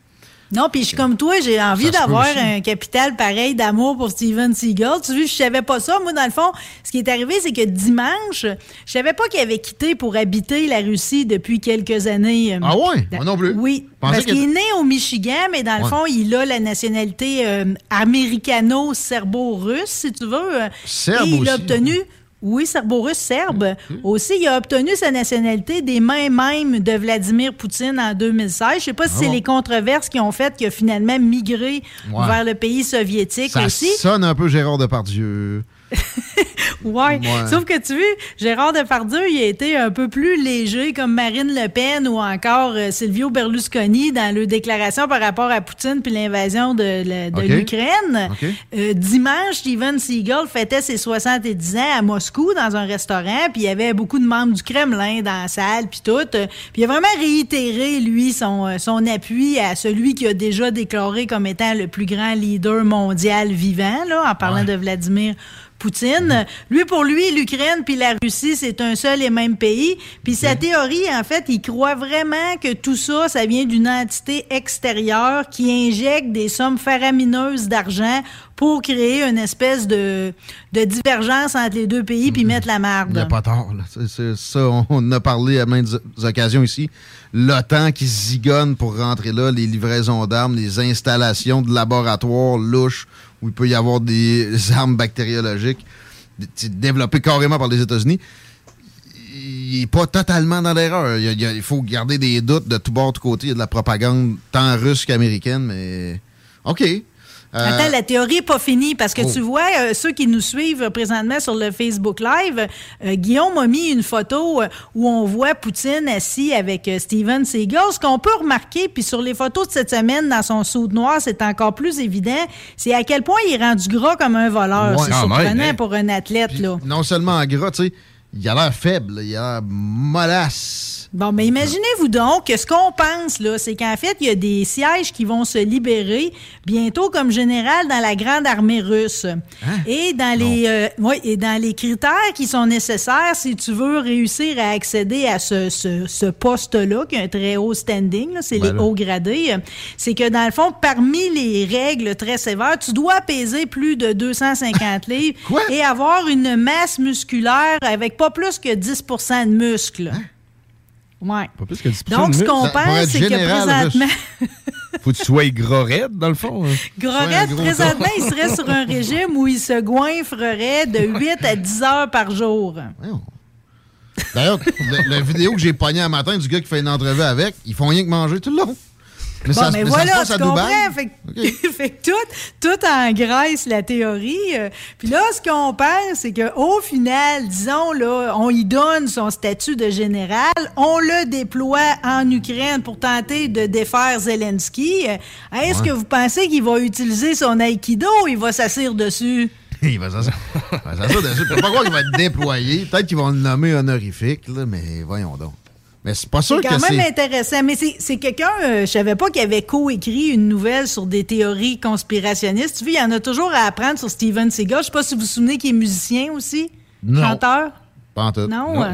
Non, puis je suis comme toi, j'ai envie d'avoir un capital pareil d'amour pour Steven Seagal. Tu vois, je savais pas ça. Moi, dans le fond, ce qui est arrivé, c'est que dimanche, je savais pas qu'il avait quitté pour habiter la Russie depuis quelques années. Ah ouais? Moi non plus. Oui, parce qu'il est né au Michigan, mais dans le fond, il a la nationalité euh, américano-serbo-russe, si tu veux. Serbe Et il a aussi, obtenu... Oui, serbo-russe, serbe. Aussi, il a obtenu sa nationalité des mains même de Vladimir Poutine en 2016. Je sais pas si Ah c'est bon? les controverses qui ont fait qu'il a finalement migré Ouais. vers le pays soviétique Ça aussi. sonne un peu Gérard Depardieu. Ouais. Ouais. Sauf que tu vois, Gérard Depardieu, il a été un peu plus léger comme Marine Le Pen ou encore euh, Silvio Berlusconi dans leur déclaration par rapport à Poutine puis l'invasion de, l'Ukraine. Euh, dimanche, Steven Seagal fêtait ses 70 ans à Moscou dans un restaurant, puis il y avait beaucoup de membres du Kremlin dans la salle, puis tout. Euh, Puis il a vraiment réitéré, lui, son, son appui à celui qui a déjà déclaré comme étant le plus grand leader mondial vivant, là, en parlant de Vladimir Poutine. Lui, pour lui, l'Ukraine puis la Russie, c'est un seul et même pays. Puis sa théorie, en fait, il croit vraiment que tout ça, ça vient d'une entité extérieure qui injecte des sommes faramineuses d'argent pour créer une espèce de, de divergence entre les deux pays puis mettre la Il n'y a marde. pas tort. là. Ça, on a parlé à maintes occasions ici. L'OTAN qui zigonne pour rentrer là, les livraisons d'armes, les installations de laboratoires louches où il peut y avoir des armes bactériologiques développées carrément par les États-Unis. Il n'est pas totalement dans l'erreur. Il, faut garder des doutes de tout bord, de côté. Il y a de la propagande tant russe qu'américaine, mais OK. Euh, Attends, la théorie n'est pas finie parce que Oh. tu vois, euh, ceux qui nous suivent présentement sur le Facebook Live, euh, Guillaume a mis une photo où on voit Poutine assis avec Steven Seagal. Ce qu'on peut remarquer, puis sur les photos de cette semaine dans son soude noir, c'est encore plus évident, c'est à quel point il est rendu gras comme un voleur. Ouais. c'est même, surprenant hein. pour un athlète. là. non seulement en gras, tu sais, il a l'air faible, il a l'air mollasse. Bon, mais imaginez-vous donc que ce qu'on pense, là, c'est qu'en fait, il y a des sièges qui vont se libérer bientôt comme général dans la grande armée russe. Et dans les euh, ouais, et dans les critères qui sont nécessaires si tu veux réussir à accéder à ce, ce, ce poste-là, qui a un très haut standing, là, c'est Ben les là. hauts gradés, euh, c'est que dans le fond, parmi les règles très sévères, tu dois peser plus de 250 livres et avoir une masse musculaire avec pas plus que 10% de muscles. Ouais. Pas plus que 10 Donc, de ce qu'on pense, c'est que présentement, Faut que tu sois gros raide, dans le fond. hein. Grorette, présentement, il serait sur un régime où il se goinfrerait de 8 à 10 heures par jour. D'ailleurs, le- la vidéo que j'ai pognée un matin du gars qui fait une entrevue avec, ils font rien que manger tout le long. Mais Bon, ça, mais mais voilà, tu comprends? Fait, que- fait tout, tout engraisse la théorie. euh, Puis là, ce qu'on pense, c'est qu'au final, disons, là, on y donne son statut de général, on le déploie en Ukraine pour tenter de défaire Zelensky. Euh, Est-ce Ouais. que vous pensez qu'il va utiliser son Aikido? Ou il va s'asseoir dessus? Il va s'asseoir dessus. Je peux pas croire qu'il va être déployé. Peut-être qu'ils vont le nommer honorifique, là, mais voyons donc. Mais c'est pas sûr C'est que quand même c'est... intéressant. Mais c'est c'est quelqu'un, euh, je savais pas qu'il avait coécrit une nouvelle sur des théories conspirationnistes. Tu vois, il y en a toujours à apprendre sur Steven Seagal. Je sais pas si vous vous souvenez qu'il est musicien aussi, Non. chanteur. Pas en tout. Non, euh,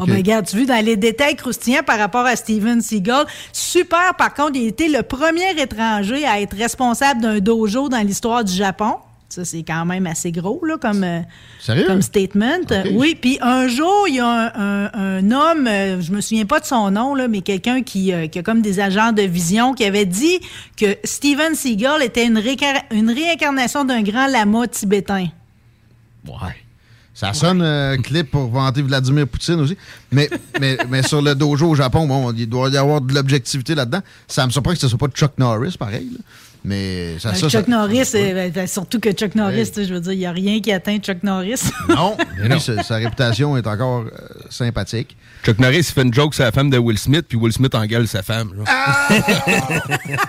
Oh, ben, regarde, tu vois, dans les détails croustillants par rapport à Steven Seagal, super, par contre, il a été le premier étranger à être responsable d'un dojo dans l'histoire du Japon. Ça, c'est quand même assez gros, là, comme, euh, Sérieux? comme statement. Oui, puis un jour, il y a un, un- un homme, euh, je me souviens pas de son nom, là, mais quelqu'un qui, euh, qui a comme des agents de vision, qui avait dit que Steven Seagal était une, récar- une réincarnation d'un grand lama tibétain. Ouais. Ça sonne euh, clip pour vanter Vladimir Poutine aussi. Mais, mais, mais sur le dojo au Japon, bon, il doit y avoir de l'objectivité là-dedans. Ça me surprend que ce soit pas Chuck Norris, pareil. là. Mais ça, Euh, ça, Chuck ça- Norris, euh, ben, surtout que Chuck Norris, Ouais. je veux dire, il n'y a rien qui atteint Chuck Norris. Non, lui, sa, sa réputation est encore euh, sympathique. Chuck Norris il fait une joke sur la femme de Will Smith, puis Will Smith engueule sa femme. genre.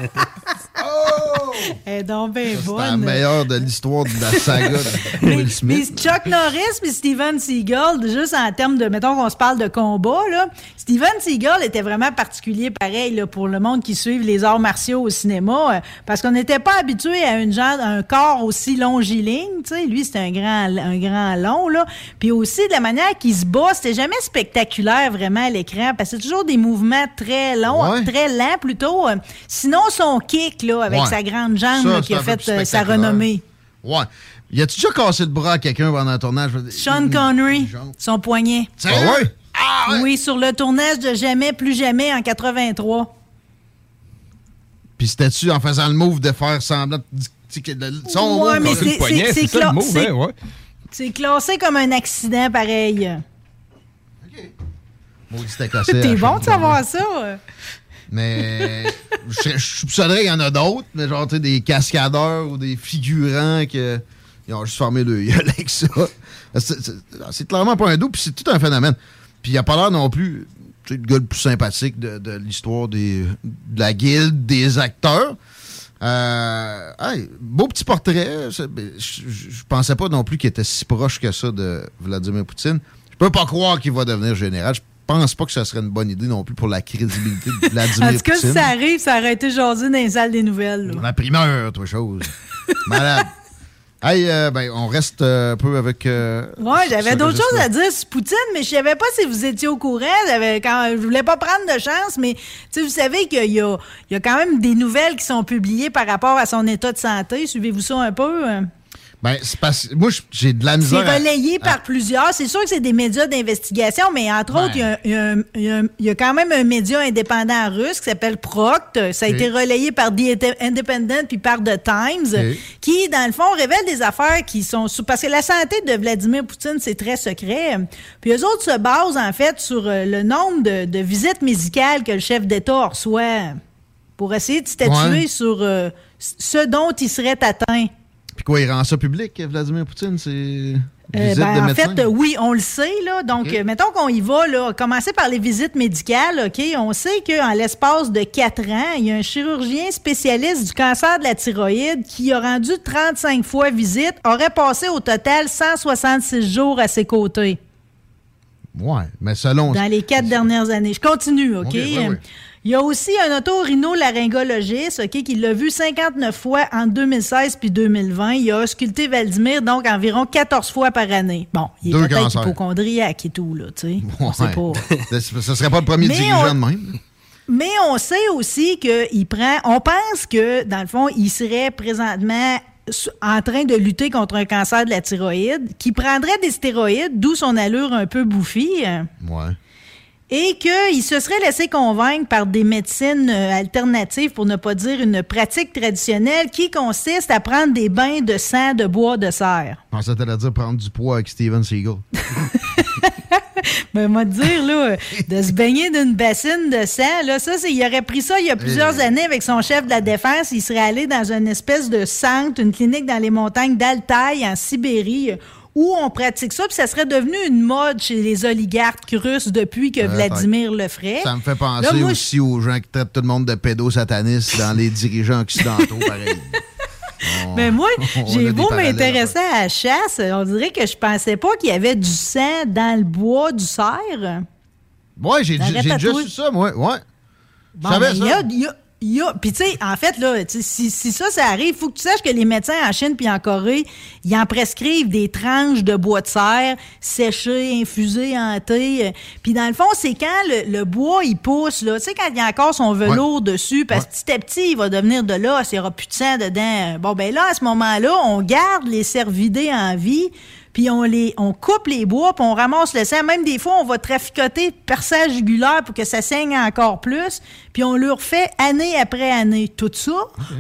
Elle est donc bien C'est la meilleure de l'histoire de la saga de Will Mais Smith. Chuck Norris puis Steven Seagal, juste en termes de, mettons qu'on se parle de combat, là, Steven Seagal était vraiment particulier, pareil, là, pour le monde qui suit les arts martiaux au cinéma, euh, parce qu'on n'était pas habitué à une genre, un corps aussi longiligne, tu sais. Lui, c'était un grand, un grand long, là. Puis aussi, de la manière qu'il se bat, c'était jamais spectaculaire, vraiment, à l'écran, parce que c'est toujours des mouvements très longs, Ouais. très lents, plutôt. euh, Sinon, son kick, là, avec Ouais. sa grande jambe, Ça, là, c'est qui a fait euh, sa renommée. Ouais. Y a-tu déjà cassé le bras à quelqu'un pendant un tournage? Sean Connery, son poignet. Ah ouais? Oui, sur le tournage de Jamais, plus jamais en 83. Puis c'était-tu en faisant le move de faire semblant de- son Ouais, move, mais c'est- cla- hein, ouais. Classé comme un accident pareil. Maudit cassé. T'es bon de savoir ça. Mais je, je soupçonnerais qu'il y en a d'autres, mais genre des cascadeurs ou des figurants que ils ont juste fermé le gueule avec ça. C'est- clairement pas un doute, puis c'est tout un phénomène. Puis il a pas l'air non plus tu le gars le plus sympathique de, l'histoire des- de la guilde des acteurs. Euh, hey, beau petit portrait. Je, je- pensais pas non plus qu'il était si proche que ça de Vladimir Poutine. Je peux pas croire qu'il va devenir général. Pense pas que ce serait une bonne idée non plus pour la crédibilité de Vladimir En tout cas, Poutine. si ça arrive, ça aurait été jasé dans les salles des nouvelles. là. La primeur, toi, chose. Malade. Hey, euh, ben, on reste euh, un peu avec. euh, Ouais, j'avais ce d'autres choses registre-là. à dire sur Poutine, mais je savais pas si vous étiez au courant. J'avais quand, je voulais pas prendre de chance, mais tu sais, vous savez qu'il y a, il y a quand même des nouvelles qui sont publiées par rapport à son état de santé. Suivez-vous ça un peu? euh? Ben, c'est parce que moi, j'ai de la C'est misère. à- relayé à- par plusieurs. C'est sûr que c'est des médias d'investigation, mais entre autres, il y a- y, y y quand même un média indépendant russe qui s'appelle Proct. Ça a été relayé par The Independent puis par The Times, qui, dans le fond, révèle des affaires qui sont sous... Parce que la santé de Vladimir Poutine, c'est très secret. Puis eux autres se basent, en fait, sur euh, le nombre de, de visites médicales que le chef d'État reçoit pour essayer de statuer Ouais. sur euh, ce dont il serait atteint. Quoi, il rend ça public, Vladimir Poutine? C'est. Euh, ben, en fait, oui, on le sait. Là. Donc, euh, mettons qu'on y va, là, commencer par les visites médicales. OK? On sait qu'en l'espace de quatre ans, il y a un chirurgien spécialiste du cancer de la thyroïde qui a rendu 35 fois visite, aurait passé au total 166 jours à ses côtés Ouais, mais selon. dans les quatre dernières années. Je continue, OK? Ok, ouais, ouais. Il y a aussi un otorhino-laryngologiste, OK, qui l'a vu 59 fois en 2016 puis 2020. Il a ausculté Vladimir, donc environ 14 fois par année. Bon, il est peut-être hypochondriaque et tout, là, tu sais. Pas. Ce serait pas le premier Mais dirigeant on- de même. Mais on sait aussi qu'il prend. On pense que, dans le fond, il serait présentement en train de lutter contre un cancer de la thyroïde, qui prendrait des stéroïdes, d'où son allure un peu bouffie. Ouais. Et qu'il se serait laissé convaincre par des médecines euh, alternatives, pour ne pas dire une pratique traditionnelle, qui consiste à prendre des bains de sang de bois de serre. Pensais que t'allais dire prendre du poids avec Steven Seagal. Mais moi dire, là, de se baigner d'une bassine de sang, là, ça, c'est, il aurait pris ça il y a plusieurs années avec son chef de la défense. Il serait allé dans une espèce de centre, une clinique dans les montagnes d'Altaï, en Sibérie, où on pratique ça, puis ça serait devenu une mode chez les oligarques russes depuis que Vladimir le ferait. Ça me fait penser Là, moi, aussi aux gens qui traitent tout le monde de pédosatanistes dans les dirigeants occidentaux, pareil. Mais moi, on a j'ai beau m'intéresser à la chasse, on dirait que je pensais pas qu'il y avait du sang dans le bois du cerf. Ouais, j'ai su ça, moi. Ouais. Je Bon, savais ben, il ça. y a- y a- Puis, tu sais, en fait, là, si, si ça, ça arrive, il faut que tu saches que les médecins en Chine puis en Corée, ils en prescrivent des tranches de bois de serre séchées, infusées, hantées. euh, Puis, dans le fond, c'est quand le, le bois, il pousse, là. Tu sais, quand il y a encore son velours dessus, parce que petit à petit, il va devenir de l'os, il n'y aura plus de sang dedans. Bon, ben là, à ce moment-là, on garde les cervidés en vie puis on les on coupe les bois, puis on ramasse le sang. Même des fois, on va traficoter perçage jugulaire pour que ça saigne encore plus, puis on le refait année après année. Tout ça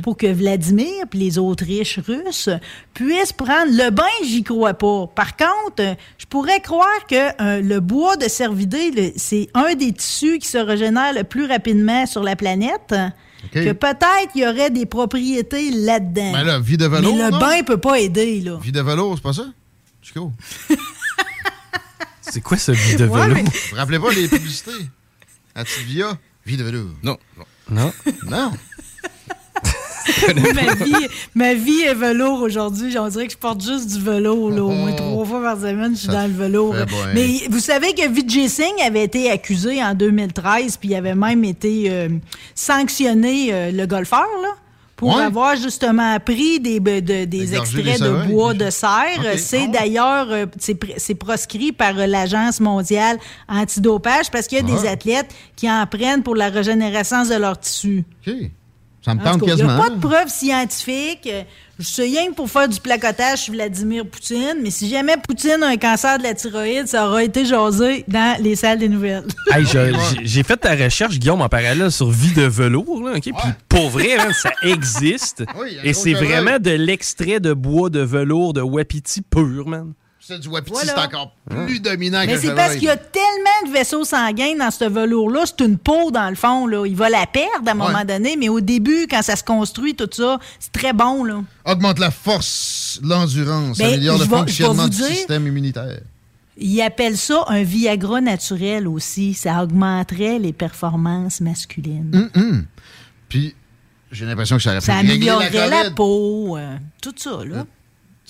pour que Vladimir puis les Autriches russes puissent prendre le bain, j'y crois pas. Par contre, je pourrais croire que euh, le bois de cervidé, c'est un des tissus qui se régénère le plus rapidement sur la planète. Que peut-être il y aurait des propriétés là-dedans. Ben là, vie de velours, Mais le non? bain peut pas aider, là. Vie de velours, c'est pas ça? Chico? C'est quoi ce vie de Ouais, vélo? mais- Vous vous rappelez pas les publicités? À Tivia? Vie de velours. Non. Non. Non. ma, vie, ma vie est velours aujourd'hui. On dirait que je porte juste du velours. Là, au moins trois fois par semaine, je suis Ça dans le velours. Mais vous savez que Vijay Singh avait été accusé en 2013, puis il avait même été euh, sanctionné, euh, le golfeur, là, pour Ouais. avoir justement pris des, de- des extraits de bois de serre. C'est Ah. d'ailleurs euh, c'est pr- c'est proscrit par l'Agence mondiale antidopage parce qu'il y a des Ah. athlètes qui en prennent pour la régénérescence de leur tissu. OK. Ça me tente cas, Il quasiment. n'y a pas de preuves scientifiques. Je suis rien que pour faire du placotage sur Vladimir Poutine, mais si jamais Poutine a un cancer de la thyroïde, ça aura été jasé dans les salles des nouvelles. Hey, j'ai- fait ta recherche, Guillaume, en parallèle sur vie de velours. Là, ok? Puis pour vrai, man, ça existe. Oui, Et c'est vraiment de l'extrait de bois de velours de Wapiti pur, man. C'est du wapiti, Voilà. c'est encore plus dominant que Mais c'est parce qu'il y a tellement de vaisseaux sanguins dans ce velours-là, c'est une peau dans le fond. Là. Il va la perdre à un moment donné, mais au début, quand ça se construit, tout ça, c'est très bon. Là. Augmente la force, l'endurance, Ben, améliore le fonctionnement du dire- système immunitaire. Ils appellent ça un Viagra naturel aussi. Ça augmenterait les performances masculines. Hum, hum. Puis, j'ai l'impression que ça aurait Ça la améliorerait la, peau, euh, tout ça. Là.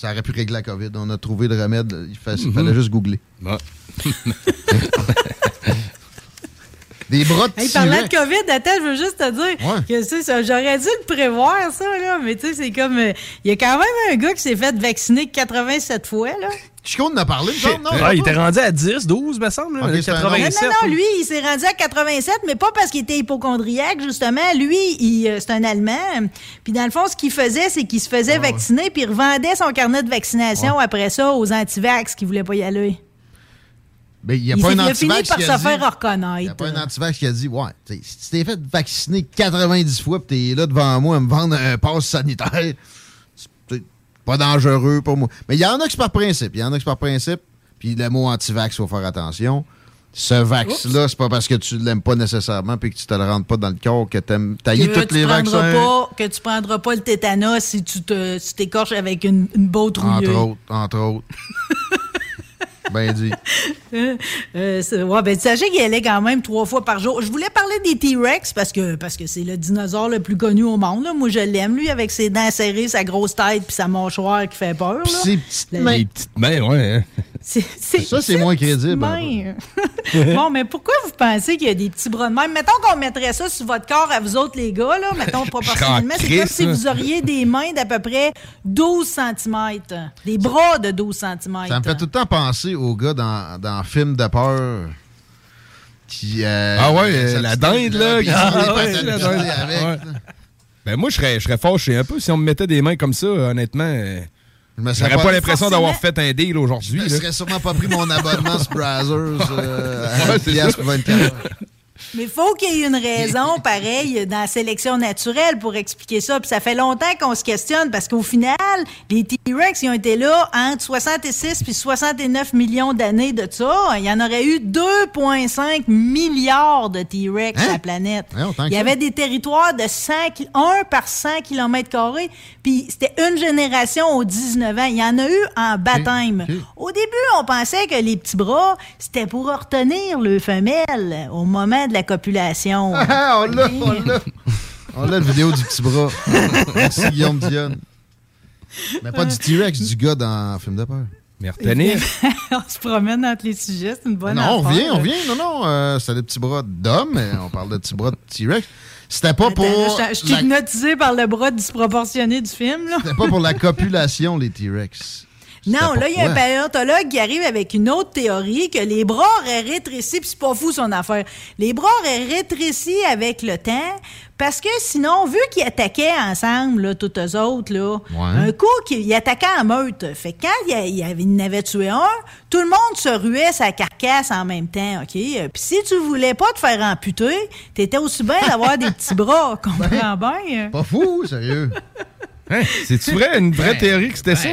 Ça aurait pu régler la COVID. On a trouvé le remède. Il, fa- Mhm. fallait juste googler. Des bras de Hey, parlant de. COVID, attends, je veux juste te dire Ouais. que j'aurais dû le prévoir, ça, là, mais tu sais, c'est comme. euh, Il y a quand même un gars qui s'est fait vacciner 87 fois, là. Chico en a parlé, me semble, non? Ah, il était rendu à 10, 12, me semble. là, Ok, c'est un Non, 87. non, non, lui, il s'est rendu à 87, mais pas parce qu'il était hypochondriaque, justement. Lui, il, euh, c'est un Allemand. Puis dans le fond, ce qu'il faisait, c'est qu'il se faisait vacciner, puis il revendait son carnet de vaccination après ça aux antivax qui voulaient pas y aller. Ben, il n'y a pas s'est- un il a fini antivax par qui se a dit... Il n'y a pas un antivax qui a dit, ouais, si tu t'es fait vacciner 90 fois puis t'es là devant moi à me vendre un passe sanitaire, pas dangereux pour moi. Mais il y en a qui par principe. Il y en a qui par principe. Puis le mot antivax, il faut faire attention. Ce vax-là, c'est pas parce que tu l'aimes pas nécessairement puis que tu te le rentres pas dans le corps que t'aimes tailler que tous les vaccins. pas, que tu prendras pas le tétanos si tu t'écorches avec une, une botte. Entre autres, entre autres. ben dit. Euh, euh, ouais, ben, sachez qu'il allait quand même trois fois par jour. Je voulais parler des T-Rex parce que parce que c'est le dinosaure le plus connu au monde. là. Moi, je l'aime, lui, avec ses dents serrées, sa grosse tête puis sa mâchoire qui fait peur. Là. ses petites mains. Les petites mains, ouais. hein. Ça, c'est moins crédible. mains. bon, mais pourquoi vous pensez qu'il y a des petits bras de même? Mettons qu'on mettrait ça sur votre corps à vous autres, les gars, là. Mettons proportionnellement. C'est comme si vous auriez des mains d'à peu près 12 cm. Des bras de 12 cm. Ça me fait tout le temps penser aux gars dans, dans film de peur. Qui, euh, Ah ouais, euh, la dinde, là. ils Ah ouais, la à dinde. avec. Ouais. Ben moi, je serais, je serais fâché un peu si on me mettait des mains comme ça, honnêtement. J'aurais pas- pas l'impression d'avoir fait un deal aujourd'hui. Je là. serais sûrement pas pris mon abonnement sur Brazzers euh, à Ouais, 1 c'est piastre ça. pour 24 heures. Mais faut qu'il y ait une raison, pareil, dans la sélection naturelle pour expliquer ça. Puis ça fait longtemps qu'on se questionne parce qu'au final, les T-Rex, ils ont été là entre 66 puis 69 millions d'années de ça. Il y en aurait eu 2,5 milliards de T-Rex sur la planète. Hein? que Il y avait des territoires de 100, ki- 1 par 100 km puis c'était une génération aux 19 ans. Il y en a eu en baptême. Au début, on pensait que les petits bras, c'était pour retenir le femelle au moment de la copulation. Ah, on l'a, on l'a. On l'a, la vidéo du petit bras. Merci, Guillaume Dionne. Mais pas du T-Rex, du gars dans Film de peur. Mais on se promène entre les sujets, c'est une bonne Non, on revient, on revient. Non, non, euh, c'était des petits bras d'homme, mais on parle de petits bras de T-Rex. C'était pas pour. Attends, là, Je je suis la- hypnotisé par le bras disproportionné du film. Là. C'était pas pour la copulation, les T-Rex. Non, là, il y a un paléontologue qui arrive avec une autre théorie que les bras auraient rétréci, puis c'est pas fou son affaire. Les bras auraient rétréci avec le temps, parce que sinon, vu qu'ils attaquaient ensemble, là, tous eux autres, là, un coup, qu'ils ils attaquaient en meute. Fait que quand il y avait, il en avait tué un, tout le monde se ruait sa carcasse en même temps, OK? Puis si tu voulais pas te faire amputer, t'étais aussi bien d'avoir des petits bras, comprends bien? Pas fou, sérieux. Hein? C'est-tu vrai, une vraie Ben, théorie que c'était ça?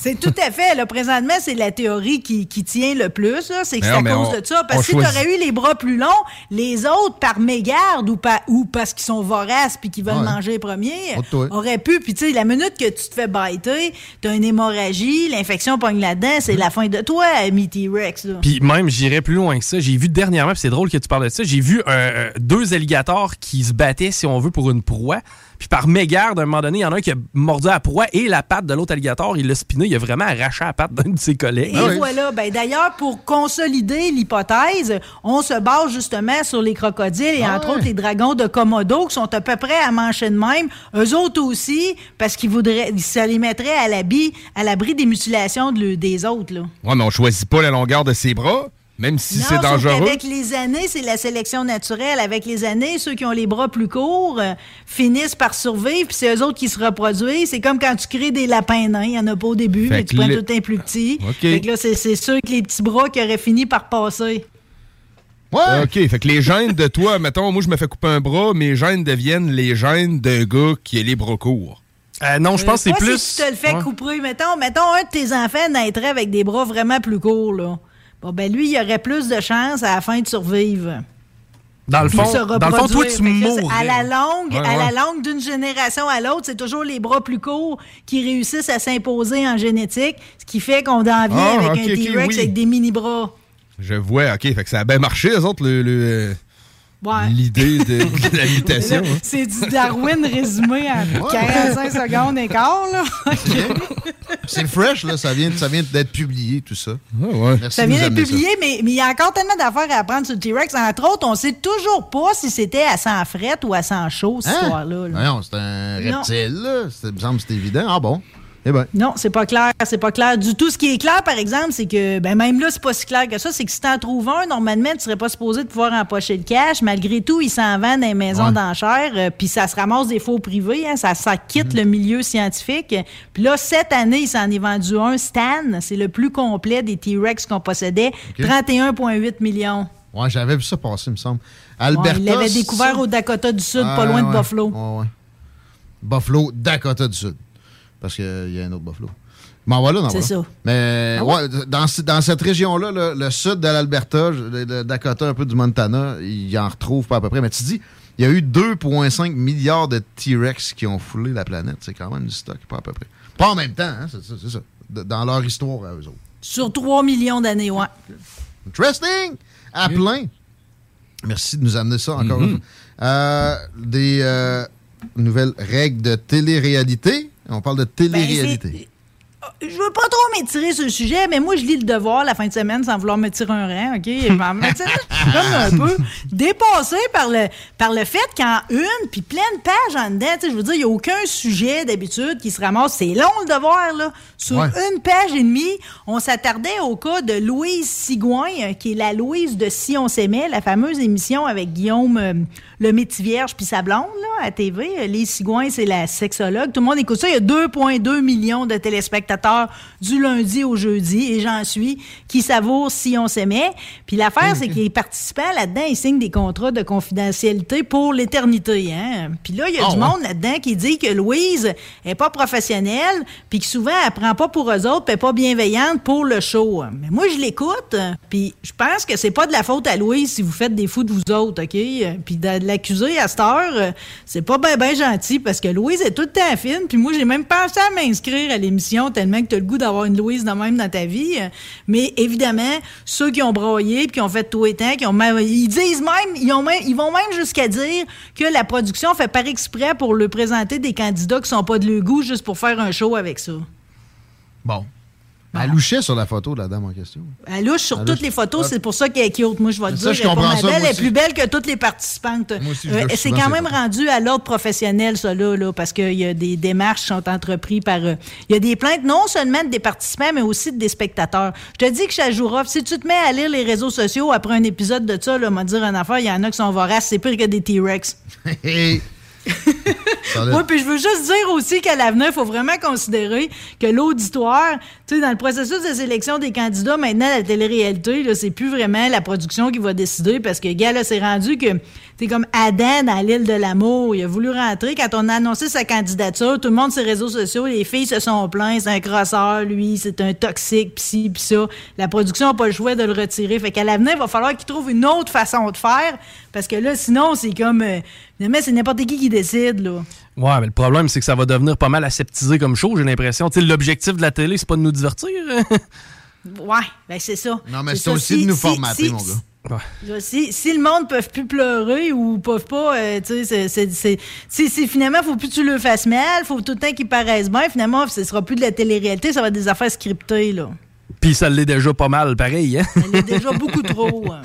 C'est tout à fait. Là, présentement, c'est la théorie qui, qui tient le plus. C'est que c'est à cause on- de ça. Parce que si tu aurais eu les bras plus longs, les autres, par mégarde ou, pa- ou parce qu'ils sont voraces puis qu'ils veulent Ouais. manger les premiers, Autre toi. auraient pu. Puis, tu sais, la minute que tu te fais biter, t'as une hémorragie, l'infection pogne là-dedans, c'est la fin de toi, ami T-Rex. là. Puis même, j'irais plus loin que ça. J'ai vu dernièrement, c'est drôle que tu parles de ça, j'ai vu euh, euh, deux alligators qui se battaient, si on veut, pour une proie. Puis par mégarde, à un moment donné, il y en a un qui a mordu la proie et la patte de l'autre alligator. Il l'a spiné, il a vraiment arraché la patte d'un de ses collègues. Et voilà. Ben, D'ailleurs, pour consolider l'hypothèse, on se base justement sur les crocodiles et Ah entre autres les dragons de Komodo qui sont à peu près à manger de même. Eux autres aussi, parce qu'ils voudraient, ça les mettrait à l'abri, à l'abri des mutilations de le- des autres. Là. Ouais, mais on choisit pas la longueur de ses bras, même si Non, c'est dangereux. qu'avec les années, c'est la sélection naturelle. Avec les années, ceux qui ont les bras plus courts euh, finissent par survivre, puis c'est eux autres qui se reproduisent. C'est comme quand tu crées des lapins nains, il n'y en a pas au début, Fait mais tu prends les- tout un plus petit. OK. Fait que là, c'est c'est sûr que les petits bras qui auraient fini par passer. Ouais. OK, fait que les gènes de toi, mettons, moi je me fais couper un bras, mes gènes deviennent les gènes d'un gars qui a les bras courts. Euh, non, je pense que c'est plus. Si tu te le fais Ouais. couper, mettons, mettons, un de tes enfants naîtrait avec des bras vraiment plus courts, là. Bon, ben lui, il aurait plus de chances à la fin de survivre. Dans le fond, dans le fond, toi, tu mourrais. À la longue, Ouais, à la ouais. longue d'une génération à l'autre, c'est toujours les bras plus courts qui réussissent à s'imposer en génétique, ce qui fait qu'on en vient Ah, avec un T-Rex oui. avec des mini-bras. Je vois, OK, fait que ça a bien marché, eux autres, le- le- Ouais. l'idée de, de la mutation. Là, hein. C'est du Darwin résumé en 45 secondes et quart, là. C'est fresh, là. Ça vient, ça vient d'être publié, tout ça. Merci Ça vient d'être publié, mais mais il y a encore tellement d'affaires à apprendre sur le T-Rex. Entre autres, on sait toujours pas si c'était à sang fret ou à sang chaud, cette Hein? histoire-là. là. Non, c'est un Non. reptile, là. C'est- Il me semble que c'est évident. Ah bon? Eh ben. Non, c'est pas clair, c'est pas clair du tout. Ce qui est clair, par exemple, c'est que, ben même là, c'est pas si clair que ça, c'est que si t'en trouves un, normalement, tu serais pas supposé de pouvoir empocher le cash. Malgré tout, ils s'en vendent dans les maisons Ouais. d'enchères, euh, puis ça se ramasse des faux privés, hein, ça, ça quitte le milieu scientifique. Puis là, cette année, il s'en est vendu un, Stan, c'est le plus complet des T-Rex qu'on possédait, 31,8 millions. Ouais, j'avais vu ça passer, il me semble. Ouais, Alberta. il l'avait découvert au Dakota du Sud, Ah, pas loin de ouais. Buffalo. Ouais, ouais. Buffalo, Dakota du Sud. Parce qu'il y a un autre Buffalo. Bon, voilà, non, C'est ça. Mais Ah ouais, dans, ce- dans cette région-là, le, le sud de l'Alberta, le, le Dakota, un peu du Montana, il y en retrouve pas à peu près. Mais tu dis, il y a eu 2,5 milliards de T-Rex qui ont foulé la planète. C'est quand même du stock, pas à peu près. Pas en même temps, hein, c'est ça. c'est ça. De- dans leur histoire à eux autres. Sur 3 millions d'années, ouais. Interesting! À plein. Merci de nous amener ça encore une fois. Euh, des euh, nouvelles règles de télé-réalité. On parle de télé-réalité. Je veux pas trop m'étirer sur le sujet, mais moi, je lis le devoir la fin de semaine sans vouloir me tirer un rang, OK? Je comme un peu dépassé par le, par le fait qu'en une, puis plein de pages en dedans, je veux dire, il n'y a aucun sujet d'habitude qui se ramasse. C'est long, le devoir, là. Sur Ouais. une page et demie, on s'attardait au cas de Louise Sigouin, euh, qui est la Louise de Si on s'aimait, la fameuse émission avec Guillaume, euh, le métier vierge puis sa blonde, là, à TV. Les Cigouins, c'est la sexologue. Tout le monde écoute ça. Il y a 2,2 millions de téléspectateurs du lundi au jeudi, et j'en suis, qui savourent si on s'aimait. Puis l'affaire, c'est que les participants là-dedans, ils signent des contrats de confidentialité pour l'éternité. Hein? Puis là, il y a Ah, du ouais. monde là-dedans qui dit que Louise est pas professionnelle, puis que souvent, elle prend pas pour eux autres, puis pas bienveillante pour le show. Mais moi, je l'écoute, puis je pense que c'est pas de la faute à Louise si vous faites des fous de vous autres, OK? Puis de l'accuser à cette heure, c'est pas bien ben gentil, parce que Louise est tout le temps fine, puis moi, j'ai même pensé à m'inscrire à l'émission tellement que t'as le goût d'avoir une Louise de même dans ta vie. Mais évidemment, ceux qui ont broyé, puis qui ont fait tout et temps, qui ont même- ils disent même, ils, ont même, ils vont même jusqu'à dire que la production fait par exprès pour le présenter des candidats qui sont pas de leur goût juste pour faire un show avec ça. Bon. Elle louchait sur la photo de la dame en question. Elle louche sur Elle toutes louche. les photos, Ah. c'est pour ça qu'elle est cute. Moi, je vais te Ça, dire, je comprends belle, moi elle est plus belle que toutes les participantes. Euh, c'est quand même rendu à l'ordre professionnel, ça, là, là, parce qu'il y a des démarches qui sont entreprises par... euh, Il y a des plaintes non seulement des participants, mais aussi des spectateurs. Je te dis que jouera. Si tu te mets à lire les réseaux sociaux après un épisode de ça, là, m'a dire une affaire, il y en a qui sont voraces. C'est pire que des T-Rex. Oui, puis je veux juste dire aussi qu'à l'avenir, il faut vraiment considérer que l'auditoire, sais, dans le processus de sélection des candidats, maintenant, la télé-réalité, là, c'est plus vraiment la production qui va décider parce que, gars, là, c'est rendu que c'est comme Adam dans l'île de l'amour. Il a voulu rentrer. Quand on a annoncé sa candidature, tout le monde sur les réseaux sociaux, les filles se sont plaintes. C'est un crosseur, lui, c'est un toxique, pis ci, pis ça. La production n'a pas le choix de le retirer. Fait qu'à l'avenir, il va falloir qu'il trouve une autre façon de faire parce que là, sinon, c'est comme. euh, finalement, c'est n'importe qui qui décide, là. Ouais, mais le problème, c'est que ça va devenir pas mal aseptisé comme show, j'ai l'impression. Tu sais, l'objectif de la télé, c'est pas de nous divertir. Ouais, ben c'est ça. Non, mais c'est ça. aussi Si- de nous formater, si- mon gars. Si, si le monde ne peut plus pleurer ou peuvent pas, euh, tu sais, c'est- c'est- finalement, faut plus que tu le fasses mal, faut tout le temps qu'ils paraissent bien, finalement, ce sera plus de la télé-réalité, ça va être des affaires scriptées, là. Puis ça l'est déjà pas mal, pareil. Hein? Il y a déjà beaucoup trop. hein.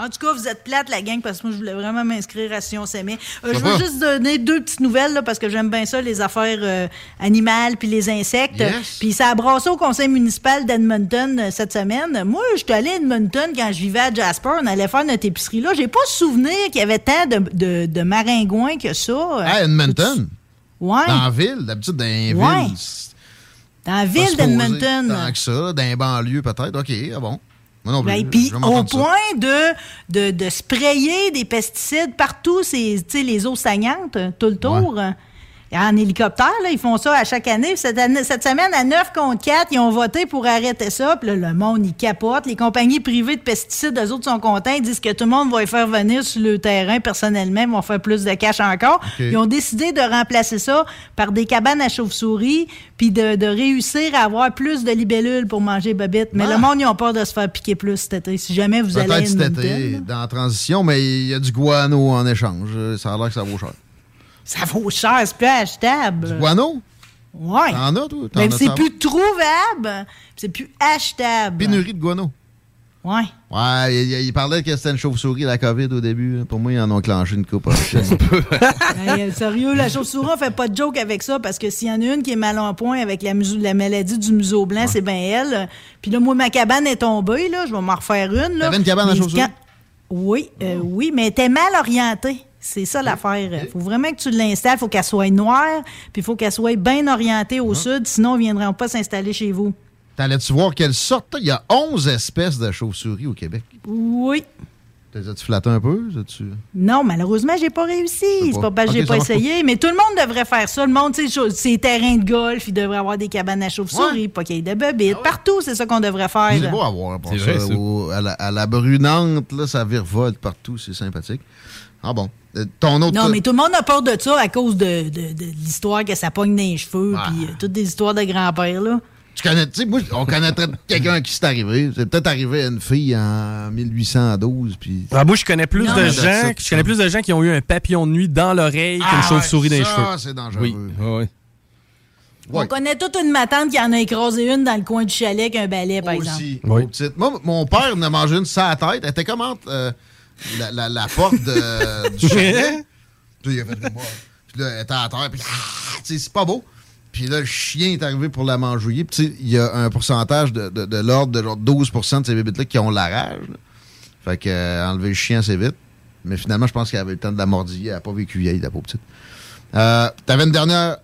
En tout cas, vous êtes plate, la gang, parce que moi, je voulais vraiment m'inscrire à Si on s'aimait. Euh, je veux juste donner deux petites nouvelles, là, parce que j'aime bien ça, les affaires euh, animales puis les insectes. Yes. Puis ça a brassé au conseil municipal d'Edmonton euh, cette semaine. Moi, je suis allée à Edmonton quand je vivais à Jasper. On allait faire notre épicerie là. J'ai pas souvenir qu'il y avait tant de, de, de maringouins que ça. À Edmonton? Ouais. Dans la ville, d'habitude, dans les Ouais. villes. Dans la ville d'Edmonton. Tant que ça, dans les banlieues peut-être. OK, ah bon. Non. Ben, puis au point de, de, de sprayer des pesticides partout, c'est, tu sais, les eaux stagnantes, euh, tout le tour. En hélicoptère, là, ils font ça à chaque année. Cette, année- cette semaine, à 9 contre 4, ils ont voté pour arrêter ça. Puis là, le monde, il capote. Les compagnies privées de pesticides, eux autres sont contents. Ils disent que tout le monde va les faire venir sur le terrain personnellement. Ils vont faire plus de cash encore. Ils ont décidé de remplacer ça par des cabanes à chauve-souris puis de, de réussir à avoir plus de libellules pour manger bobite. Mais Ah. le monde, ils ont peur de se faire piquer plus cet été. Si jamais vous allez Peut-être cet été, dans la transition, mais il y a du guano en échange. Ça a l'air que ça vaut cher. Ça vaut cher, c'est plus achetable. Du guano? Ouais. T'en as, toi? Même as, c'est plus trouvable, c'est plus achetable. Pénurie de guano. Ouais. Ouais, il, il- il parlait que c'était une chauve-souris, la COVID, au début. Pour moi, ils en ont clenché une coupe. Hey, euh, sérieux, la chauve-souris, on fait pas de joke avec ça parce que s'il y en a une qui est mal en point avec la, maladie du museau blanc, c'est bien elle. Puis là, moi, ma cabane est tombée, là. Je vais m'en refaire une. là. T'avais une cabane à Mais chauve-souris? quand- Oui, euh, oui, mais elle était mal orientée. C'est ça l'affaire. Il faut vraiment que tu l'installes. Il faut qu'elle soit noire, puis il faut qu'elle soit bien orientée Ah. au sud, sinon ils ne viendront pas s'installer chez vous. T'allais-tu voir quelle sorte? Il y a 11 espèces de chauves-souris au Québec. Oui. T'as-tu flatté un peu? Non, malheureusement, j'ai pas réussi. C'est pas. pas parce que j'ai pas essayé. Mais tout le monde devrait faire ça. Le monde, tu sais, cho- ces terrains de golf, il devrait avoir des cabanes à chauve-souris, pas qu'il y ait de bobites. Partout, c'est ça qu'on devrait faire. C'est beau à voir pour C'est ça. vrai, ça. Au- à, la, à la brunante, là, ça virevolte partout. C'est sympathique. Ah bon. Euh, ton autre... Non, mais tout le monde a peur de ça à cause de, de- de l'histoire que ça pogne dans les cheveux, puis euh, toutes des histoires de grand-père, là. Tu connais, tu sais, moi, on connaîtrait quelqu'un qui c'est arrivé. C'est peut-être arrivé à une fille en 1812. Puis... Ah, moi, je connais plus Non, de gens, je connais plus de gens qui ont eu un papillon de nuit dans l'oreille qu'une Ah, chauve-souris ouais, dans les ça, cheveux. c'est dangereux. Oui, oui. On connaît toute une matante qui en a écrasé une dans le coin du chalet avec un balai, par exemple. Petites. Moi, mon père en a mangé une sur la tête. Elle était comment euh, la, la- la porte de- du chalet? Puis il a fait comme moi. Puis là, elle était à terre. Puis ah, tu sais, c'est pas beau. Puis là, le chien est arrivé pour la manjouiller. Puis il y a un pourcentage de, de, de l'ordre de genre 12% de ces bébites-là qui ont la rage. Fait que euh, enlever le chien assez vite. Mais finalement, je pense qu'elle avait le temps de la mordiller. Elle n'a pas vécu vieille, la pauvre petite. Euh, T'avais une dernière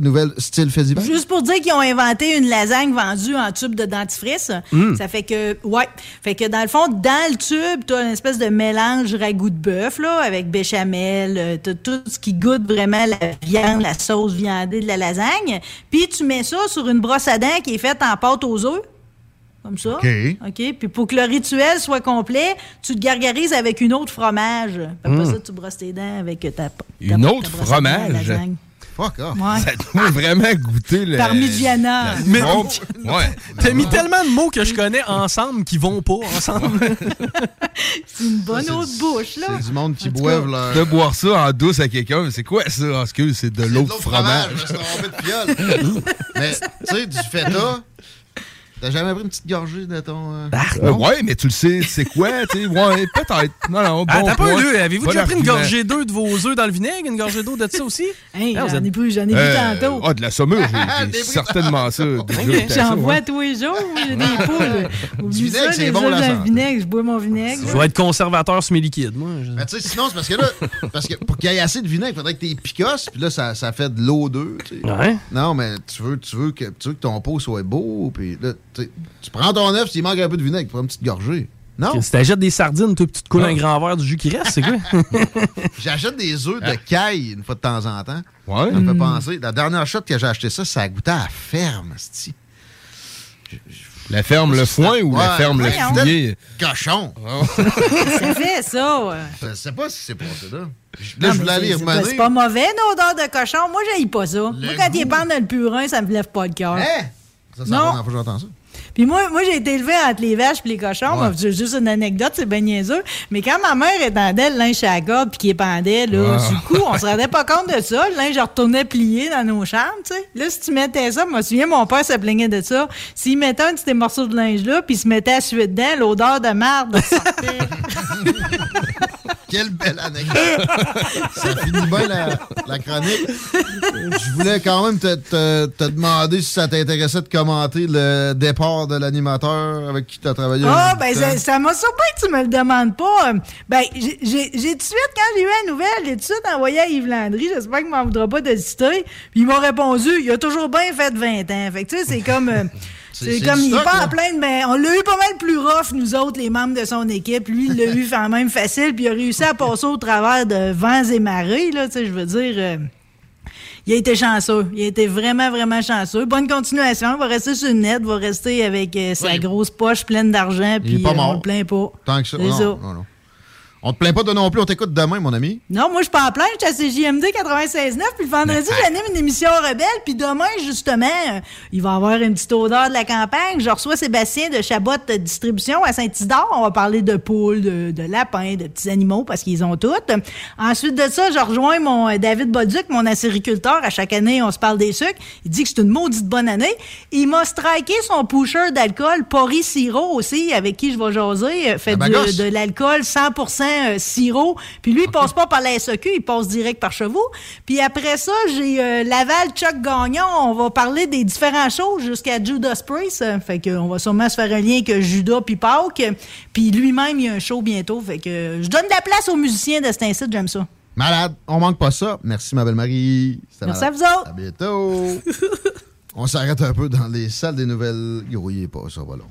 nouvelle style divers? Juste pour dire qu'ils ont inventé une lasagne vendue en tube de dentifrice. Mm. Ça fait que, ouais. Fait que dans le fond, dans le tube, t'as une espèce de mélange ragoût de bœuf, là, avec béchamel, euh, t'as tout ce qui goûte vraiment la viande, la sauce viandée de la lasagne. Puis tu mets ça sur une brosse à dents qui est faite en pâte aux œufs. Comme ça. OK. OK. Puis pour que le rituel soit complet, tu te gargarises avec une autre fromage. Après Mm. ça, tu brosses tes dents avec ta, ta- Une ta autre à fromage? Fuck off. Ouais. Ça doit vraiment goûter le. Parmigiana. la- Mais- Bon, ouais. T'as mis tellement de mots que je connais ensemble qui vont pas ensemble. C'est une bonne autre bouche, là. C'est du monde qui cas, leur. De boire ça en douce à quelqu'un, c'est quoi ça? En excuse, c'est de l'eau de fromage. fiole. Mais, tu sais, du feta, t'as jamais pris une petite gorgée de ton. euh, Euh, ouais, mais tu le sais, c'est quoi, tu sais? Ouais, peut-être. Non, non, bon Ah, t'as pas eu, avez-vous déjà pris une gorgée d'œufs de vos œufs dans le vinaigre, une gorgée d'eau de ça aussi? Hey, Ah, j'en ai plus, j'en ai vu Euh, tantôt. Ah, de la saumure, j'ai- certainement ça. J'en ouais. vois tous les jours, moi, j'ai des poules. Oublie vinaigre, c'est bon, santé. vinaigre, je bois mon vinaigre. Je vais être conservateur semi-liquide, moi. Je- Mais tu sais, sinon, c'est parce que là, parce que pour qu'il y ait assez de vinaigre, il faudrait que tu picosses, puis là, ça, ça fait de l'eau d'eux. tu sais. Ouais. Non, mais tu veux, tu, veux que, tu veux que ton pot soit beau, puis là, tu prends ton œuf, s'il manque un peu de vinaigre, tu prends une petite gorgée. Non? Si t'achètes des sardines, toi, tu te coules Ah. un grand verre du jus qui reste, c'est quoi? J'achète des œufs de caille une fois de temps en temps. Ouais. Ça me fait Mm. penser. La dernière shot que j'ai acheté ça, ça goûtait à la ferme, c'ti. La ferme le foin ou la Ouais, ferme le fumier? Cochon. Ça fait ça. ouais. Je sais pas si c'est passé là. Non, Là, je mais voulais aller c'est- c'est pas- remonter. C'est pas mauvais, une odeur de cochon. Moi, j'aille pas ça. moi, quand il est pendre dans le purin, ça me lève pas le cœur. Hein? Ça, c'est Non. la première fois que j'entends ça. Puis moi, moi j'ai été élevée entre les vaches et les cochons. Ouais. Moi, C'est juste une anecdote, c'est bien niaiseux. Mais quand ma mère étendait le linge à la corde puis qu'il pendait, là, le coup, on se rendait pas compte de ça. Le linge retournait plié dans nos chambres, tu sais. Là, si tu mettais ça, moi, je me souviens, mon père se plaignait de ça. S'il mettait un de ces morceaux de linge-là, puis il se mettait à suer dedans, l'odeur de marde sortait. Quelle belle anecdote. ça finit bien la, la chronique. Je voulais quand même te, te- te demander si ça t'intéressait de commenter le départ de l'animateur avec qui tu as travaillé. Ah, ben, ça, m'a surpris que tu me le demandes pas. Ben, j'ai tout de suite, quand j'ai eu la nouvelle, j'ai tout de suite envoyé à Yves Landry. J'espère qu'il m'en voudra pas de citer. Puis il m'a répondu, il a toujours bien fait 20 ans. Fait que, tu sais, c'est comme. euh, C'est- comme, il est stock, pas là. en plein de. Ben, on l'a eu pas mal plus rough, nous autres, les membres de son équipe. Lui, il l'a eu quand même facile, puis il a réussi à passer au travers de vents et marées, là, tu sais, je veux dire. euh, il a été chanceux. Il a été vraiment, vraiment chanceux. Bonne continuation. Il va rester sur le net, il va rester avec euh, sa Oui. grosse poche pleine d'argent, Il est puis pas euh, mort. on le plaint pas. Tant que ça. C'est Non, ça. non, non. On te plaint pas de non plus, on t'écoute demain, mon ami. Non, moi, je suis pas en plein. Je suis à CJMD 96.9. Puis le vendredi, j'anime une émission rebelle. Puis demain, justement, euh, il va y avoir une petite odeur de la campagne. Je reçois Sébastien de Chabot Distribution à Saint-Isidore. On va parler de poules, de, de lapins, de petits animaux parce qu'ils ont toutes. Ensuite de ça, je rejoins mon euh, David Bolduc, mon acériculteur. À chaque année, on se parle des sucres. Il dit que c'est une maudite bonne année. Il m'a striké son pusher d'alcool, Pori Siro aussi, avec qui je vais jaser. euh, Fait de, bagosse. de l'alcool 100% euh, sirop. Puis lui, il passe pas par la SEQ, il passe direct par chevaux. Puis après ça, j'ai euh, Laval Chuck Gagnon. On va parler des différents shows jusqu'à Judas Priest. Fait qu'on va sûrement se faire un lien avec Judas puis Pâques. Puis lui-même, il y a un show bientôt. Fait que je donne de la place aux musiciens de cet incite, j'aime ça. Malade, on manque pas ça. Merci, ma belle Marie. Merci à vous autres. À bientôt. on s'arrête un peu dans les salles des nouvelles. Grouillez pas, ça va long.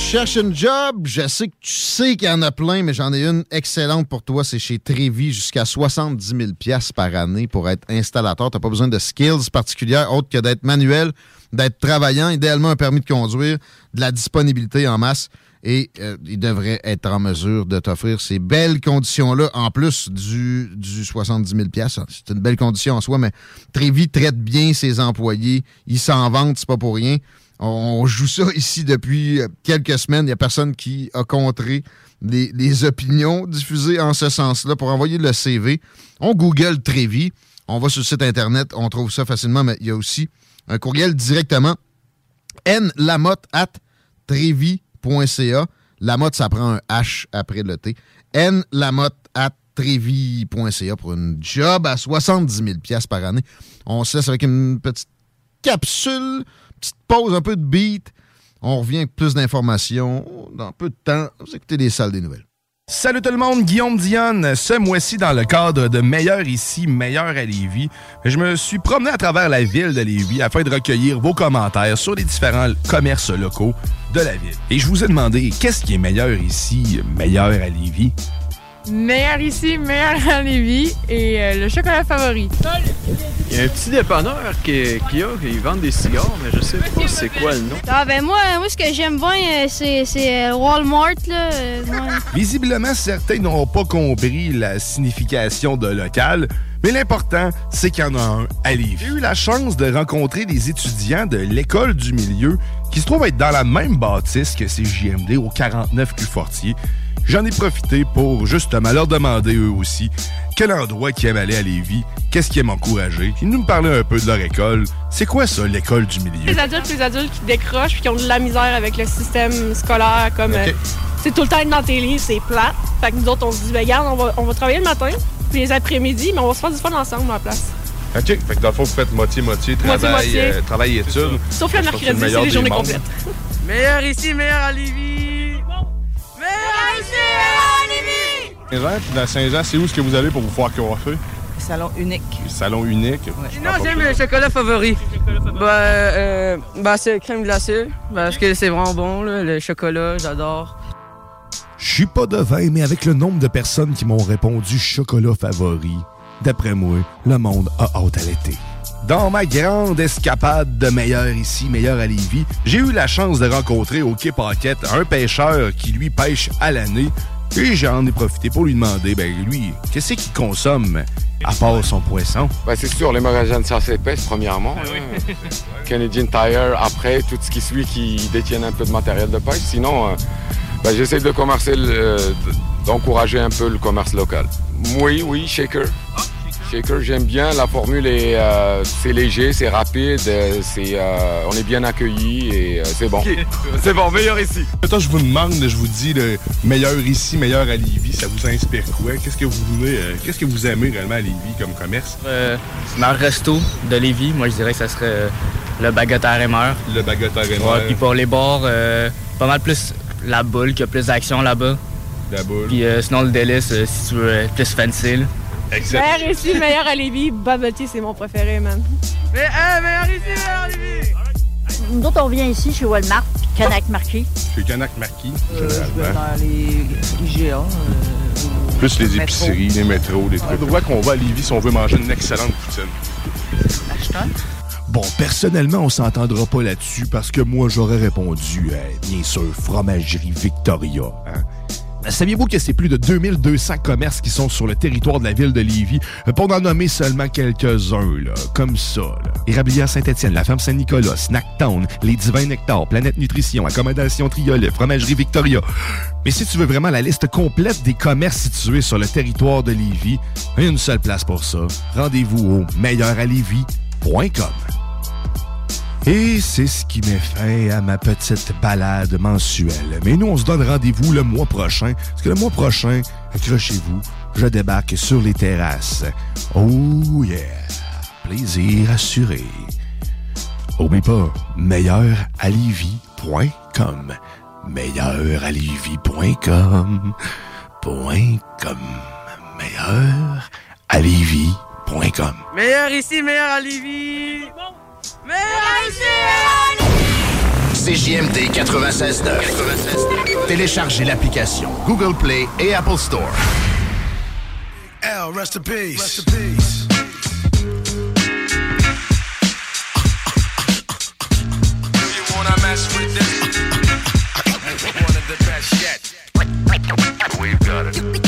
Tu cherches job, je sais que tu sais qu'il y en a plein, mais j'en ai une excellente pour toi. C'est chez Trévi, jusqu'à 70 000 pièces par année pour être installateur. Tu n'as pas besoin de skills particulières autres que d'être manuel, d'être travaillant, idéalement un permis de conduire, de la disponibilité en masse. Et euh, il devrait être en mesure de t'offrir ces belles conditions-là, en plus du, du 70 000 C'est une belle condition en soi, mais Trévi traite bien ses employés. Il s'en vante, c'est pas pour rien. On joue ça ici depuis quelques semaines. Il n'y a personne qui a contré les, les opinions diffusées en ce sens-là. Pour envoyer le CV, on Google Trévi. On va sur le site Internet, on trouve ça facilement, mais il y a aussi un courriel directement nlamotte at trevi.ca. Lamotte, ça prend un H après le T. nlamotte at trevi.ca pour une job à 70 000 par année. On se laisse avec une petite capsule, petite pause, un peu de beat. On revient avec plus d'informations dans peu de temps. Vous écoutez les salles des nouvelles. Salut tout le monde, Guillaume Dionne. Ce mois-ci, dans le cadre de Meilleur ici, Meilleur à Lévis, je me suis promené à travers la ville de Lévis afin de recueillir vos commentaires sur les différents commerces locaux de la ville. Et je vous ai demandé, qu'est-ce qui est meilleur ici, meilleur à Lévis? Meilleur ici, meilleur à Lévis et euh, le chocolat favori. Il y a un petit dépanneur qui, qui a, ils vendent des cigares, mais je sais pas c'est quoi le nom. Ah ben moi, moi ce que j'aime bien, euh, c'est, c'est euh, Walmart là. ouais. Visiblement, certains n'auront pas compris la signification de local, mais l'important, c'est qu'il y en a un à Lévis. J'ai eu la chance de rencontrer des étudiants de l'école du milieu qui se trouvent être dans la même bâtisse que ces JMD au 49 rue Fortier. J'en ai profité pour justement leur demander eux aussi quel endroit qu'ils aiment aller à Lévis, qu'est-ce qu'ils aiment encourager. Ils nous parlaient un peu de leur école. C'est quoi ça, l'école du milieu? Les adultes, les adultes qui décrochent puis qui ont de la misère avec le système scolaire, comme euh, c'est tout le temps être dans tes livres, c'est plat. Fait que nous autres, on se dit, ben, regarde, on va, on va travailler le matin, puis les après-midi, mais on va se faire du fun ensemble à la place. OK. Fait que dans le fond, vous faites moitié-moitié, travail, euh, travail et études. Sauf le mercredi, c'est les des journées complètes. Meilleur ici, meilleur à Lévis. Saint-Jean, puis dans Saint-Jean, c'est où est-ce que vous allez pour vous faire coiffer? Salon unique. Salon unique. Sinon, j'aime le chocolat favori. Bah, euh, bah c'est crème glacée, parce que c'est vraiment bon, là, le chocolat, j'adore. Je suis pas devin, mais avec le nombre de personnes qui m'ont répondu chocolat favori, d'après moi, le monde a hâte à l'été. Dans ma grande escapade de meilleur ici, meilleur à Lévis, j'ai eu la chance de rencontrer au Quai Paquette un pêcheur qui lui pêche à l'année et j'en ai profité pour lui demander, ben lui, qu'est-ce qu'il consomme à part son poisson? Ben, c'est sûr, les magasins de chasse épaisse, premièrement. hein. Canadian Tire, après, tout ce qui suit qui détiennent un peu de matériel de pêche. Sinon, euh, ben, j'essaie de commercer, euh, d'encourager un peu le commerce local. Oui, oui, Shaker. Shaker, j'aime bien. La formule est, euh, c'est léger, c'est rapide, euh, c'est, euh, on est bien accueillis et euh, c'est bon. C'est bon, meilleur ici. Toi, je vous demande, je vous dis, le meilleur ici, meilleur à Lévis, ça vous inspire quoi? Qu'est-ce que vous voulez, euh, qu'est-ce que vous aimez réellement à Lévis comme commerce? Euh, dans le resto de Lévis, moi je dirais que ça serait le baguette à rémeur. Le baguette à rémeur. Ouais, puis pour les bars, euh, pas mal plus la boule, qui a plus d'action là-bas. La boule. Puis euh, sinon le délice, euh, si tu veux, plus fancy. Là. Meilleur ici, meilleur à Lévis. Bubble tea, c'est mon préféré, man. Mais, hey, meilleur ici, meilleur à Lévis. Nous autres, on vient ici chez Walmart, puis Canac Marquis. Chez Canac Marquis, Euh, généralement. dans les IGA. Plus les métro. épiceries, les métros, les trucs. L'endroit qu'on va à Lévis si on veut manger une excellente poutine. Bon, personnellement, on s'entendra pas là-dessus parce que moi, j'aurais répondu, euh, bien sûr, Fromagerie Victoria. hein? Euh, Saviez-vous que c'est plus de 2200 commerces qui sont sur le territoire de la ville de Lévis, euh, pour n'en nommer seulement quelques-uns, comme ça. Là? Érablière Saint-Étienne, la ferme Saint-Nicolas, Snacktown, les Divins Nectar, Planète Nutrition, Accommodation Triolet, Fromagerie Victoria. Mais si tu veux vraiment la liste complète des commerces situés sur le territoire de Lévis, une seule place pour ça. Rendez-vous au meilleuralevis.com. Et c'est ce qui met fin à ma petite balade mensuelle. Mais nous, on se donne rendez-vous le mois prochain. Parce que le mois prochain, accrochez-vous, je débarque sur les terrasses. Oh yeah! Plaisir assuré. Oublie pas, meilleuralivi.com. Meilleuralivi.com. Point com. Meilleuralivi.com. Meilleur ici, meilleur à Lévis. CJMD 96.9. Téléchargez l'application Google Play et Apple Store. L, rest in peace. Rest in peace. You wanna mess with this? One of the best yet. We've got it.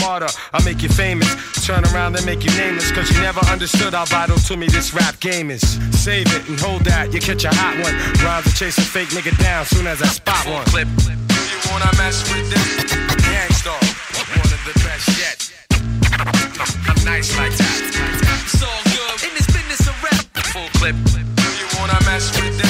martyr. I'll make you famous. Turn around and make you nameless. Cause you never understood how vital to me this rap game is. Save it and hold that, you catch a hot one. Rhymes to chase a fake nigga down soon as I spot one. Clip. Do you wanna mess with this? Gangstar, one of the best yet. I'm nice like that. It's all good in this business of rap. Full clip. Do you wanna mess with this?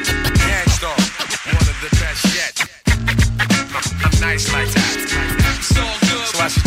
eyes like that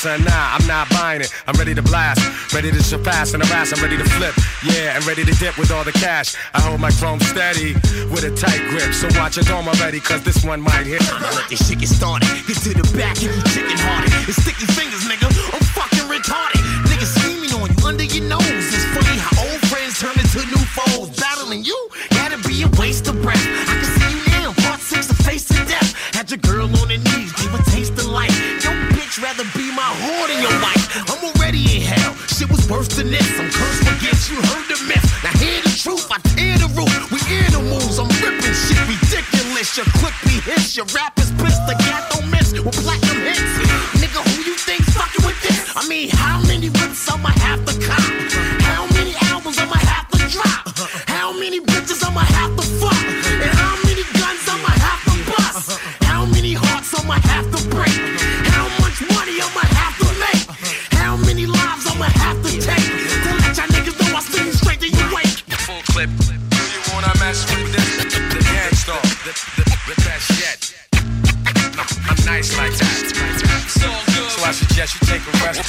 son. Nah, I'm not buying it. I'm ready to blast. Ready to surpass and harass. I'm ready to flip. Yeah, and ready to dip with all the cash. I hold my chrome steady with a tight grip. So watch your dome already, cause this one might hit. Let this shit get started. Get to the back if you chicken hearted. It's sticky fingers, nigga. I'm fucking retarded. Niggas scheming on you under your nose. It's funny how old friends turn into new foes. Battling you, gotta be a waste of breath. I can see you now, part six, the face of death. Had your girl on her knees, gave a taste of life. Rather be my whore than your wife. I'm already in hell. Shit was worse than this. I'm cursed against you, heard the myth. Now hear the truth, I tear the roof. We animals, I'm ripping shit ridiculous. Your click be hits, your rap is pissed. The cat don't miss with platinum hits. Nigga, who you think fucking with this? I mean, how many whips I'ma have to cop? How many albums I'ma have to drop? How many bitches I'ma have to fuck? And how many guns I'ma have to bust? How many hearts I'ma have to break? I suggest you take a rest.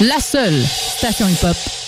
La seule station hip-hop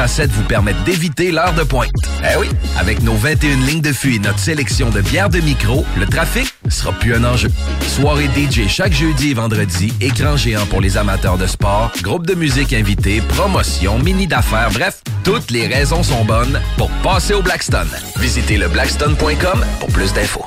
à 7 vous permettent d'éviter l'heure de pointe. Eh oui, avec nos 21 lignes de fût et notre sélection de bières de micro, le trafic sera plus un enjeu. Soirée DJ chaque jeudi et vendredi, écran géant pour les amateurs de sport, groupe de musique invité, promotion, mini d'affaires, bref, toutes les raisons sont bonnes pour passer au Blackstone. Visitez le blackstone.com pour plus d'infos.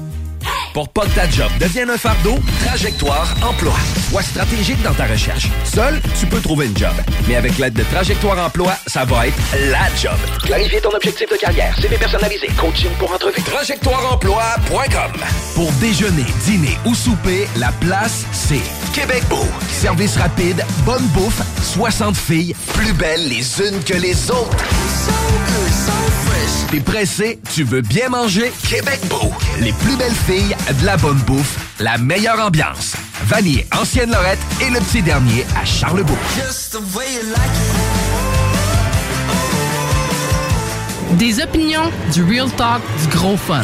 Pour pas que ta job devienne un fardeau, Trajectoire Emploi. Sois stratégique dans ta recherche. Seul, tu peux trouver une job. Mais avec l'aide de Trajectoire Emploi, ça va être la job. Clarifier ton objectif de carrière, CV personnalisé, coaching pour entrevue. TrajectoireEmploi.com Pour déjeuner, dîner ou souper, la place, c'est Québec Beau. Service rapide, bonne bouffe, 60 filles, plus belles les unes que les autres. T'es pressé, tu veux bien manger? Québec Beau. Les plus belles filles, de la bonne bouffe, la meilleure ambiance. Vanier, Ancienne Lorette et le petit dernier à Charlebourg. Des opinions, du real talk, du gros fun.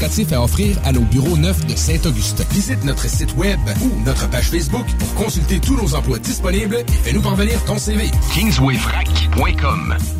administratif à offrir à nos bureaux neufs de Saint-Augustin. Visite notre site web ou notre page Facebook pour consulter tous nos emplois disponibles et fais-nous parvenir ton CV. KingswayFrac.com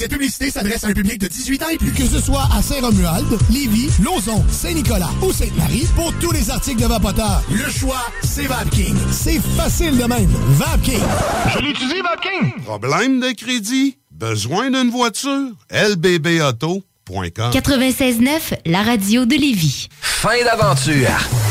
Cette publicité s'adresse à un public de 18 ans et plus. Que ce soit à Saint-Romuald, Lévis, Lauson, Saint-Nicolas ou Sainte-Marie, pour tous les articles de Vapoteur, le choix, c'est VapKing. C'est facile de même. VapKing. Je l'utilise, Vapking. Problème de crédit? Besoin d'une voiture? lbbauto.com 96.9, la radio de Lévis. Fin d'aventure!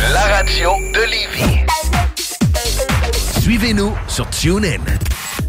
La radio de Lévis. Suivez-nous sur TuneIn.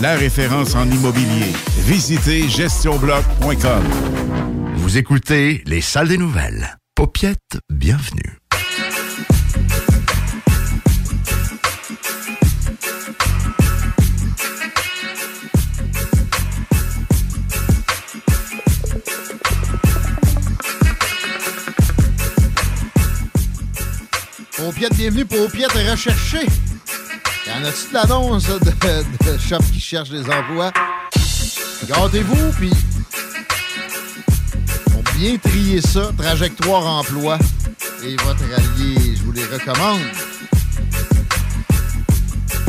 La référence en immobilier. Visitez gestionbloc.com. Vous écoutez les salles des nouvelles. Paupiette, bienvenue. Paupiette, bienvenue pour Paupiette recherché. Y en a-tu de l'annonce de, de shop qui cherche des emplois? Gardez-vous, puis pour bien trier ça, trajectoire emploi et votre allié, je vous les recommande.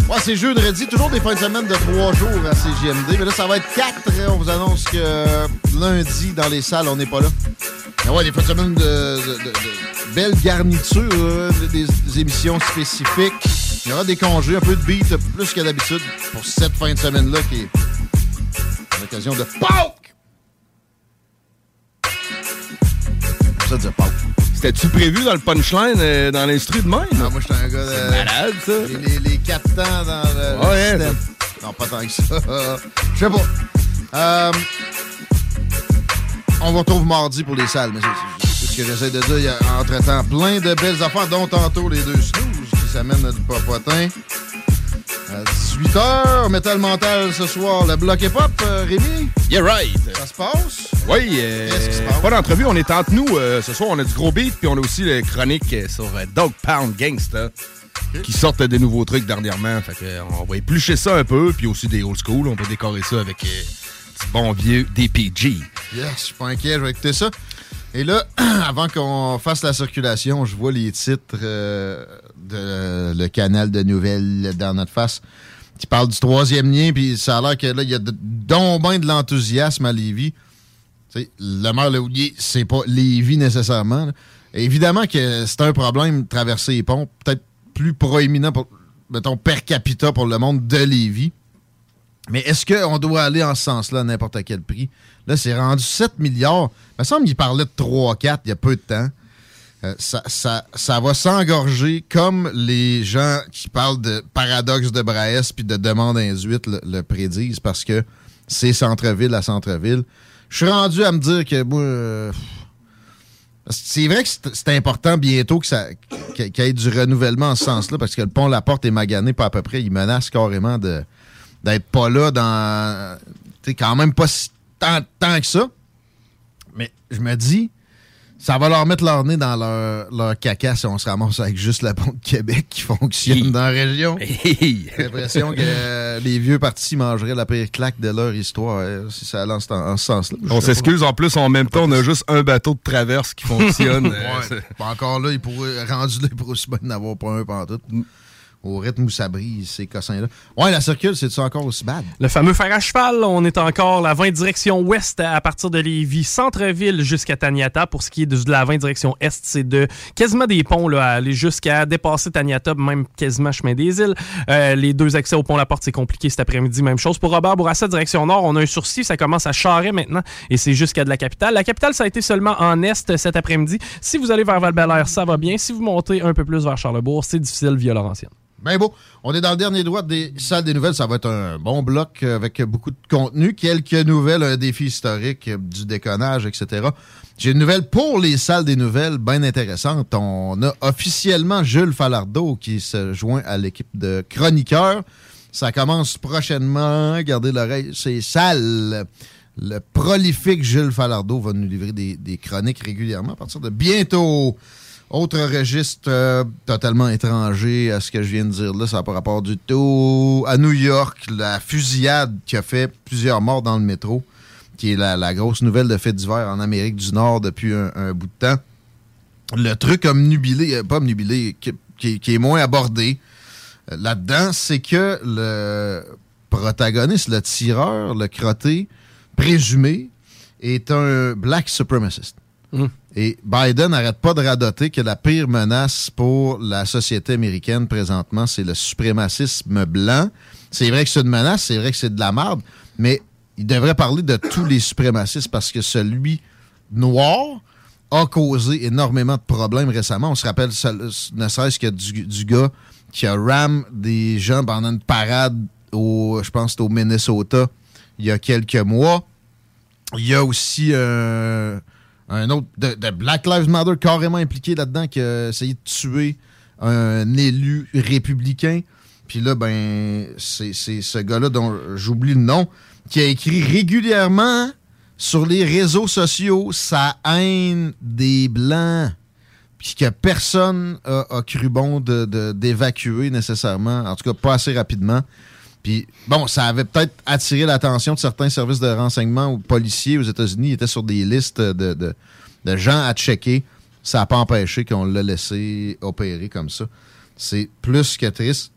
Ouais, c'est jeudi, toujours des fins de semaine de trois jours à CGMD, mais là, ça va être quatre. On vous annonce que lundi, dans les salles, on n'est pas là. Mais ouais, des fins de semaine de, de- de- des, des émissions spécifiques. Il y aura des congés, un peu de beat, plus que d'habitude, pour cette fin de semaine-là, qui est l'occasion de! Pour ça, dire Pâques. C'était-tu prévu dans le punchline, euh, dans l'instru de même? Ah, moi, j'étais un gars de. C'est malade, ça. Les, les, les quatre temps dans le, le Ouais, système. Non, pas tant que ça. Je sais pas. Euh, on vous retrouve mardi pour les salles, mais c'est- ce que j'essaie de dire. Il y a entre-temps plein de belles affaires, dont tantôt les deux s'amènent du popotin. À 18h, Metal Mental ce soir, le bloc hip-hop, euh, Rémi? Yeah, right. Ça se passe? Oui, euh, Qu'est-ce qui se passe? pas d'entrevue, on est entre nous. euh, ce soir, on a du gros beat, puis on a aussi les chroniques euh, sur euh, Dog Pound Gangsta, qui sortent des nouveaux trucs dernièrement. Fait que, euh, on va éplucher ça un peu, puis aussi des old school. On va décorer ça avec du bon vieux DPG. Yes, je suis pas inquiet, je vais écouter ça. Et là, avant qu'on fasse la circulation, je vois les titres euh, le canal de nouvelles dans notre face qui parle du troisième lien, puis ça a l'air que là, il y a de, donc ben de l'enthousiasme à Lévis. Tu sais, le maire Leoulier, c'est pas Lévis nécessairement. Évidemment que c'est un problème de traverser les ponts, peut-être plus proéminent pour mettons, per capita pour le monde de Lévis. Mais est-ce qu'on doit aller en ce sens-là à n'importe quel prix? Là, c'est rendu 7 milliards. Il me semble qu'il parlait de 3-4 il y a peu de temps. Euh, ça, ça- ça va s'engorger comme les gens qui parlent de paradoxe de Braès puis de demande induite le, prédisent parce que c'est centre-ville à centre-ville. Je suis rendu à me dire que moi, euh, c'est vrai que c'est important bientôt que ça qu'il y ait du renouvellement en ce sens-là parce que le pont La Porte est magané pas à peu près. Il menace carrément d'être pas là dans. Sais, quand même pas si tant, tant que ça. Mais je me dis, ça va leur mettre leur nez dans leur, leur caca si on se ramasse avec juste la pont de Québec qui fonctionne dans la région. J'ai l'impression que euh, les vieux partis mangeraient la pire claque de leur histoire euh, si ça allait en, ce- en ce sens-là. On s'excuse, en plus, en même temps, on a juste un bateau de traverse qui fonctionne. Ouais. encore là, il pourrait, rendu là, il pourrait aussi bien n'avoir pas un pantoute. Au rythme où ça brise, ces cossins-là. Ouais, la circule, c'est-tu encore aussi bad? Le fameux fer à cheval, on est encore la 20 direction ouest à partir de Lévis, centre-ville jusqu'à Taniata. Pour ce qui est de la 20 direction est, c'est de quasiment des ponts là, à aller jusqu'à dépasser Taniata, même quasiment chemin des îles. Euh, les deux accès au pont La Porte, c'est compliqué cet après-midi. Même chose pour Robert Bourassa, direction nord. On a un sourcil, ça commence à charrer maintenant et c'est jusqu'à de la capitale. La capitale, ça a été seulement en est cet après-midi. Si vous allez vers val ça va bien. Si vous montez un peu plus vers Charlebourg, c'est difficile via Laurentienne. Ben beau. On est dans le dernier droit des salles des nouvelles. Ça va être un bon bloc avec beaucoup de contenu. Quelques nouvelles, un défi historique, du déconnage, etc. J'ai une nouvelle pour les salles des nouvelles bien intéressante. On a officiellement Jules Falardeau qui se joint à l'équipe de chroniqueurs. Ça commence prochainement. Gardez l'oreille, c'est sale. Le prolifique Jules Falardeau va nous livrer des chroniques régulièrement à partir de bientôt. Autre registre euh, totalement étranger à ce que je viens de dire là, ça n'a pas rapport du tout. À New York, la fusillade qui a fait plusieurs morts dans le métro, qui est la, grosse nouvelle de fait divers en Amérique du Nord depuis un, bout de temps. Le truc omnubilé, euh, pas omnubilé, qui, est moins abordé euh, là-dedans, c'est que le protagoniste, le tireur, le crotté, présumé, est un black Et Biden n'arrête pas de radoter que la pire menace pour la société américaine présentement, c'est le suprémacisme blanc. C'est vrai que c'est une menace, c'est vrai que c'est de la merde, mais il devrait parler de tous les suprémacistes parce que celui noir a causé énormément de problèmes récemment. On se rappelle ne serait-ce que du, du gars qui a ram des gens pendant une parade au, je pense, au Minnesota il y a quelques mois. Il y a aussi euh, un autre de, Black Lives Matter carrément impliqué là-dedans qui a essayé de tuer un élu républicain. Puis là, ben, c'est ce gars-là dont j'oublie le nom, qui a écrit régulièrement sur les réseaux sociaux sa haine des Blancs. Puis que personne a, cru bon de- de- d'évacuer nécessairement, en tout cas pas assez rapidement. Puis, bon, ça avait peut-être attiré l'attention de certains services de renseignement ou policiers aux États-Unis. Ils étaient sur des listes de, de- gens à checker. Ça n'a pas empêché qu'on l'a laissé opérer comme ça. C'est plus que triste.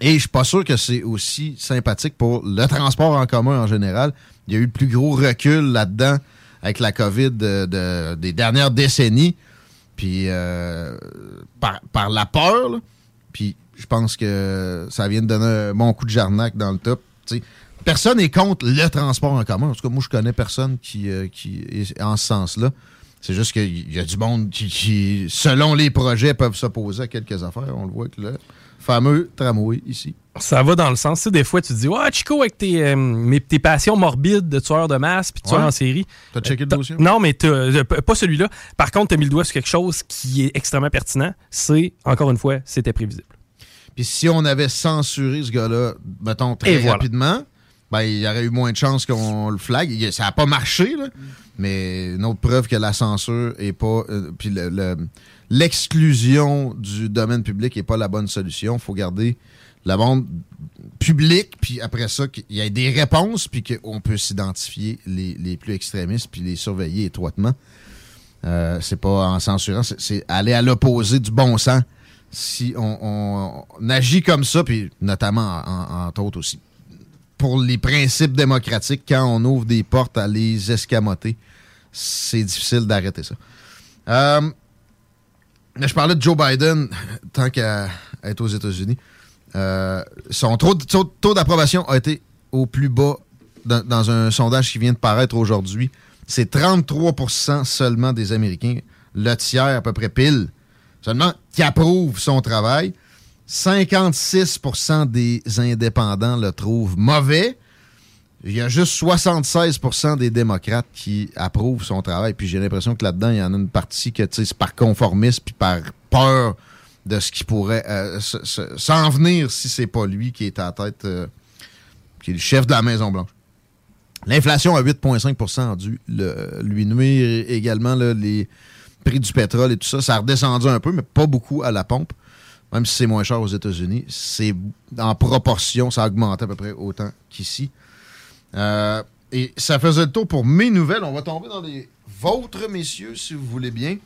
Et je suis pas sûr que c'est aussi sympathique pour le transport en commun en général. Il y a eu le plus gros recul là-dedans avec la COVID de- de- des dernières décennies. Puis euh, par, par la peur, là. puis je pense que ça vient de donner un bon coup de jarnac dans le top. Tu sais, personne n'est contre le transport en commun. En tout cas, moi, je connais personne qui, euh, qui est en ce sens-là. C'est juste qu'il y a du monde qui, qui, selon les projets, peuvent s'opposer à quelques affaires. On le voit avec le fameux tramway ici. Ça va dans le sens, tu sais, des fois, tu te dis, ouais, Chico, avec tes, euh, mes- tes passions morbides de tueur de masse puis de tueur Ouais. en série. T'as checké le t'as- dossier? Non, mais t'as- euh, pas celui-là. Par contre, t'as mis le doigt sur quelque chose qui est extrêmement pertinent. C'est, encore une fois, c'était prévisible. Puis si on avait censuré ce gars-là, mettons, très Et voilà. rapidement, ben, il y aurait eu moins de chances qu'on le flag. Ça n'a pas marché, là. mais une autre preuve que la censure est pas. euh, puis le- le- l'exclusion du domaine public n'est pas la bonne solution. Il faut garder la bande publique, puis après ça, qu'il y ait des réponses, puis qu'on peut s'identifier les, les plus extrémistes, puis les surveiller étroitement. Euh, c'est pas en censurant, c'est aller à l'opposé du bon sens si on, agit comme ça, puis notamment, en- en- entre autres aussi, pour les principes démocratiques, quand on ouvre des portes à les escamoter, c'est difficile d'arrêter ça. Euh, mais je parlais de Joe Biden, tant qu'à être aux États-Unis. Euh, son taux, d'approbation a été au plus bas dans, dans un sondage qui vient de paraître aujourd'hui. C'est 33% seulement des Américains, le tiers à peu près pile, seulement qui approuvent son travail. 56% des indépendants le trouvent mauvais. Il y a juste 76% des démocrates qui approuvent son travail. Puis j'ai l'impression que là-dedans, il y en a une partie que c'est par conformisme puis par peur de ce qui pourrait euh, se- se- s'en venir si c'est pas lui qui est à la tête, euh, qui est le chef de la Maison-Blanche. L'inflation à 8,5 a dû lui nuire également les prix du pétrole et tout ça. Ça a redescendu un peu, mais pas beaucoup à la pompe. Même si c'est moins cher aux États-Unis, c'est en proportion, ça a augmenté à peu près autant qu'ici. Euh, et ça faisait le tour pour mes nouvelles. On va tomber dans les vôtres, messieurs, si vous voulez bien.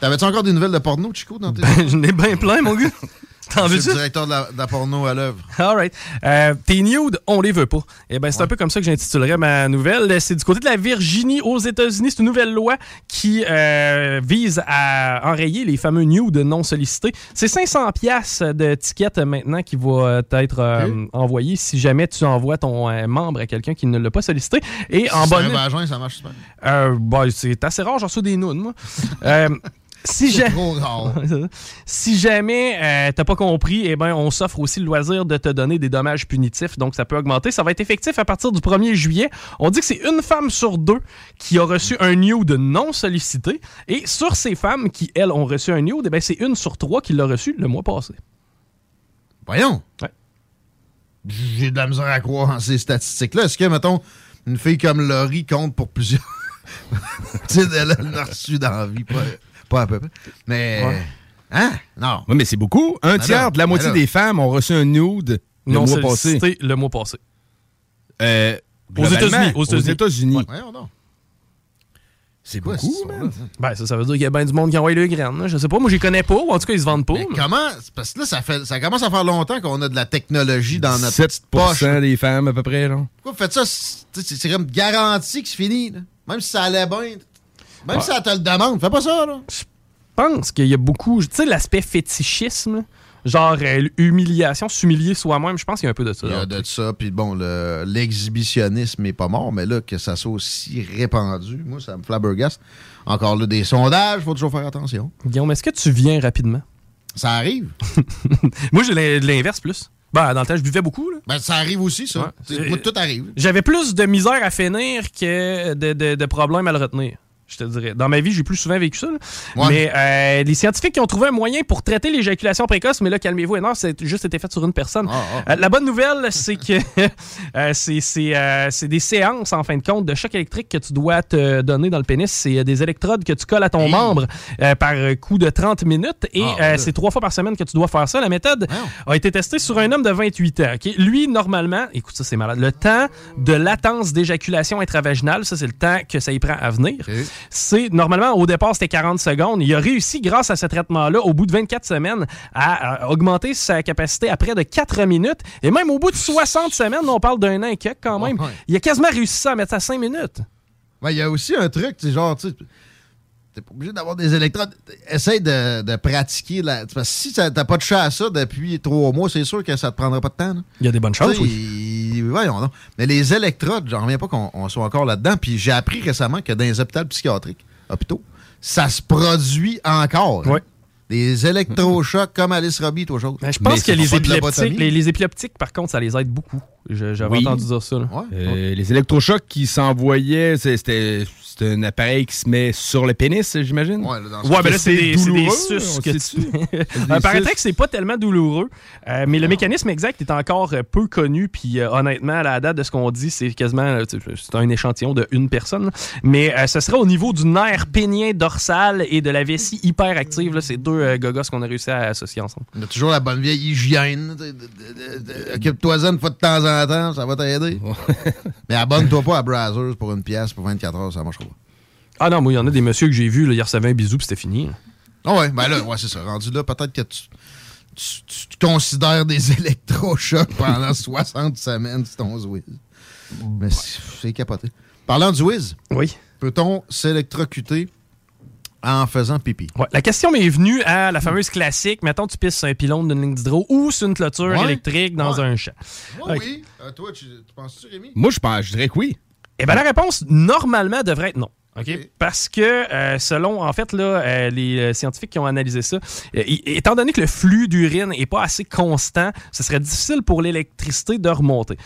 T'avais-tu encore des nouvelles de porno, Chico, dans tes... Ben, j'en ai bien plein, mon gars. T'en Je suis veux-tu? le directeur de la, de la porno à l'œuvre. All right. Euh, tes nudes, on les veut pas. Eh ben, c'est un peu comme ça que j'intitulerais ma nouvelle. C'est du côté de la Virginie aux États-Unis. C'est une nouvelle loi qui euh, vise à enrayer les fameux nudes non sollicités. C'est 500 pièces de ticket maintenant qui va euh, être euh, envoyé si jamais tu envoies ton membre à quelqu'un qui ne l'a pas sollicité. Et en Si bonne un vagin, ça marche super. bah, c'est assez rare, j'en reçois des nudes, moi. Si C'est ja- trop rare. si jamais euh, t'as pas compris, eh ben, on s'offre aussi le loisir de te donner des dommages punitifs, donc ça peut augmenter. Ça va être effectif à partir du 1er juillet. On dit que c'est une femme sur deux qui a reçu un nude non sollicité. Et sur ces femmes qui, elles, ont reçu un nude, eh ben, c'est une sur trois qui l'a reçu le mois passé. Voyons. Ouais. J'ai de la misère à croire en ces statistiques-là. Est-ce que, mettons, une fille comme Laurie compte pour plusieurs. tu sais, elle l'a reçu dans la vie, pas, à peu près. Mais. Ouais. Hein? Non. Oui, mais c'est beaucoup. Un Ben tiers de la ben moitié des femmes ont reçu un nude le non mois passé. le mois passé. Euh, Aux États-Unis, aux États-Unis. Donc. C'est quoi, beaucoup, man. Ben, ça, ça veut dire qu'il y a bien du monde qui envoie le graine. Je sais pas, moi, je les connais pas, ou en tout cas, ils se vendent pas. Mais comment? Parce que là, ça, fait, ça commence à faire longtemps qu'on a de la technologie dans notre petite 7 poche. des femmes, à peu près, là. Pourquoi vous faites ça? C'est comme garanti que c'est fini. là. Même si ça allait bien. Même si ça te le demande, fais pas ça, là. Je pense qu'il y a beaucoup. Tu sais, l'aspect fétichisme, genre euh, l'humiliation, s'humilier soi-même, je pense qu'il y a un peu de ça. Il y a de ça, puis bon, le- l'exhibitionnisme est pas mort, mais là, que ça soit aussi répandu, moi, ça me flabbergaste. Encore là, des sondages, faut toujours faire attention. Guillaume, est-ce que tu viens rapidement? Ça arrive. Moi, j'ai l'in- l'inverse plus. Ben, dans le temps, je buvais beaucoup. Là. Ben, ça arrive aussi, ça. Moi, tout arrive. J'avais plus de misère à finir que de, de- de problèmes à le retenir. Je te dirais. Dans ma vie, j'ai plus souvent vécu ça. Ouais. Mais euh, les scientifiques qui ont trouvé un moyen pour traiter l'éjaculation précoce, mais là, calmez-vous, et non, c'est juste été fait sur une personne. Ah, Euh, la bonne nouvelle, c'est que euh, c'est c'est, euh, c'est des séances, en fin de compte, de choc électrique que tu dois te donner dans le pénis. C'est euh, des électrodes que tu colles à ton membre euh, par coup de 30 minutes. Et Ah, euh, là. c'est trois fois par semaine que tu dois faire ça. La méthode a été testée sur un homme de 28 ans. ok? Lui, normalement, écoute, ça, c'est malade. Le temps de latence d'éjaculation intravaginale, ça, c'est le temps que ça y prend à venir. C'est normalement, au départ, c'était 40 secondes. Il a réussi, grâce à ce traitement-là, au bout de 24 semaines, à, à augmenter sa capacité à près de 4 minutes. Et même au bout de 60 semaines, on parle d'un an et quelques quand même. Ouais. Il a quasiment réussi ça à mettre ça à 5 minutes. Il y a aussi un truc, tu sais, genre, tu t'es pas obligé d'avoir des électrodes. Essaye de, de pratiquer. La... Parce que si t'as pas de chat à ça depuis trois mois, c'est sûr que ça te prendra pas de temps. là. Il y a des bonnes choses, oui. il- Voyons donc. Mais les électrodes, j'en reviens pas qu'on on soit encore là-dedans. Puis j'ai appris récemment que dans les hôpitaux psychiatriques, hôpitaux, ça se produit encore. hein. Ouais. Des électrochocs comme Alice Robbie, toi, chose. Ben, je pense que les épileptiques, les, les épileptiques, par contre, ça les aide beaucoup. Je- J'avais Oui. entendu dire ça. là. Euh, Les électrochocs qui s'envoyaient, c'était c'est un appareil qui se met sur le pénis, j'imagine? Ouais, là, Ouais, ben là, c'est des, c'est des suces que tu. Suces. que c'est pas tellement douloureux, euh, mais le mécanisme exact est encore euh, peu connu. Puis euh, honnêtement, à la date de ce qu'on dit, c'est quasiment c'est un échantillon de une personne. Mais euh, ce sera au niveau du nerf pénien dorsal et de la vessie hyperactive. là. C'est deux euh, gogos qu'on a réussi à associer ensemble. On a toujours la bonne vieille hygiène. Occupe-toi-en une fois de temps en temps, ça va t'aider. Mais abonne-toi pas à Brazzers pour une pièce pour 24 heures, ça marchera pas. Ah non, moi, il y en a des messieurs que j'ai vus, là, ils recevaient un bisou puis c'était fini. Ah ouais, ben là, ouais, c'est ça. Rendu là, peut-être que tu, tu- tu- tu considères des électrochocs pendant 60 semaines sur ton Zwiz. Mais c'est c'est capoté. Parlant du Wiz, oui. peut-on s'électrocuter en faisant pipi? Ouais, la question m'est venue à la fameuse classique. Mettons, tu pisses sur un pylône d'une ligne d'hydro ou sur une clôture Ouais. électrique dans un champ. Oui, Ok. oui. Euh, toi, tu, tu penses-tu, Rémi? Moi, je pense, je dirais que oui. Eh bien, la réponse, normalement, devrait être non. OK? Parce que, euh, selon, en fait, là, euh, les euh, scientifiques qui ont analysé ça, étant donné que le flux d'urine n'est pas assez constant, ce serait difficile pour l'électricité de remonter.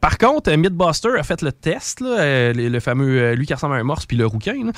Par contre, Mythbuster a fait le test, le, fameux, lui qui ressemble à un morse, puis le rouquin.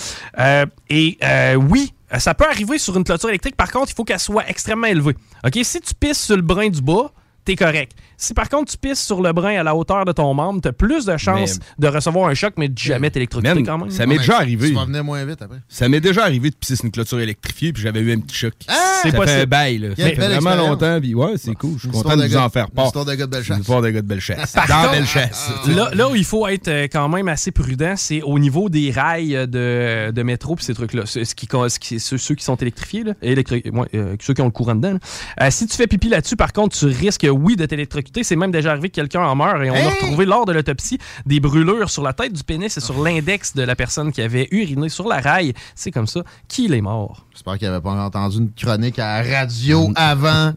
et oui, ça peut arriver sur une clôture électrique. Par contre, il faut qu'elle soit extrêmement élevée. OK? Si tu pisses sur le brin du bas, t'es correct. Si par contre tu pisses sur le brin à la hauteur de ton membre, t'as plus de chances de recevoir un choc, mais de jamais t'électrocuter quand même. ça m'est déjà arrivé. Tu vas venir moins vite après. Ça m'est déjà arrivé de pisser sur une clôture électrifiée, puis j'avais eu un petit choc. C'est ça possible. fait un bail, là. Ça fait vraiment expérience. longtemps, puis ouais, c'est cool. Je suis content histoire de de vous en faire une part. histoire de gars de Bellechasse. Histoire de gars de Bellechasse. Dans Bellechasse. Là, là où il faut être euh, quand même assez prudent, c'est au niveau des rails de, de métro puis ces trucs-là. Ce ce qui, ce qui- ceux, ceux qui sont électrifiés, là, électri- ouais, euh, ceux qui ont le courant dedans. Euh, si tu fais pipi là-dessus, par contre, tu risques, oui, de t'électrocuter. C'est même déjà arrivé que quelqu'un en meurt et on a retrouvé lors de l'autopsie des brûlures sur la tête du pénis et sur l'index de la personne qui avait uriné sur la rail. C'est comme ça qu'il est mort. J'espère qu'il n'avait pas entendu une chronique à la radio avant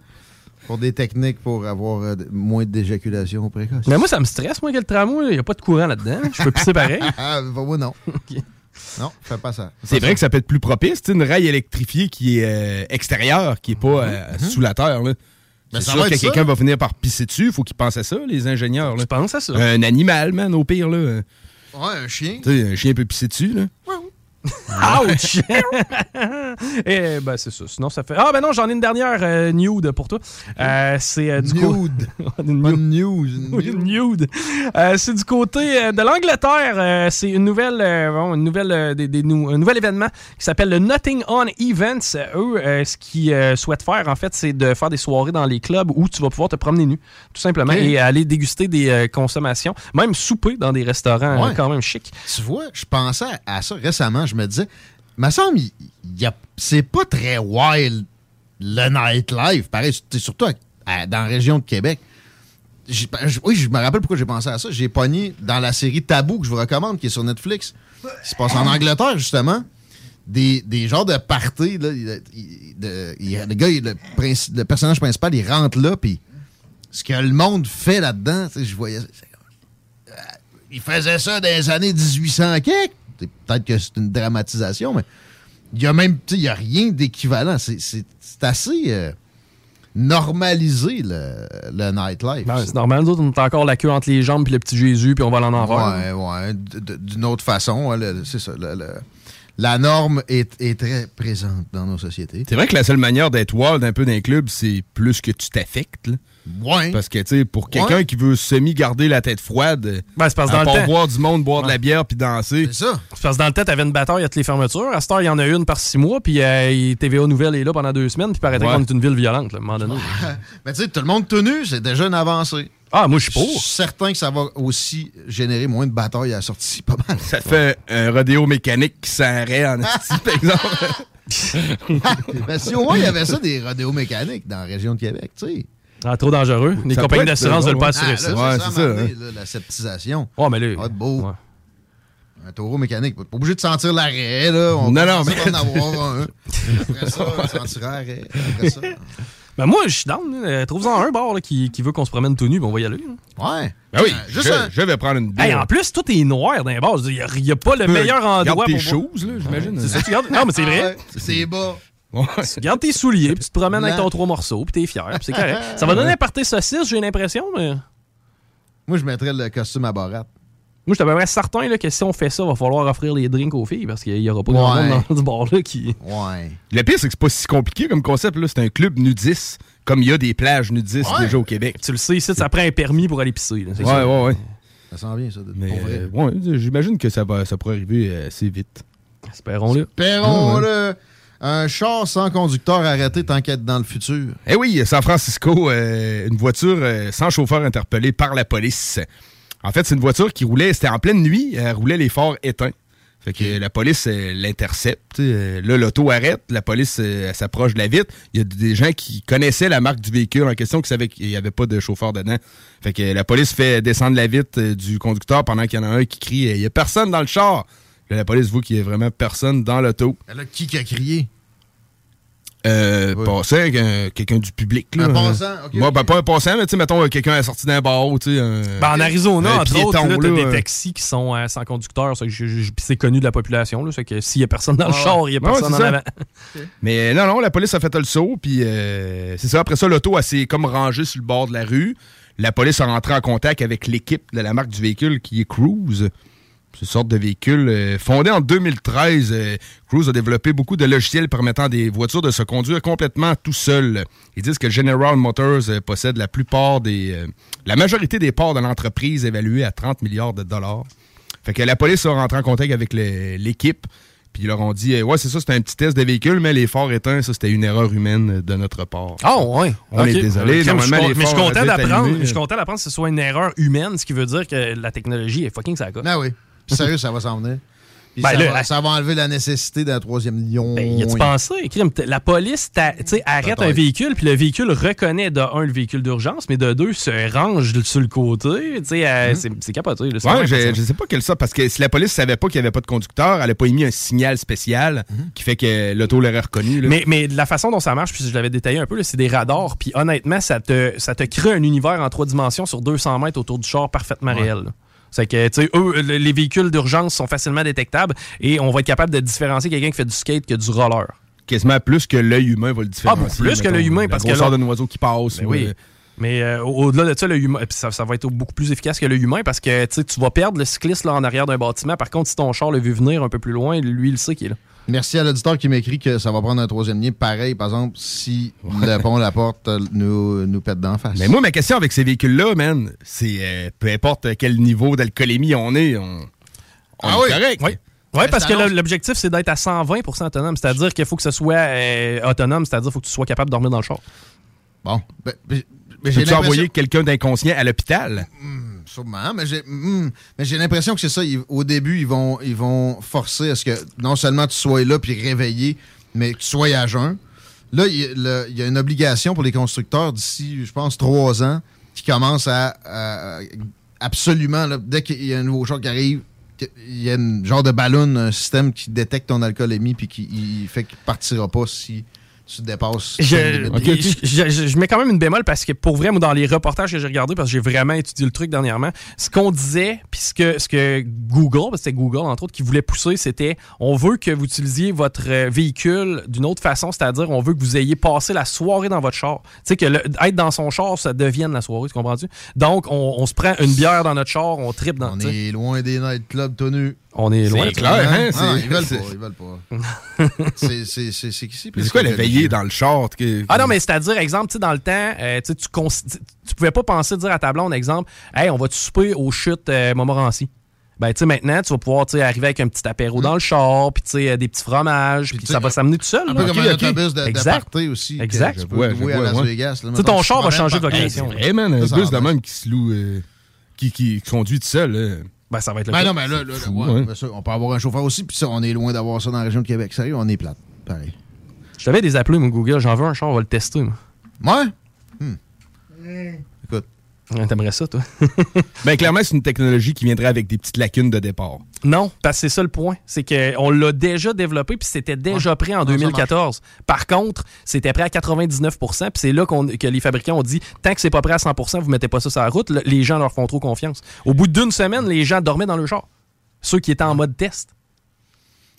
pour des techniques pour avoir euh, moins d'éjaculation précoce. Mais moi, ça me stresse, moi, que le tramway, il n'y a pas de courant là-dedans. Je peux pisser pareil. Ah, bah, moi, non. Non, fais pas ça. C'est vrai que ça peut être plus propice, tu sais, une rail électrifiée qui est euh, extérieure, qui est pas euh, sous la terre. là. Ben, C'est ça sûr que quelqu'un va finir par pisser dessus. Il faut qu'ils pensent à ça, les ingénieurs. Pense à ça? Un animal, man, au pire. Là. Ouais, un chien. Tu sais, un chien peut pisser dessus. Là. Ouch! Et ben c'est ça. Sinon, ça fait. Ah ben non, j'en ai une dernière euh, nude pour toi. Euh, c'est euh, du Nude. Pas une news. Oui, une nude. Euh, c'est du côté de l'Angleterre. C'est une nouvelle, bon, une nouvelle, des- des nou- un nouvel événement qui s'appelle le Notting On Events. Eux, ce qu'ils souhaitent faire, en fait, c'est de faire des soirées dans les clubs où tu vas pouvoir te promener nu, tout simplement, et aller déguster des consommations, même souper dans des restaurants Ouais. quand même chics. Tu vois, je pensais à ça récemment. Je me disais, me semble, c'est pas très wild le nightlife. Pareil, surtout dans la région de Québec. Je- oui, je me rappelle pourquoi j'ai pensé à ça. J'ai pogné dans la série Tabou que je vous recommande, qui est sur Netflix. qui se passe en Angleterre, justement. Des, des genres de parties. Là, le gars, le, personnage principal, il rentre là, puis ce que le monde fait là-dedans, je voyais. euh, Il faisait ça dans les années 1800 quelques. Peut-être que c'est une dramatisation, mais il y a même, tu sais, il y a rien d'équivalent. C'est- assez euh, normalisé, le, le nightlife. Ben, c'est normal, nous autres, on a encore la queue entre les jambes puis le petit Jésus, puis on va aller en enfer. Ouais, D'une autre façon, hein, c'est ça. le- le- la norme est, est très présente dans nos sociétés. C'est vrai que la seule manière d'être wild un peu dans les clubs, c'est plus que tu t'affectes. Ouais. Parce que, tu sais, pour quelqu'un Ouais. qui veut semi-garder la tête froide, Ben, c'est dans le boire du monde, boire de la bière puis danser. C'est ça. C'est parce que dans le temps, t'avais une bataille à toutes les fermetures. À cette heure, il y en a une par six mois, puis euh, TVA Nouvelle est là pendant deux semaines, puis Ouais. qu'on est une ville violente, là, à un moment donné. Mais tu sais, tout le monde tenu, c'est déjà une avancée. Ah, moi, je suis Je pour. suis certain que ça va aussi générer moins de batailles à la sortie, pas mal. Ça te fait un rodéo mécanique qui s'arrête en esti, par exemple. Mais si au moins il y avait ça des rodéos mécaniques dans la région de Québec, tu sais. Ah, trop dangereux. Les Ça compagnies d'assurance drôle, veulent pas assurer Ah, ça. Ouais, c'est ça, hein. là, la septisation. Ouais, mais là. Ah, de beau. Un taureau mécanique. Pas obligé de sentir l'arrêt, là. On Non, non, mais- en avoir un. Après ça, on sentira l'arrêt. Après ça. Ben, moi, je suis down. là. Trouve-en un bar là, qui, qui veut qu'on se promène tout nu, puis on va y aller. là. Ouais. Ben oui, juste je, un- je vais prendre une bière. Hey, en plus, tout est noir dans les bars. Il n'y a, pas le meilleur endroit tes pour choses, là, j'imagine. C'est ça, tu gardes. Non, mais c'est vrai. Ouais, C'est bas. Tu gardes tes souliers, puis tu te promènes avec ton trois morceaux, puis t'es fier, puis c'est correct. Ça va donner un party saucisse, j'ai l'impression, mais. Moi, je mettrais le costume à Borat. Moi, je suis à peu près certain là, que si on fait ça, il va falloir offrir les drinks aux filles parce qu'il n'y aura pas Ouais. grand monde dans ce bar-là qui. Ouais. Le pire, c'est que c'est pas si compliqué comme concept. là. C'est un club nudiste, comme il y a des plages nudistes Ouais. déjà au Québec. Tu le sais, ici, ça prend un permis pour aller pisser. là, Ouais, ça. ouais, ouais. Ça sent bien, ça. de- Mais pour vrai. euh, ouais, j'imagine que ça, va, ça pourrait arriver euh, assez vite. Espérons-le. Espérons-le. Un char sans conducteur arrêté tant qu'être dans le futur. Eh oui, San Francisco, euh, une voiture euh, sans chauffeur interpellée par la police. En fait, c'est une voiture qui roulait, c'était en pleine nuit, elle roulait les phares éteints. Fait que la police euh, l'intercepte. euh, Là, l'auto arrête, la police euh, elle s'approche de la vitre. Il y a des gens qui connaissaient la marque du véhicule en question, qui savaient qu'il n'y avait pas de chauffeur dedans. Fait que la police fait descendre la vitre du conducteur pendant qu'il y en a un qui crie Il n'y a personne dans le char. Là, la police voit qu'il y a vraiment personne dans l'auto. Là, qui qui a crié? Euh, passant, euh, quelqu'un du public. Là, Un passant? Moi, ben, pas un passant, mais tu sais, mettons, euh, quelqu'un est sorti d'un bar, tu sais. un- Ben, en Arizona, un entre piéton, autres, là, t'as là, des euh, taxis qui sont euh, sans conducteur. ça, je- je- je- puis c'est connu de la population. Là, c'est que s'il y a personne dans le char, il y a personne c'est en ça. avant. Mais non, non, la police a fait le saut, puis euh, c'est ça. Après ça, l'auto, elle s'est comme rangée sur le bord de la rue. La police a rentré en contact avec l'équipe de la marque du véhicule qui est Cruise. C'est une sorte de véhicule euh, fondé en 2013. euh, Cruise a développé beaucoup de logiciels permettant des voitures de se conduire complètement tout seul. Ils disent que General Motors euh, possède la plupart des, euh, la majorité des parts de l'entreprise évaluée à 30 milliards de dollars. Fait que la police a rentré en contact avec l'équipe. Puis ils leur ont dit, ouais, c'est ça, c'était un petit test de véhicule, mais les phares éteints, ça, c'était une erreur humaine de notre part. Ah, ouais. On est désolé. Normalement, je mais je suis content d'apprendre. allumés. Je suis content d'apprendre que ce soit une erreur humaine, ce qui veut dire que la technologie est fucking ça Ah oui. Sérieux, ça va s'en venir. Ben ça, là, va, à- ça va enlever la nécessité d'un troisième lion. Ben, y a-tu pensé? La police arrête un véhicule, puis le véhicule reconnaît de un le véhicule d'urgence, mais de deux se range de- sur le côté. Euh, c'est- C'est capoté. là, c'est Ouais, je, je sais pas quel ça, parce que si la police savait pas qu'il y avait pas de conducteur, elle a pas émis un signal spécial qui fait que l'auto l'aurait reconnu. là. Mais, mais de la façon dont ça marche, puis je l'avais détaillé un peu, là, c'est des radars. Puis honnêtement, ça te, ça te crée un univers en trois dimensions sur 200 mètres autour du char parfaitement Ouais. réel. là. C'est que, tu sais, eux, le- les véhicules d'urgence sont facilement détectables et on va être capable de différencier quelqu'un qui fait du skate que du roller. Quasiment plus que l'œil humain va le différencier. Ah, beaucoup plus que l'œil humain, la parce que là- d'un oiseau qui passe. Ben ou, oui. euh, Mais euh, au- au-delà de ça, l'œil humain, ça, ça va être beaucoup plus efficace que l'œil humain parce que tu vas perdre le cycliste là, en arrière d'un bâtiment. Par contre, si ton char le vu venir un peu plus loin, lui, il sait qu'il est là. Merci à l'auditeur qui m'écrit que ça va prendre un troisième lien. Pareil, par exemple, si le pont, la porte euh, nous, nous pète d'en face. Mais moi, ma question avec ces véhicules-là, man, c'est euh, peu importe quel niveau d'alcoolémie on est, on, on Ah est oui? correct. Oui. Oui, parce que l'objectif, c'est d'être à 120% autonome. C'est-à-dire qu'il faut que ce soit euh, autonome, c'est-à-dire qu'il faut que tu sois capable de dormir dans le char. Bon. Ben, ben, j'ai l'impression- envoyer quelqu'un d'inconscient à l'hôpital? Hmm, sûrement, mais j'ai hmm, mais j'ai l'impression que c'est ça. Au début, ils vont, ils vont forcer à ce que non seulement tu sois là puis réveillé, mais que tu sois à jeun. Là, il y, a une obligation pour les constructeurs d'ici, je pense, trois ans, qui commence à, absolument, dès qu'il y a un nouveau char qui arrive, il y a un genre de ballon, un système qui détecte ton alcoolémie puis qui fait qu'il partira pas si tu dépasses. Je, ta limite. je- je- je mets quand même une bémol parce que pour vrai, moi, dans les reportages que j'ai regardés, parce que j'ai vraiment étudié le truc dernièrement, ce qu'on disait, puis ce que, ce que Google, parce que c'était Google entre autres, qui voulait pousser, c'était on veut que vous utilisiez votre euh, véhicule d'une autre façon, c'est-à-dire on veut que vous ayez passé la soirée dans votre char. Tu sais, que le- être dans son char, ça devienne la soirée, tu comprends-tu? Donc, on, on se prend une bière dans notre char, on tripe dans On est loin des nightclubs tenus. On est loin. C'est clair, hein? Ah, c'est- ils veulent c'est- pas, ils veulent pas. c'est c'est- c'est- c'est qui Mais C'est quoi la veillée dans le char? que- Ah non, mais c'est-à-dire, exemple, tu sais, dans le temps, euh, tu sais, tu, cons- tu tu pouvais pas penser dire à ta blonde, exemple, hey, on va te souper aux chutes euh, Montmorency. Ben, tu sais, maintenant, tu vas pouvoir arriver avec un petit apéro dans le char, puis tu sais, euh, des petits fromages, puis ça va s'amener tout seul. Un là. peu comme un autobus de, aussi. Exact. Tu peux Ouais, louer je à vois, Las ouais. Vegas. là. Tu sais, Mettons, ton char va changer de location. Hey, man, un bus de même qui se loue, euh, qui, qui conduit tout seul. Ben, ça va être le Ben cas. non, mais là, là, là, Fou, ouais, hein. ça, on peut avoir un chauffeur aussi, puis ça, on est loin d'avoir ça dans la région de Québec. Sérieux, on est plate. Pareil. Je t'avais des appelés, mon Google, j'en veux un char, on va le tester, moi. Ouais? Hmm. T'aimerais ça, toi? Ben, clairement, c'est une technologie qui viendrait avec des petites lacunes de départ. Non, parce que c'est ça le point. C'est qu'on l'a déjà développé, puis c'était déjà prêt en 2014. Par contre, c'était prêt à 99% puis c'est là que les fabricants ont dit tant que c'est pas prêt à 100% vous mettez pas ça sur la route, le- les gens leur font trop confiance. Au bout d'une semaine, les gens dormaient dans le char. Ceux qui étaient en mode test.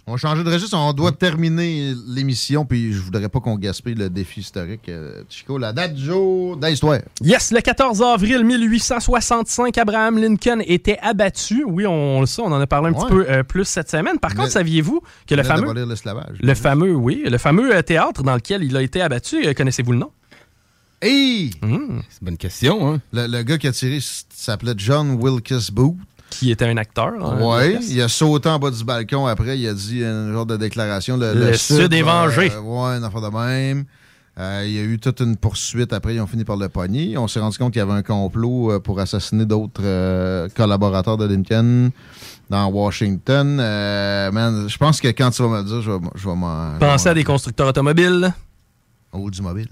On va changer de registre. On doit terminer l'émission, puis je voudrais pas qu'on gaspille le défi historique. Euh, Chico, la date du jour de l'histoire. Yes, le 14 avril 1865, Abraham Lincoln était abattu. Oui, on le sait, on en a parlé un Ouais. petit peu euh, plus cette semaine. Par contre, saviez-vous que le fameux, le fameux, oui, le fameux euh, théâtre dans lequel il a été abattu, connaissez-vous le nom? Hey! C'est une bonne question, hein? Le, le gars qui a tiré s'appelait John Wilkes Booth. Qui était un acteur. hein, Oui, il a sauté en bas du balcon après, il a dit un genre de déclaration. Le, Le Sud est vengé. Euh, une affaire de même. Euh, il y a eu toute une poursuite après, ils ont fini par le pogner. On s'est rendu compte qu'il y avait un complot euh, pour assassiner d'autres euh, collaborateurs de Lincoln dans Washington. Man, je pense que quand tu vas me le dire, je vais, je vais m'en. Vais à des constructeurs automobiles. m'en- Au du mobile.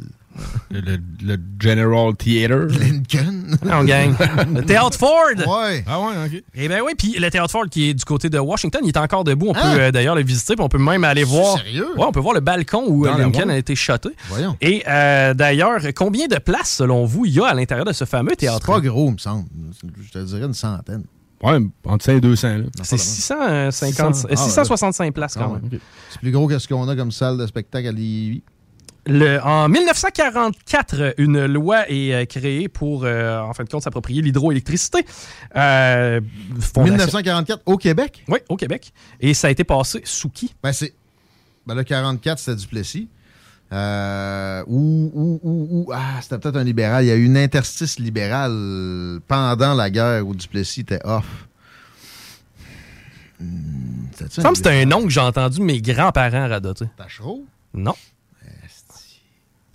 Le, le General Theater. Lincoln. On gagne. Le Théâtre Ford. Ouais. Ah ouais, OK. Eh bien oui, puis le Théâtre Ford qui est du côté de Washington, il est encore debout. On Ah. peut euh, d'ailleurs le visiter, puis on peut même aller voir. Sérieux? Ouais, on peut voir le balcon où euh, Dans Lincoln a été shoté. Voyons. Et euh, d'ailleurs, combien de places, selon vous, il y a à l'intérieur de ce fameux C'est théâtre? pas gros, il me semble. Je te dirais une centaine. Ouais, entre 100 et 200. Là. C'est 650, 600. euh, Ah, 665 places quand Ah, même. ouais. C'est plus gros que ce qu'on a comme salle de spectacle à Lévis. Le- en 1944, une loi est euh, créée pour, euh, en fin de compte, s'approprier l'hydroélectricité. Euh, fondation- 1944 au Québec? Oui, au Québec. Et ça a été passé sous qui? Ben, c'est. Ben, le 44, c'était Duplessis. Euh, ou, ou, ou, ou- ah, c'était peut-être un libéral. Il y a eu une interstice libérale pendant la guerre où Duplessis était off. Hmm, c'était-tu Il me semble que un c'était un nom que j'ai entendu mes grands-parents radoter. Tachereau? Non.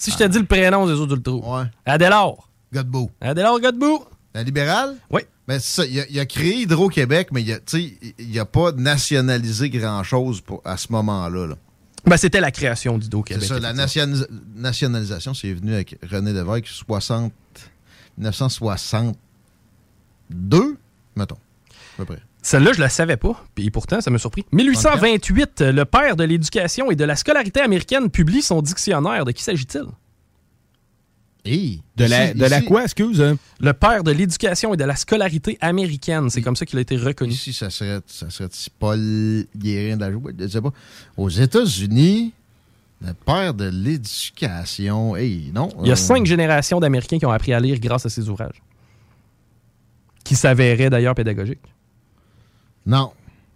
Si je te dis le prénom des autres, tu le trouves. Ouais. Adélard. Godbout. Adélard Godbout. Un libéral? Oui. Ben, c'est ça. Il a, il a créé Hydro-Québec, mais il a, tu sais, il a pas nationalisé grand-chose à ce moment-là. là. Ben, c'était la création C'est d'Hydro-Québec. ça, la nationalis- nationalisation, c'est venu avec René Lévesque 60, 1962, mettons, à peu près. Celle-là, je la savais pas, puis pourtant, ça m'a surpris. 1828, le père de l'éducation et de la scolarité américaine publie son dictionnaire. De qui s'agit-il? De la, de la quoi, excuse? hein? Le père de l'éducation et de la scolarité américaine. C'est comme ça qu'il a été reconnu. Ici, ça serait, ça serait Paul Guérin de la Joue, je sais pas. Aux États-Unis, le père de l'éducation, hey, non. Il y a euh, cinq générations d'Américains qui ont appris à lire grâce à ses ouvrages. Qui s'avéraient d'ailleurs pédagogiques. Non.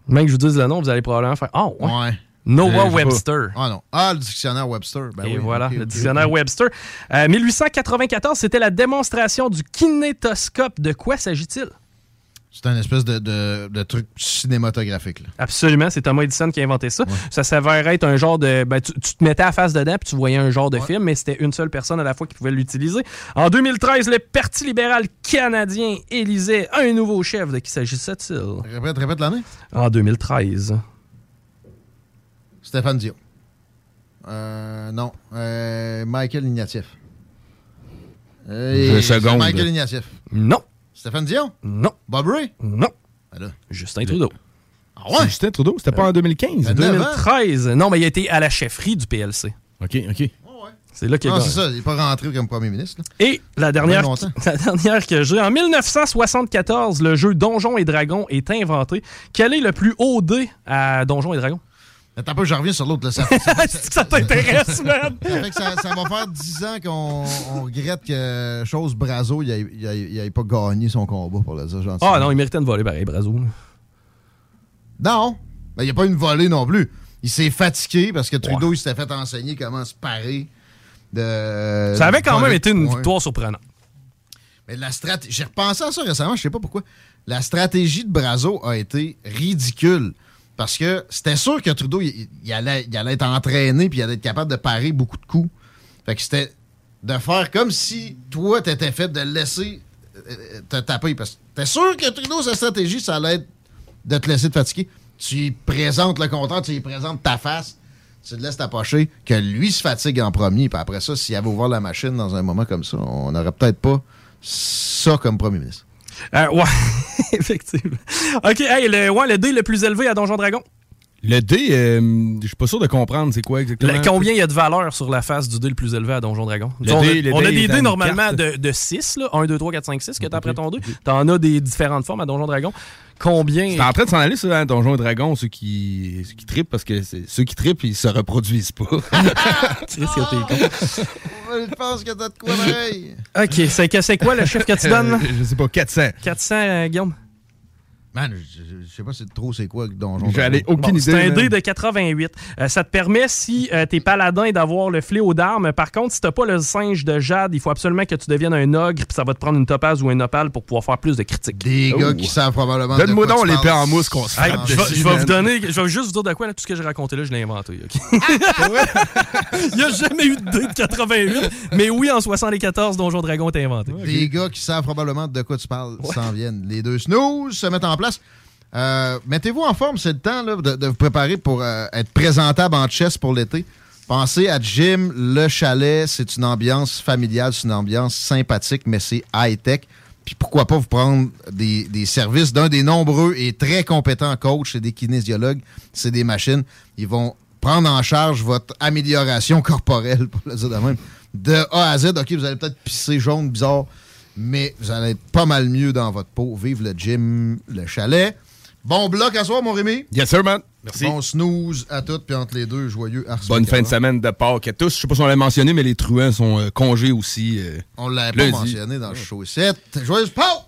Même que je vous dise le nom, vous allez probablement faire Ah, ouais. Ouais. Noah. Webster. Ah non. Ah, le dictionnaire Webster. Ben Et oui, voilà, ok, le dictionnaire ok. Webster. Euh, 1894, c'était la démonstration du kinétoscope. De quoi s'agit-il? C'est un espèce de, de- de truc cinématographique. là. Absolument, c'est Thomas Edison qui a inventé ça. Ça s'avère être un genre de... ben, tu, tu te mettais à face dedans puis tu voyais un genre de film, mais c'était une seule personne à la fois qui pouvait l'utiliser. En 2013, le Parti libéral canadien élisait un nouveau chef. De qui s'agissait-il? Répète, répète l'année. En 2013. Stéphane Dion. Euh, non. Euh, Michael Ignatieff. Euh, Deux c'est secondes. Michael Ignatieff. Non. Stéphane Dion? Non. Bob Ray? Non. Ben. Justin Trudeau. Ah ouais? Justin Trudeau, c'était pas en 2015? Ben, 2013. Non, mais il a été à la chefferie du PLC. OK, OK. C'est là qu'il Non, gagné. c'est ça. Il n'est pas rentré comme premier ministre. là. Et la dernière, la dernière que j'ai, en 1974, le jeu Donjons et Dragons est inventé. Quel est le plus haut dé à Donjons et Dragons? Attends un peu, je reviens sur l'autre. Ça, ça, ça- ça t'intéresse, man? ça va faire 10 ans qu'on on regrette que Chose Brazo n'ait pas gagné son combat, pour le dire gentiment. Ah non, il méritait de voler pareil, Brazo. Non. Ben, il n'y a pas une volée non plus. Il s'est fatigué parce que Trudeau, il s'était fait enseigner comment se parer de. Ça avait quand même été une victoire surprenante. Mais la stratégie. J'ai repensé à ça récemment, je sais pas pourquoi. La stratégie de Brazo a été ridicule. Parce que c'était sûr que Trudeau, il, allait, il allait être entraîné puis il allait être capable de parer beaucoup de coups. Fait que c'était de faire comme si toi, t'étais fait de laisser euh, te taper. Parce que t'es sûr que Trudeau, sa stratégie, ça allait être de te laisser te fatiguer. Tu lui présentes le contraire, tu lui présentes ta face, tu te laisses t'approcher, que lui se fatigue en premier. Puis après ça, s'il avait ouvert la machine dans un moment comme ça, on n'aurait peut-être pas ça comme premier ministre. Euh, ouais, effectivement. OK, hey, le, ouais, le dé le plus élevé à Donjon Dragon. Le dé, euh, je suis pas sûr de comprendre c'est quoi exactement. Le- combien il y a de valeur sur la face du dé le plus élevé à Donjon Dragon? Le on a, dé- le on a dé des dés normalement de, de 6, là. 1, 2, 3, 4, 5, 6 que t'as après ton dé. T'en as des différentes formes à Donjon Dragon. Combien? C'est en train de s'en aller sur un Donjon et Dragon, ceux qui, ceux qui trippent, parce que c'est- ceux qui trippent, ils se reproduisent pas. Chris, que t'es con. Je pense que t'as de quoi pareil. OK, c'est que- c'est quoi le chiffre que tu donnes? là? je sais pas, 400. 400, euh, Guillaume? Man, je, je- je sais pas c'est trop c'est quoi Donjon. J'ai allé aucune Bon, idée. C'est un dé de 88. Euh, ça te permet, si euh, t'es paladin, d'avoir le fléau d'armes. Par contre, si t'as pas le singe de Jade, il faut absolument que tu deviennes un ogre, puis ça va te prendre une topaz ou un opale pour pouvoir faire plus de critiques. Des gars qui savent probablement. Donne-moi de quoi donc tu l'épée parles. en mousse qu'on se Hey, je, vais, vous donner, je vais juste vous dire de quoi, là, tout ce que j'ai raconté là, je l'ai inventé. ok? Il n'y a jamais eu de dé de 88, mais oui, en 74, Donjon Dragon est inventé. Des gars qui savent probablement de quoi tu parles s'en viennent. Les deux snooze se mettent en place. Euh, Mettez-vous en forme, c'est le temps là, de, vous préparer pour euh, être présentable en chess pour l'été. Pensez à Jim Le Chalet. C'est une ambiance familiale, c'est une ambiance sympathique, mais c'est high-tech. Puis pourquoi pas vous prendre des, des services d'un des nombreux et très compétents coachs, c'est des kinésiologues, c'est des machines. Ils vont prendre en charge votre amélioration corporelle, pour le dire de même, de A à Z. OK, vous allez peut-être pisser jaune, bizarre, mais vous allez être pas mal mieux dans votre peau. Vive le gym, le chalet. Bon bloc à soir, mon Rémi. Yes, sir, man. Merci. Bon snooze à toutes, puis entre les deux, joyeux Ars Bonne fin de semaine de Pâques à tous. Je sais pas si on l'a mentionné, mais les truands sont euh, congés aussi. euh, On l'avait pas mentionné dans le show 7. Joyeuse Pâques!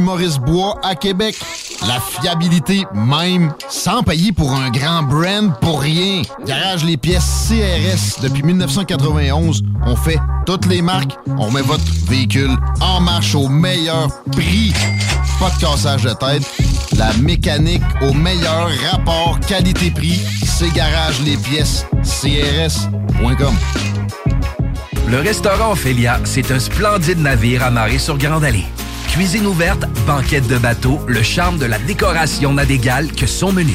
Maurice-Bois à Québec. La fiabilité même, sans payer pour un grand brand pour rien. Garage Les Pièces CRS. Depuis 1991, on fait toutes les marques. On met votre véhicule en marche au meilleur prix. Pas de cassage de tête. La mécanique au meilleur rapport qualité-prix. C'est Garage Les Pièces CRS.com. Le restaurant Ophélia, c'est un splendide navire amarré sur Grande Allée. Cuisine ouverte, banquette de bateau, le charme de la décoration n'a d'égal que son menu.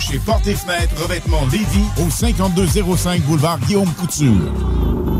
chez Porte et Fenêtre Revêtement Lévis au 5205 boulevard Guillaume Couture.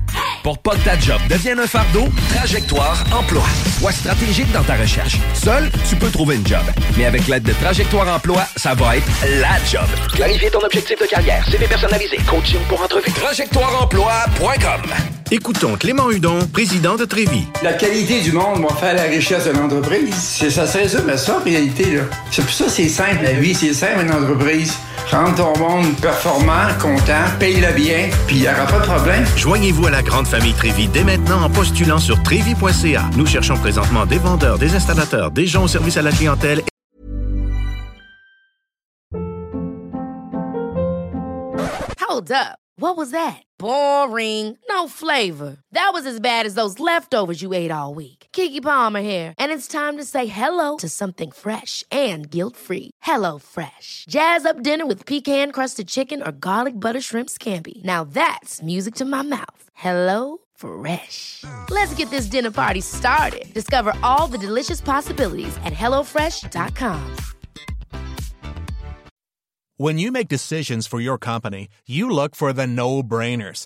Pour pas que ta job devienne un fardeau, Trajectoire Emploi. Sois stratégique dans ta recherche. Seul, tu peux trouver une job. Mais avec l'aide de Trajectoire Emploi, ça va être la job. Clarifier ton objectif de carrière, CV personnalisé, coaching pour entrevue. TrajectoireEmploi.com Écoutons Clément Hudon, président de Trévis. La qualité du monde va faire la richesse de l'entreprise. C'est ça, c'est ça, mais ça, en réalité, là. C'est pour ça que c'est simple, la vie, c'est simple, une entreprise. Rendre ton monde performant, content, paye-le bien, puis il n'y aura pas de problème. Joignez-vous à la grande famille Trévis dès maintenant en postulant sur trévis.ca. Nous cherchons présentement des vendeurs, des installateurs, des gens au service à la clientèle Hold up. What was that? Boring. No flavor. That was as bad as those leftovers you ate all week. Kiki Palmer here, and it's time to say hello to something fresh and guilt-free. Hello Fresh. Jazz up dinner with pecan-crusted chicken or garlic butter shrimp scampi. Now that's music to my mouth. Hello Fresh. Let's get this dinner party started. Discover all the delicious possibilities at hellofresh.com. When you make decisions for your company, you look for the no brainers.